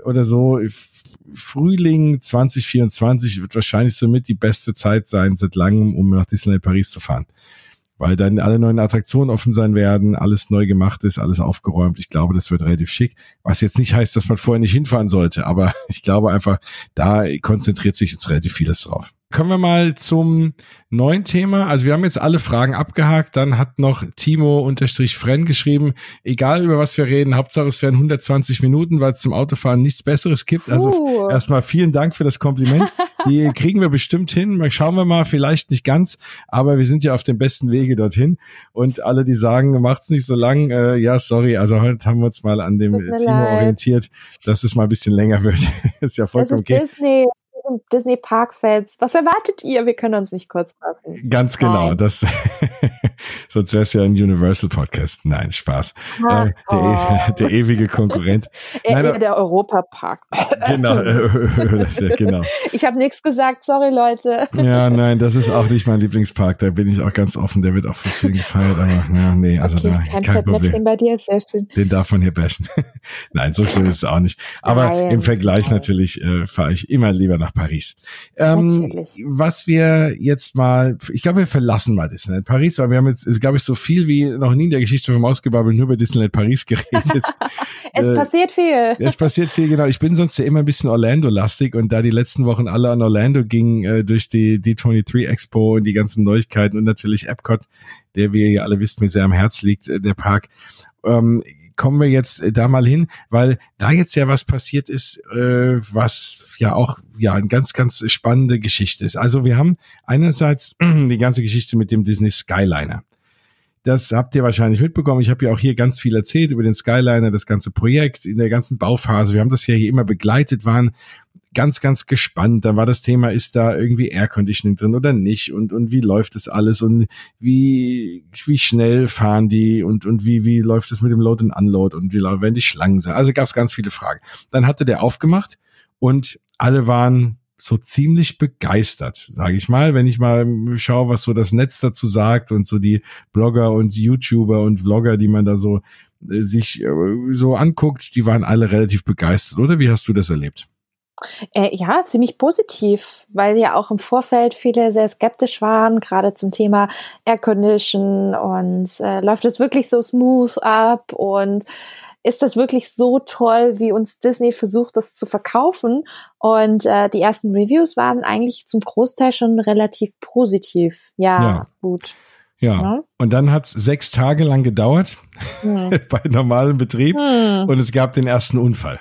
oder so Frühling 2024 wird wahrscheinlich somit die beste Zeit sein seit langem, um nach Disneyland Paris zu fahren weil dann alle neuen Attraktionen offen sein werden, alles neu gemacht ist, alles aufgeräumt. Ich glaube, das wird relativ schick. Was jetzt nicht heißt, dass man vorher nicht hinfahren sollte, aber ich glaube einfach, da konzentriert sich jetzt relativ vieles drauf. Kommen wir mal zum neuen Thema. Also wir haben jetzt alle Fragen abgehakt. Dann hat noch Timo unterstrich Fren geschrieben, egal über was wir reden, Hauptsache es wären 120 Minuten, weil es zum Autofahren nichts Besseres gibt. Also uh. erstmal vielen Dank für das Kompliment. Die kriegen wir bestimmt hin. Schauen wir mal, vielleicht nicht ganz, aber wir sind ja auf dem besten Wege dorthin. Und alle, die sagen, macht's nicht so lang, äh, ja, sorry, also heute haben wir uns mal an dem Timo leid. orientiert, dass es mal ein bisschen länger wird. ist ja vollkommen okay. Disney sind Disney Park-Fans. Was erwartet ihr? Wir können uns nicht kurz fassen. Ganz genau. Nein. Das, sonst wäre es ja ein Universal Podcast. Nein, Spaß. Ah, äh, der, oh. der, ewige Konkurrent. Nein, eher der Europa-Park. Genau, genau. Ich habe nichts gesagt, sorry Leute. Ja, nein, das ist auch nicht mein Lieblingspark. Da bin ich auch ganz offen. Der wird auch für viel gefeiert. Aber ja, nee, also okay, da kein, kein Problem. bei dir, sehr schön. Den darf man hier bashen. nein, so schön ist es auch nicht. Aber nein, im Vergleich nein. natürlich äh, fahre ich immer lieber nach Paris. Ähm, was wir jetzt mal, ich glaube, wir verlassen mal Disneyland Paris, weil wir haben jetzt, glaube ich, so viel wie noch nie in der Geschichte vom Ausgebabbel nur über Disneyland Paris geredet. es äh, passiert viel. Es passiert viel, genau. Ich bin sonst ja immer ein bisschen Orlando-lastig und da die letzten Wochen alle an Orlando gingen äh, durch die D23 Expo und die ganzen Neuigkeiten und natürlich Epcot, der, wie ihr alle wisst, mir sehr am Herz liegt, äh, der Park. Ähm, kommen wir jetzt äh, da mal hin, weil da jetzt ja was passiert ist, äh, was ja auch ja eine ganz, ganz spannende Geschichte ist. Also wir haben einerseits die ganze Geschichte mit dem Disney Skyliner. Das habt ihr wahrscheinlich mitbekommen. Ich habe ja auch hier ganz viel erzählt über den Skyliner, das ganze Projekt in der ganzen Bauphase. Wir haben das ja hier immer begleitet, waren ganz, ganz gespannt. Da war das Thema, ist da irgendwie Air Conditioning drin oder nicht? Und, und wie läuft das alles? Und wie, wie schnell fahren die? Und, und wie, wie läuft es mit dem Load und Unload? Und wie werden die Schlangen sein? Also gab es ganz viele Fragen. Dann hatte der aufgemacht und alle waren so ziemlich begeistert, sage ich mal, wenn ich mal schaue, was so das Netz dazu sagt und so die Blogger und YouTuber und Vlogger, die man da so äh, sich äh, so anguckt, die waren alle relativ begeistert, oder? Wie hast du das erlebt? Äh, ja, ziemlich positiv, weil ja auch im Vorfeld viele sehr skeptisch waren, gerade zum Thema Air Condition und äh, läuft es wirklich so smooth ab und ist das wirklich so toll, wie uns Disney versucht, das zu verkaufen? Und äh, die ersten Reviews waren eigentlich zum Großteil schon relativ positiv. Ja, ja. gut. Ja. ja. Und dann hat es sechs Tage lang gedauert hm. bei normalem Betrieb hm. und es gab den ersten Unfall.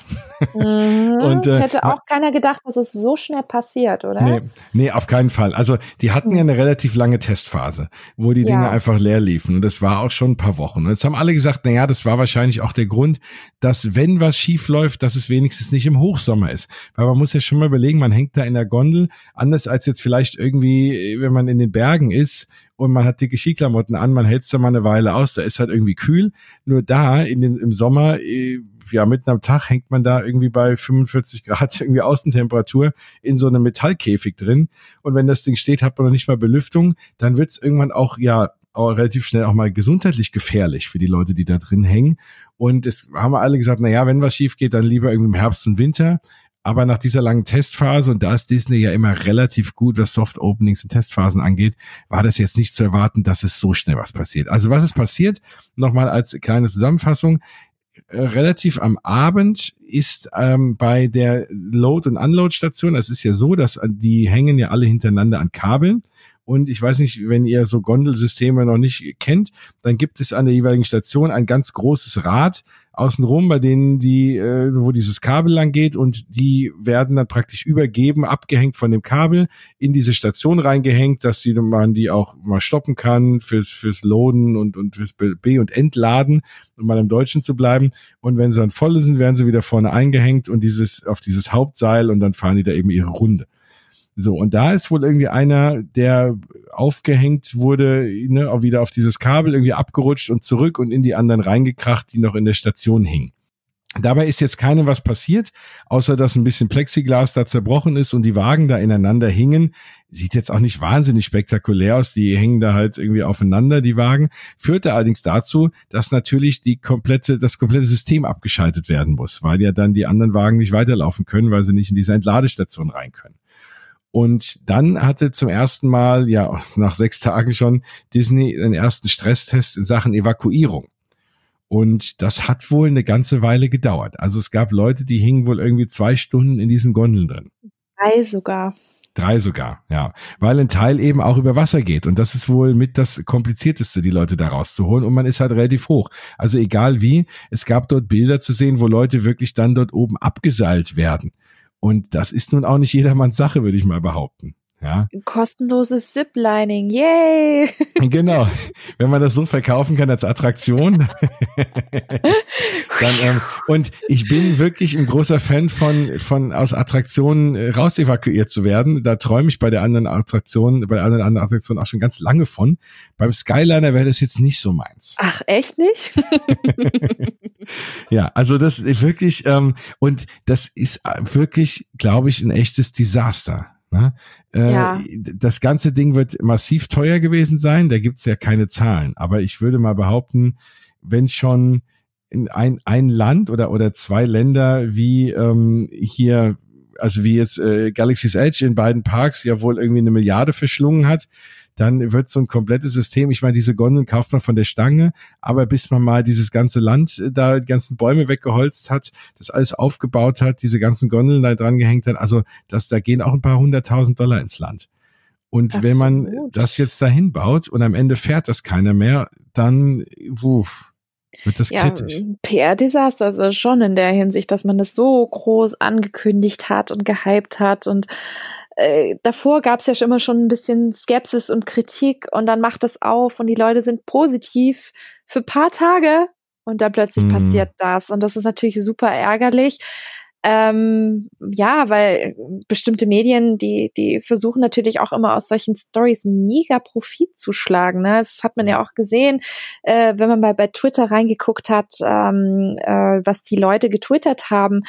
Mhm. und, äh, Hätte auch keiner gedacht, dass es so schnell passiert, oder? Nee, nee, auf keinen Fall. Also die hatten hm. ja eine relativ lange Testphase, wo die Dinge ja. einfach leer liefen. Und das war auch schon ein paar Wochen. Und jetzt haben alle gesagt, na ja, das war wahrscheinlich auch der Grund, dass wenn was schief läuft, dass es wenigstens nicht im Hochsommer ist. Weil man muss ja schon mal überlegen, man hängt da in der Gondel, anders als jetzt vielleicht irgendwie, wenn man in den Bergen ist, und man hat dicke Skiklamotten an, man hält es da mal eine Weile aus, da ist halt irgendwie kühl. Nur da in den, im Sommer, äh, ja, mitten am Tag hängt man da irgendwie bei 45 Grad irgendwie Außentemperatur in so einem Metallkäfig drin. Und wenn das Ding steht, hat man noch nicht mal Belüftung, dann wird's irgendwann auch, ja, auch relativ schnell auch mal gesundheitlich gefährlich für die Leute, die da drin hängen. Und es haben wir alle gesagt, na ja, wenn was schief geht, dann lieber irgendwie im Herbst und Winter. Aber nach dieser langen Testphase, und da ist Disney ja immer relativ gut, was Soft Openings und Testphasen angeht, war das jetzt nicht zu erwarten, dass es so schnell was passiert. Also was ist passiert? Nochmal als kleine Zusammenfassung. Äh, relativ am Abend ist ähm, bei der Load- und Unload-Station, das ist ja so, dass die hängen ja alle hintereinander an Kabeln. Und ich weiß nicht, wenn ihr so Gondelsysteme noch nicht kennt, dann gibt es an der jeweiligen Station ein ganz großes Rad, außenrum, bei denen die, äh, wo dieses Kabel lang geht und die werden dann praktisch übergeben, abgehängt von dem Kabel, in diese Station reingehängt, dass die, man die auch mal stoppen kann fürs, fürs Loaden und, und fürs B- und Entladen, um mal im Deutschen zu bleiben. Und wenn sie dann voll sind, werden sie wieder vorne eingehängt und dieses, auf dieses Hauptseil und dann fahren die da eben ihre Runde. So, und da ist wohl irgendwie einer, der aufgehängt wurde, ne, auch wieder auf dieses Kabel irgendwie abgerutscht und zurück und in die anderen reingekracht, die noch in der Station hingen. Dabei ist jetzt keinem was passiert, außer dass ein bisschen Plexiglas da zerbrochen ist und die Wagen da ineinander hingen. Sieht jetzt auch nicht wahnsinnig spektakulär aus, die hängen da halt irgendwie aufeinander, die Wagen. Führte allerdings dazu, dass natürlich die komplette, das komplette System abgeschaltet werden muss, weil ja dann die anderen Wagen nicht weiterlaufen können, weil sie nicht in diese Entladestation rein können. Und dann hatte zum ersten Mal, ja, nach sechs Tagen schon, Disney den ersten Stresstest in Sachen Evakuierung. Und das hat wohl eine ganze Weile gedauert. Also es gab Leute, die hingen wohl irgendwie zwei Stunden in diesen Gondeln drin. Drei sogar. Drei sogar, ja. Weil ein Teil eben auch über Wasser geht. Und das ist wohl mit das komplizierteste, die Leute da rauszuholen. Und man ist halt relativ hoch. Also egal wie, es gab dort Bilder zu sehen, wo Leute wirklich dann dort oben abgeseilt werden. Und das ist nun auch nicht jedermanns Sache, würde ich mal behaupten. Ja. Kostenloses Ziplining, yay! Genau, wenn man das so verkaufen kann als Attraktion. dann, ähm, und ich bin wirklich ein großer Fan von, von aus Attraktionen äh, raus evakuiert zu werden. Da träume ich bei der anderen Attraktion, bei der anderen, anderen Attraktion auch schon ganz lange von. Beim Skyliner wäre das jetzt nicht so meins. Ach, echt nicht? ja, also das ist wirklich, ähm, und das ist äh, wirklich, glaube ich, ein echtes Desaster. Ne? Äh, ja. Das ganze Ding wird massiv teuer gewesen sein, da gibt's ja keine Zahlen. Aber ich würde mal behaupten, wenn schon in ein, ein Land oder, oder zwei Länder wie ähm, hier, also wie jetzt äh, Galaxy's Edge in beiden Parks ja wohl irgendwie eine Milliarde verschlungen hat, dann wird so ein komplettes System, ich meine, diese Gondeln kauft man von der Stange, aber bis man mal dieses ganze Land äh, da, die ganzen Bäume weggeholzt hat, das alles aufgebaut hat, diese ganzen Gondeln da dran gehängt hat, also das, da gehen auch ein paar hunderttausend Dollar ins Land. Und Absolut. wenn man das jetzt dahin baut und am Ende fährt das keiner mehr, dann, wuff, wird das ja, kritisch. PR-Desaster also schon in der Hinsicht, dass man das so groß angekündigt hat und gehypt hat und äh, davor gab es ja schon immer schon ein bisschen Skepsis und Kritik und dann macht das auf und die Leute sind positiv für paar Tage und dann plötzlich mhm. passiert das und das ist natürlich super ärgerlich. Ähm, ja, weil bestimmte Medien, die, die versuchen natürlich auch immer aus solchen Stories mega Profit zu schlagen. Ne? Das hat man ja auch gesehen, äh, wenn man mal bei Twitter reingeguckt hat, ähm, äh, was die Leute getwittert haben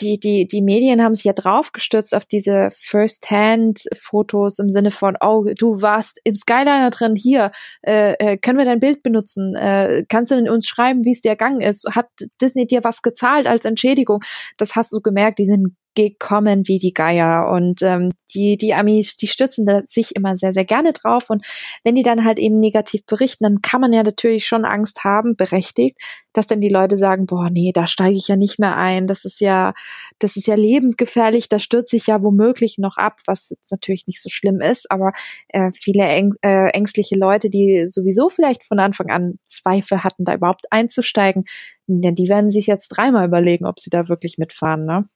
die, die, die Medien haben sich ja draufgestürzt auf diese First-Hand-Fotos im Sinne von, oh, du warst im Skyliner drin, hier, äh, äh, können wir dein Bild benutzen? Äh, kannst du uns schreiben, wie es dir ergangen ist? Hat Disney dir was gezahlt als Entschädigung? Das hast du gemerkt, die sind gekommen wie die Geier. Und ähm, die, die Amis, die stützen da sich immer sehr, sehr gerne drauf. Und wenn die dann halt eben negativ berichten, dann kann man ja natürlich schon Angst haben, berechtigt, dass dann die Leute sagen, boah, nee, da steige ich ja nicht mehr ein. Das ist ja, das ist ja lebensgefährlich, da stürze ich ja womöglich noch ab, was jetzt natürlich nicht so schlimm ist, aber äh, viele äng äh, ängstliche Leute, die sowieso vielleicht von Anfang an Zweifel hatten, da überhaupt einzusteigen, ja, die werden sich jetzt dreimal überlegen, ob sie da wirklich mitfahren, ne?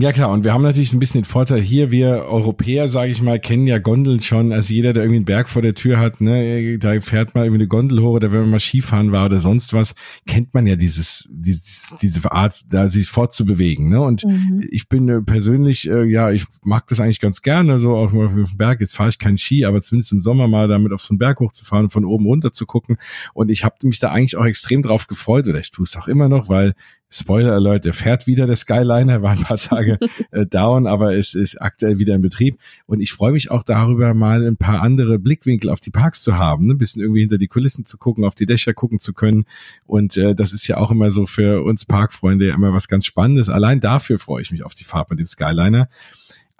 Ja klar, und wir haben natürlich ein bisschen den Vorteil hier, wir Europäer, sage ich mal, kennen ja Gondeln schon. Also jeder, der irgendwie einen Berg vor der Tür hat, ne, da fährt mal irgendwie eine Gondel hoch oder wenn man mal Skifahren war oder sonst was, kennt man ja dieses, dieses diese Art, da sich fortzubewegen. Ne? Und mhm. ich bin äh, persönlich, äh, ja, ich mag das eigentlich ganz gerne, so auch mal auf dem Berg. Jetzt fahre ich keinen Ski, aber zumindest im Sommer mal damit auf so einen Berg hochzufahren und von oben runter zu gucken. Und ich habe mich da eigentlich auch extrem drauf gefreut, oder ich tue es auch immer noch, weil Spoiler Alert, der fährt wieder, der Skyliner, war ein paar Tage äh, down, aber es ist aktuell wieder in Betrieb. Und ich freue mich auch darüber, mal ein paar andere Blickwinkel auf die Parks zu haben, ne? ein bisschen irgendwie hinter die Kulissen zu gucken, auf die Dächer gucken zu können. Und äh, das ist ja auch immer so für uns Parkfreunde immer was ganz Spannendes. Allein dafür freue ich mich auf die Fahrt mit dem Skyliner.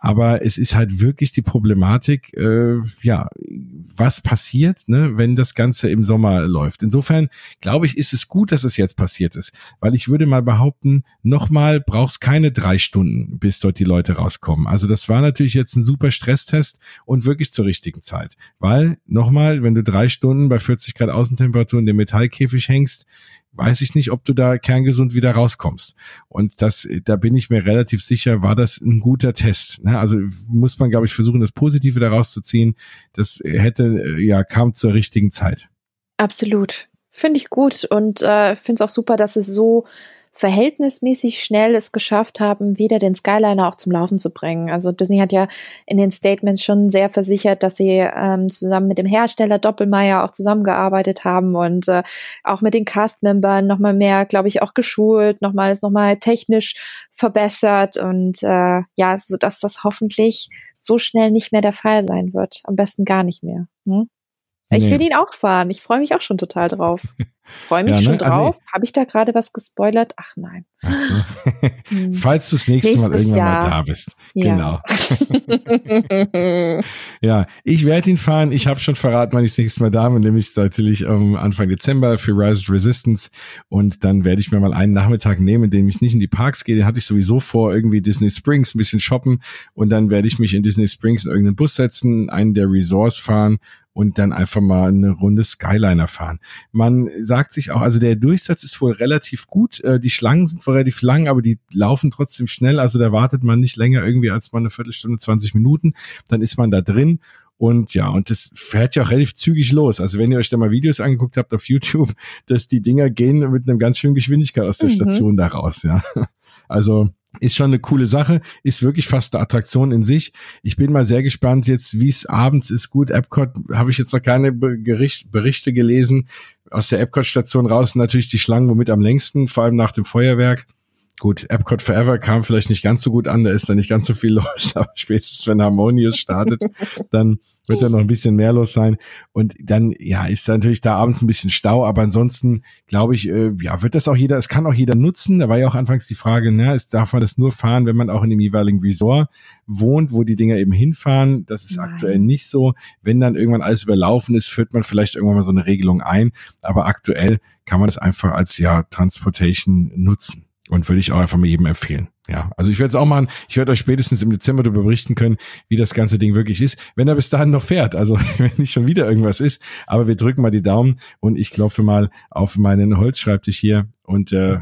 Aber es ist halt wirklich die Problematik, äh, ja, was passiert, ne, wenn das Ganze im Sommer läuft. Insofern glaube ich, ist es gut, dass es jetzt passiert ist, weil ich würde mal behaupten, nochmal brauchst keine drei Stunden, bis dort die Leute rauskommen. Also das war natürlich jetzt ein super Stresstest und wirklich zur richtigen Zeit, weil nochmal, wenn du drei Stunden bei 40 Grad Außentemperatur in dem Metallkäfig hängst, weiß ich nicht, ob du da kerngesund wieder rauskommst. Und das, da bin ich mir relativ sicher, war das ein guter Test. Ne? Also muss man, glaube ich, versuchen, das Positive daraus zu ziehen. Das hätte, ja, kam zur richtigen Zeit. Absolut. Finde ich gut und äh, finde es auch super, dass es so verhältnismäßig schnell es geschafft haben, wieder den Skyliner auch zum Laufen zu bringen. Also Disney hat ja in den Statements schon sehr versichert, dass sie ähm, zusammen mit dem Hersteller Doppelmeier auch zusammengearbeitet haben und äh, auch mit den Cast-Membern nochmal mehr, glaube ich, auch geschult, nochmal ist nochmal technisch verbessert und äh, ja, so dass das hoffentlich so schnell nicht mehr der Fall sein wird. Am besten gar nicht mehr. Hm? Ich nee. will ihn auch fahren. Ich freue mich auch schon total drauf. Freue mich ja, ne? schon ah, drauf. nee. Habe ich da gerade was gespoilert? Ach nein. Ach so. Hm. Falls du das nächste Nächstes Mal irgendwann Jahr. mal da bist. Ja. Genau. ja, ich werde ihn fahren. Ich habe schon verraten, wann ich das nächste Mal da bin, nämlich natürlich um, Anfang Dezember für Rise of Resistance. Und dann werde ich mir mal einen Nachmittag nehmen, in dem ich nicht in die Parks gehe. Den hatte ich sowieso vor, irgendwie Disney Springs ein bisschen shoppen. Und dann werde ich mich in Disney Springs in irgendeinen Bus setzen, einen der Resorts fahren und dann einfach mal eine Runde Skyliner fahren. Man sagt sich auch, also der Durchsatz ist wohl relativ gut. Äh, die Schlangen sind wohl relativ lang, aber die laufen trotzdem schnell. Also da wartet man nicht länger irgendwie als mal eine Viertelstunde, 20 Minuten. Dann ist man da drin. Und ja, und das fährt ja auch relativ zügig los. Also wenn ihr euch da mal Videos angeguckt habt auf YouTube, dass die Dinger gehen mit einem ganz schönen Geschwindigkeit aus der mhm. Station da raus, ja. Also ist schon eine coole Sache, ist wirklich fast eine Attraktion in sich. Ich bin mal sehr gespannt jetzt, wie es abends ist. Gut, Epcot habe ich jetzt noch keine Bericht, Berichte gelesen. Aus der Epcot-Station raus natürlich die Schlangen womit am längsten, vor allem nach dem Feuerwerk. Gut, Epcot Forever kam vielleicht nicht ganz so gut an, da ist da nicht ganz so viel los, aber spätestens wenn Harmonious startet, dann wird da noch ein bisschen mehr los sein. Und dann, ja, ist da natürlich da abends ein bisschen Stau, aber ansonsten glaube ich, äh, ja, wird das auch jeder, es kann auch jeder nutzen. Da war ja auch anfangs die Frage, ne, ist, darf man das nur fahren, wenn man auch in dem jeweiligen Resort wohnt, wo die Dinger eben hinfahren. Das ist Nein. aktuell nicht so. Wenn dann irgendwann alles überlaufen ist, führt man vielleicht irgendwann mal so eine Regelung ein. Aber aktuell kann man das einfach als ja Transportation nutzen. Und würde ich auch einfach mal jedem empfehlen. Ja, also ich werde es auch machen. Ich werde euch spätestens im Dezember darüber berichten können, wie das ganze Ding wirklich ist, wenn er bis dahin noch fährt. Also wenn nicht schon wieder irgendwas ist. Aber wir drücken mal die Daumen und ich klopfe mal auf meinen Holzschreibtisch hier und äh,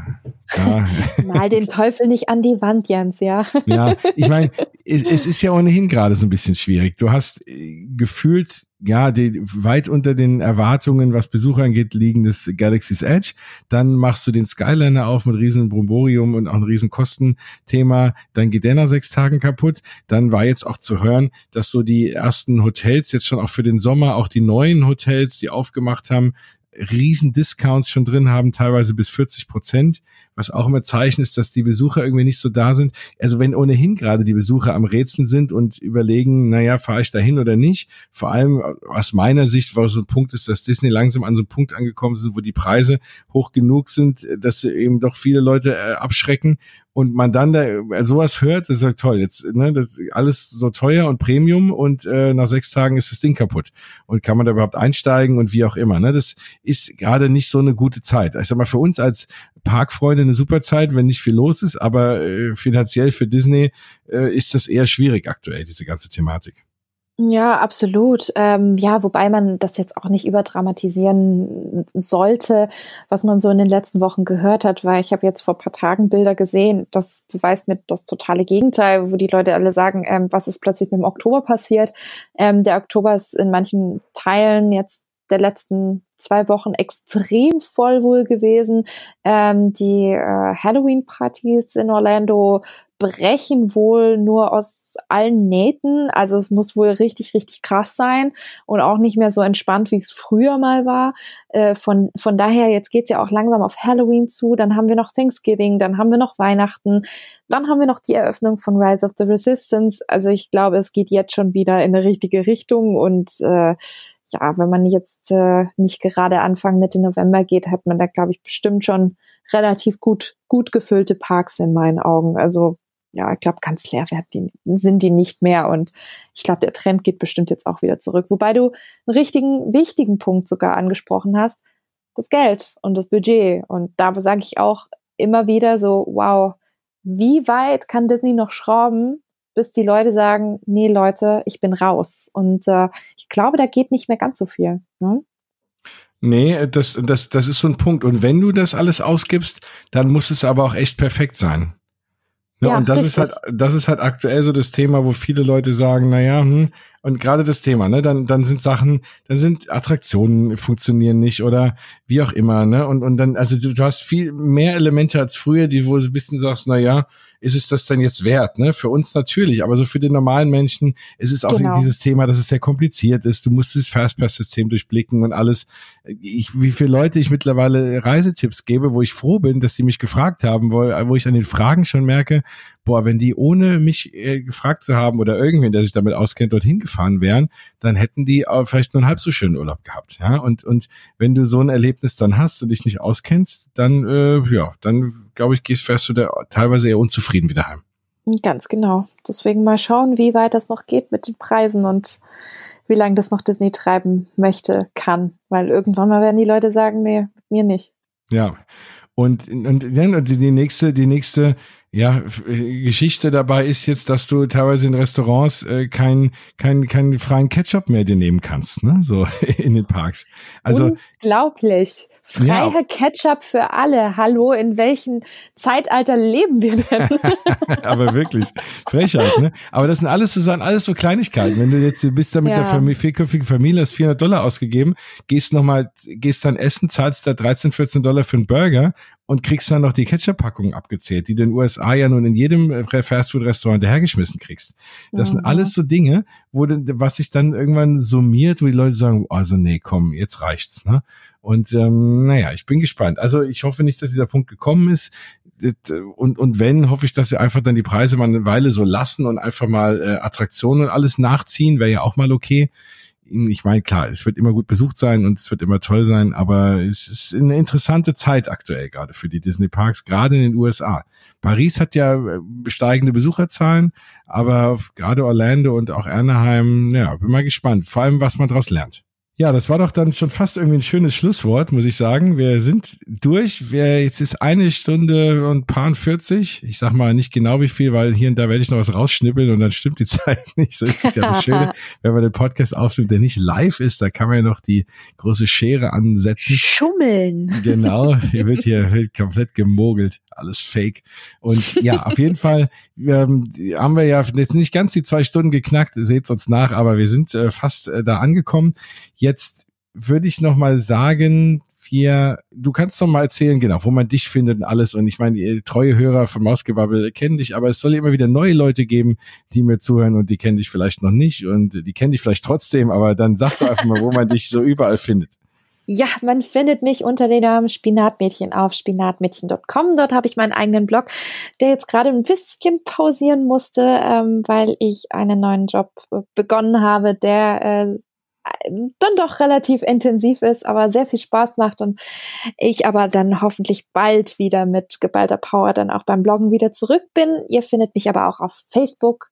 ja. Mal den Teufel nicht an die Wand, Jens, ja. Ja, ich meine, es, es ist ja ohnehin gerade so ein bisschen schwierig. Du hast äh, gefühlt ja, die, weit unter den Erwartungen, was Besucher angeht, liegen des Galaxy's Edge. Dann machst du den Skyliner auf mit riesen Bromborium und auch ein riesen Kostenthema. Dann geht der nach sechs Tagen kaputt. Dann war jetzt auch zu hören, dass so die ersten Hotels jetzt schon auch für den Sommer, auch die neuen Hotels, die aufgemacht haben, riesen Discounts schon drin haben, teilweise bis 40 Prozent, was auch immer Zeichen ist, dass die Besucher irgendwie nicht so da sind. Also wenn ohnehin gerade die Besucher am Rätseln sind und überlegen, naja, fahre ich dahin oder nicht. Vor allem aus meiner Sicht, war so ein Punkt ist, dass Disney langsam an so einem Punkt angekommen sind, wo die Preise hoch genug sind, dass eben doch viele Leute äh, abschrecken und man dann da äh, sowas hört, das ist ja toll. Jetzt, ne, das alles so teuer und Premium und äh, nach sechs Tagen ist das Ding kaputt. Und kann man da überhaupt einsteigen und wie auch immer. Ne? Das ist gerade nicht so eine gute Zeit. Ich sag mal, für uns als Parkfreunde eine super Zeit, wenn nicht viel los ist, aber äh, finanziell für Disney äh, ist das eher schwierig aktuell, diese ganze Thematik. Ja, absolut. Ähm, ja, wobei man das jetzt auch nicht überdramatisieren sollte, was man so in den letzten Wochen gehört hat, weil ich habe jetzt vor paar Tagen Bilder gesehen, das beweist mir das totale Gegenteil, wo die Leute alle sagen, ähm, was ist plötzlich mit dem Oktober passiert. Ähm, der Oktober ist in manchen Teilen jetzt der letzten zwei Wochen extrem voll wohl gewesen. Ähm, die äh, Halloween-Partys in Orlando brechen wohl nur aus allen Nähten. Also es muss wohl richtig, richtig krass sein und auch nicht mehr so entspannt, wie es früher mal war. Äh, von, von daher, jetzt geht's ja auch langsam auf Halloween zu. Dann haben wir noch Thanksgiving, dann haben wir noch Weihnachten, dann haben wir noch die Eröffnung von Rise of the Resistance. Also ich glaube, es geht jetzt schon wieder in eine richtige Richtung und äh, ja, wenn man jetzt äh, nicht gerade Anfang Mitte November geht, hat man da, glaube ich, bestimmt schon relativ gut, gut gefüllte Parks in meinen Augen. Also ja, ich glaube, ganz leer die, sind die nicht mehr. Und ich glaube, der Trend geht bestimmt jetzt auch wieder zurück. Wobei du einen richtigen, wichtigen Punkt sogar angesprochen hast, das Geld und das Budget. Und da sage ich auch immer wieder so, wow, wie weit kann Disney noch schrauben, bis die Leute sagen, nee Leute, ich bin raus. Und äh, ich glaube, da geht nicht mehr ganz so viel. Ne? Nee, das, das, das ist so ein Punkt. Und wenn du das alles ausgibst, dann muss es aber auch echt perfekt sein. Ja, ja und das richtig. ist halt, das ist halt aktuell so das Thema, wo viele Leute sagen, na ja, hm, und gerade das Thema, ne, dann, dann sind Sachen, dann sind Attraktionen funktionieren nicht oder wie auch immer, ne, und, und dann, also du, hast viel mehr Elemente als früher, die, wo du ein bisschen sagst, na ja, ist es das denn jetzt wert? Ne? Für uns natürlich, aber so für den normalen Menschen ist es auch genau. dieses Thema, dass es sehr kompliziert ist. Du musst das Fastpass-System durchblicken und alles. Ich, wie viele Leute ich mittlerweile Reisetipps gebe, wo ich froh bin, dass die mich gefragt haben, wo, wo ich an den Fragen schon merke, boah, wenn die ohne mich äh, gefragt zu haben oder irgendwen, der sich damit auskennt, dorthin gefahren wären, dann hätten die auch vielleicht nur einen halb so schönen Urlaub gehabt. Ja, und und wenn du so ein Erlebnis dann hast und dich nicht auskennst, dann äh, ja, dann glaube ich, gehst fährst du da teilweise eher unzufrieden wieder heim. Ganz genau. Deswegen mal schauen, wie weit das noch geht mit den Preisen und wie lange das noch Disney treiben möchte, kann. Weil irgendwann mal werden die Leute sagen, nee, mir nicht. Ja. Und, und, und die nächste, die nächste ja, Geschichte dabei ist jetzt, dass du teilweise in Restaurants äh, keinen kein, kein freien Ketchup mehr dir nehmen kannst, ne? So in den Parks. Also unglaublich. Freier ja. Ketchup für alle. Hallo, in welchem Zeitalter leben wir denn? Aber wirklich, Frechheit, ne? Aber das sind alles zusammen, alles so Kleinigkeiten. Wenn du jetzt bist da mit ja. der Familie, vierköpfigen Familie, hast 400 Dollar ausgegeben, gehst nochmal, gehst dann essen, zahlst da 13, 14 Dollar für einen Burger und kriegst dann noch die Ketchup-Packung abgezählt, die du in den USA ja nun in jedem äh, Fastfood-Restaurant dahergeschmissen kriegst. Das mhm. sind alles so Dinge, wo du, was sich dann irgendwann summiert, wo die Leute sagen, also nee, komm, jetzt reicht's. Ne? Und ähm, naja, ich bin gespannt. Also ich hoffe nicht, dass dieser Punkt gekommen ist. Und, und wenn, hoffe ich, dass sie einfach dann die Preise mal eine Weile so lassen und einfach mal äh, Attraktionen und alles nachziehen, wäre ja auch mal okay ich meine, klar, es wird immer gut besucht sein und es wird immer toll sein, aber es ist eine interessante Zeit aktuell gerade für die Disney Parks, gerade in den USA. Paris hat ja äh, steigende Besucherzahlen, aber gerade Orlando und auch Anaheim, ja, bin mal gespannt, vor allem was man daraus lernt. Ja, das war doch dann schon fast irgendwie ein schönes Schlusswort, muss ich sagen. Wir sind durch. Wir, jetzt ist eine Stunde und paar 40. Ich sag mal nicht genau wie viel, weil hier und da werde ich noch was rausschnippeln und dann stimmt die Zeit nicht. So ist es ja das Schöne, wenn man den Podcast aufnimmt, der nicht live ist, da kann man ja noch die große Schere ansetzen. Schummeln. Genau, hier wird hier wird komplett gemogelt alles fake. Und ja, auf jeden Fall ähm, haben wir ja jetzt nicht ganz die zwei Stunden geknackt, seht uns nach, aber wir sind äh, fast äh, da angekommen. Jetzt würde ich noch mal sagen, wir, du kannst doch mal erzählen, genau, wo man dich findet und alles. Und ich meine, die treue Hörer von Mausgebabbel kennen dich, aber es soll immer wieder neue Leute geben, die mir zuhören und die kennen dich vielleicht noch nicht und die kennen dich vielleicht trotzdem, aber dann sag doch einfach mal, wo man dich so überall findet. Ja, man findet mich unter dem Namen Spinatmädchen auf spinatmädchen.com. Dort habe ich meinen eigenen Blog, der jetzt gerade ein bisschen pausieren musste, ähm, weil ich einen neuen Job äh, begonnen habe, der äh, dann doch relativ intensiv ist, aber sehr viel Spaß macht und ich aber dann hoffentlich bald wieder mit geballter Power dann auch beim Bloggen wieder zurück bin. Ihr findet mich aber auch auf Facebook,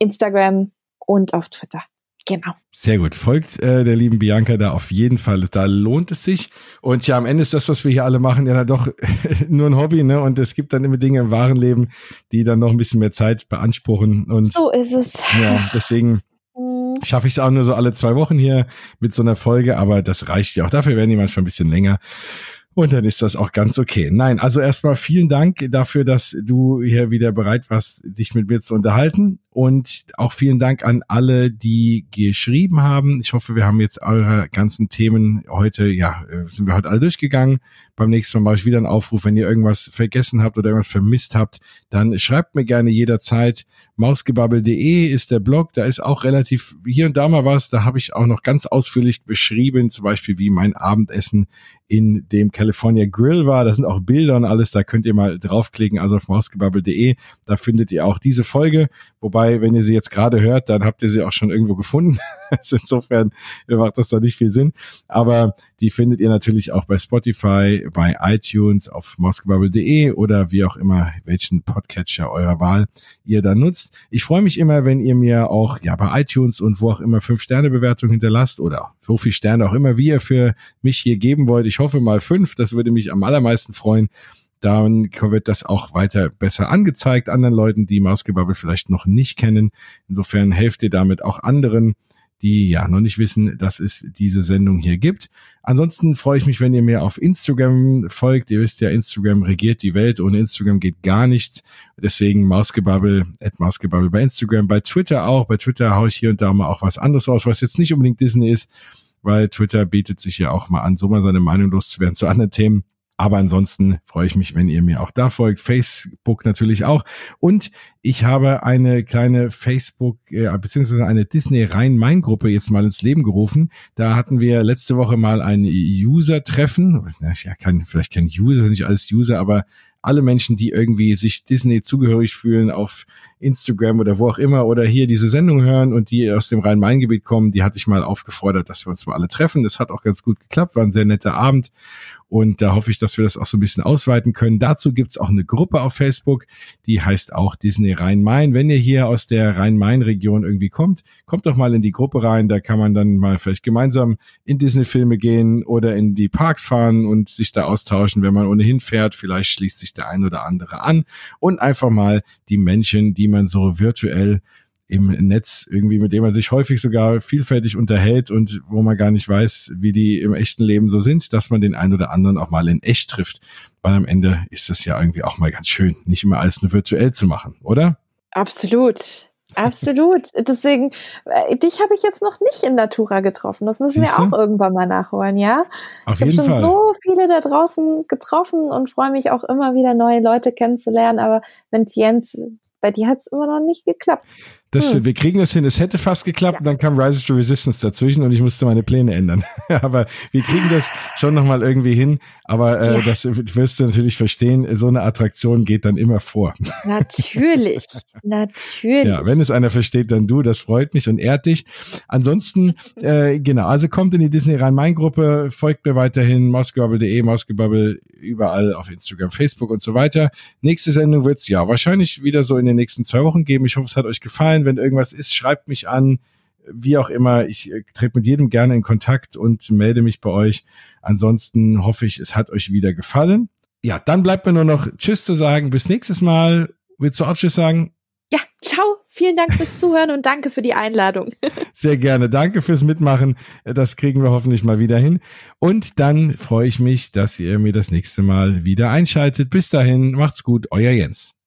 Instagram und auf Twitter. Genau. Sehr gut. Folgt äh, der lieben Bianca da auf jeden Fall. Da lohnt es sich. Und ja, am Ende ist das, was wir hier alle machen, ja doch nur ein Hobby, ne? Und es gibt dann immer Dinge im wahren Leben, die dann noch ein bisschen mehr Zeit beanspruchen. Und so ist es. Ja, deswegen mhm. schaffe ich es auch nur so alle zwei Wochen hier mit so einer Folge, aber das reicht ja auch. Dafür werden die manchmal ein bisschen länger. Und dann ist das auch ganz okay. Nein, also erstmal vielen Dank dafür, dass du hier wieder bereit warst, dich mit mir zu unterhalten. Und auch vielen Dank an alle, die geschrieben haben. Ich hoffe, wir haben jetzt eure ganzen Themen heute, ja, äh, sind wir heute alle durchgegangen. Beim nächsten Mal mache ich wieder einen Aufruf. Wenn ihr irgendwas vergessen habt oder irgendwas vermisst habt, dann schreibt mir gerne jederzeit. Mausgebabbel.de ist der Blog. Da ist auch relativ hier und da mal was. Da habe ich auch noch ganz ausführlich beschrieben, zum Beispiel wie mein Abendessen in dem California Grill war. Da sind auch Bilder und alles. Da könnt ihr mal draufklicken. Also auf mausgebabbel.de. Da findet ihr auch diese Folge. Wobei, wenn ihr sie jetzt gerade hört, dann habt ihr sie auch schon irgendwo gefunden. Also insofern macht das da nicht viel Sinn. Aber die findet ihr natürlich auch bei Spotify, bei iTunes, auf moskobubble.de oder wie auch immer, welchen Podcatcher eurer Wahl ihr da nutzt. Ich freue mich immer, wenn ihr mir auch ja bei iTunes und wo auch immer fünf Sterne Bewertung hinterlasst oder so viel Sterne auch immer, wie ihr für mich hier geben wollt. Ich hoffe mal fünf. Das würde mich am allermeisten freuen dann wird das auch weiter besser angezeigt anderen Leuten, die Mausgebubble vielleicht noch nicht kennen. Insofern helft ihr damit auch anderen, die ja noch nicht wissen, dass es diese Sendung hier gibt. Ansonsten freue ich mich, wenn ihr mir auf Instagram folgt. Ihr wisst ja, Instagram regiert die Welt. Ohne Instagram geht gar nichts. Deswegen Mausgebubble, at Mausgebubble bei Instagram, bei Twitter auch. Bei Twitter haue ich hier und da mal auch was anderes aus, was jetzt nicht unbedingt Disney ist, weil Twitter bietet sich ja auch mal an, so mal seine Meinung loszuwerden zu anderen Themen. Aber ansonsten freue ich mich, wenn ihr mir auch da folgt. Facebook natürlich auch. Und ich habe eine kleine Facebook, äh, beziehungsweise eine Disney Rhein-Main-Gruppe jetzt mal ins Leben gerufen. Da hatten wir letzte Woche mal ein User-Treffen. Ja, kein, vielleicht kein User, nicht alles User, aber alle Menschen, die irgendwie sich Disney zugehörig fühlen auf Instagram oder wo auch immer oder hier diese Sendung hören und die aus dem Rhein-Main-Gebiet kommen, die hatte ich mal aufgefordert, dass wir uns mal alle treffen. Das hat auch ganz gut geklappt, war ein sehr netter Abend und da hoffe ich, dass wir das auch so ein bisschen ausweiten können. Dazu gibt's auch eine Gruppe auf Facebook, die heißt auch Disney Rhein-Main. Wenn ihr hier aus der Rhein-Main-Region irgendwie kommt, kommt doch mal in die Gruppe rein. Da kann man dann mal vielleicht gemeinsam in Disney-Filme gehen oder in die Parks fahren und sich da austauschen, wenn man ohnehin fährt. Vielleicht schließt sich der ein oder andere an und einfach mal die Menschen, die man so virtuell im Netz irgendwie, mit dem man sich häufig sogar vielfältig unterhält und wo man gar nicht weiß, wie die im echten Leben so sind, dass man den einen oder anderen auch mal in echt trifft. Weil am Ende ist es ja irgendwie auch mal ganz schön, nicht immer alles nur virtuell zu machen, oder? Absolut. Absolut. Deswegen, äh, dich habe ich jetzt noch nicht in Natura getroffen. Das müssen Siehste? wir auch irgendwann mal nachholen, ja? Auf ich habe schon Fall. so viele da draußen getroffen und freue mich auch immer wieder neue Leute kennenzulernen. Aber wenn Jens, bei dir hat es immer noch nicht geklappt. Das hm. stimmt. Wir kriegen das hin. Es hätte fast geklappt, ja. und dann kam Rise to Resistance dazwischen und ich musste meine Pläne ändern. Aber wir kriegen das schon nochmal irgendwie hin. Aber äh, ja. das wirst du natürlich verstehen. So eine Attraktion geht dann immer vor. Natürlich. natürlich. Ja, wenn es einer versteht, dann du. Das freut mich und ehrt dich. Ansonsten, äh, genau, also kommt in die Disney Rhein-Main-Gruppe, folgt mir weiterhin, moskobubble.de, moskobubble, überall auf Instagram, Facebook und so weiter. Nächste Sendung wird's ja wahrscheinlich wieder so in den nächsten zwei Wochen geben. Ich hoffe, es hat euch gefallen. Wenn irgendwas ist, schreibt mich an. Wie auch immer, ich äh, trete mit jedem gerne in Kontakt und melde mich bei euch. Ansonsten hoffe ich, es hat euch wieder gefallen. Ja, dann bleibt mir nur noch Tschüss zu sagen. Bis nächstes Mal. Willst du auch Tschüss sagen? Ja, ciao. Vielen Dank fürs Zuhören und danke für die Einladung. Sehr gerne. Danke fürs Mitmachen. Das kriegen wir hoffentlich mal wieder hin. Und dann freue ich mich, dass ihr mir das nächste Mal wieder einschaltet. Bis dahin, macht's gut. Euer Jens.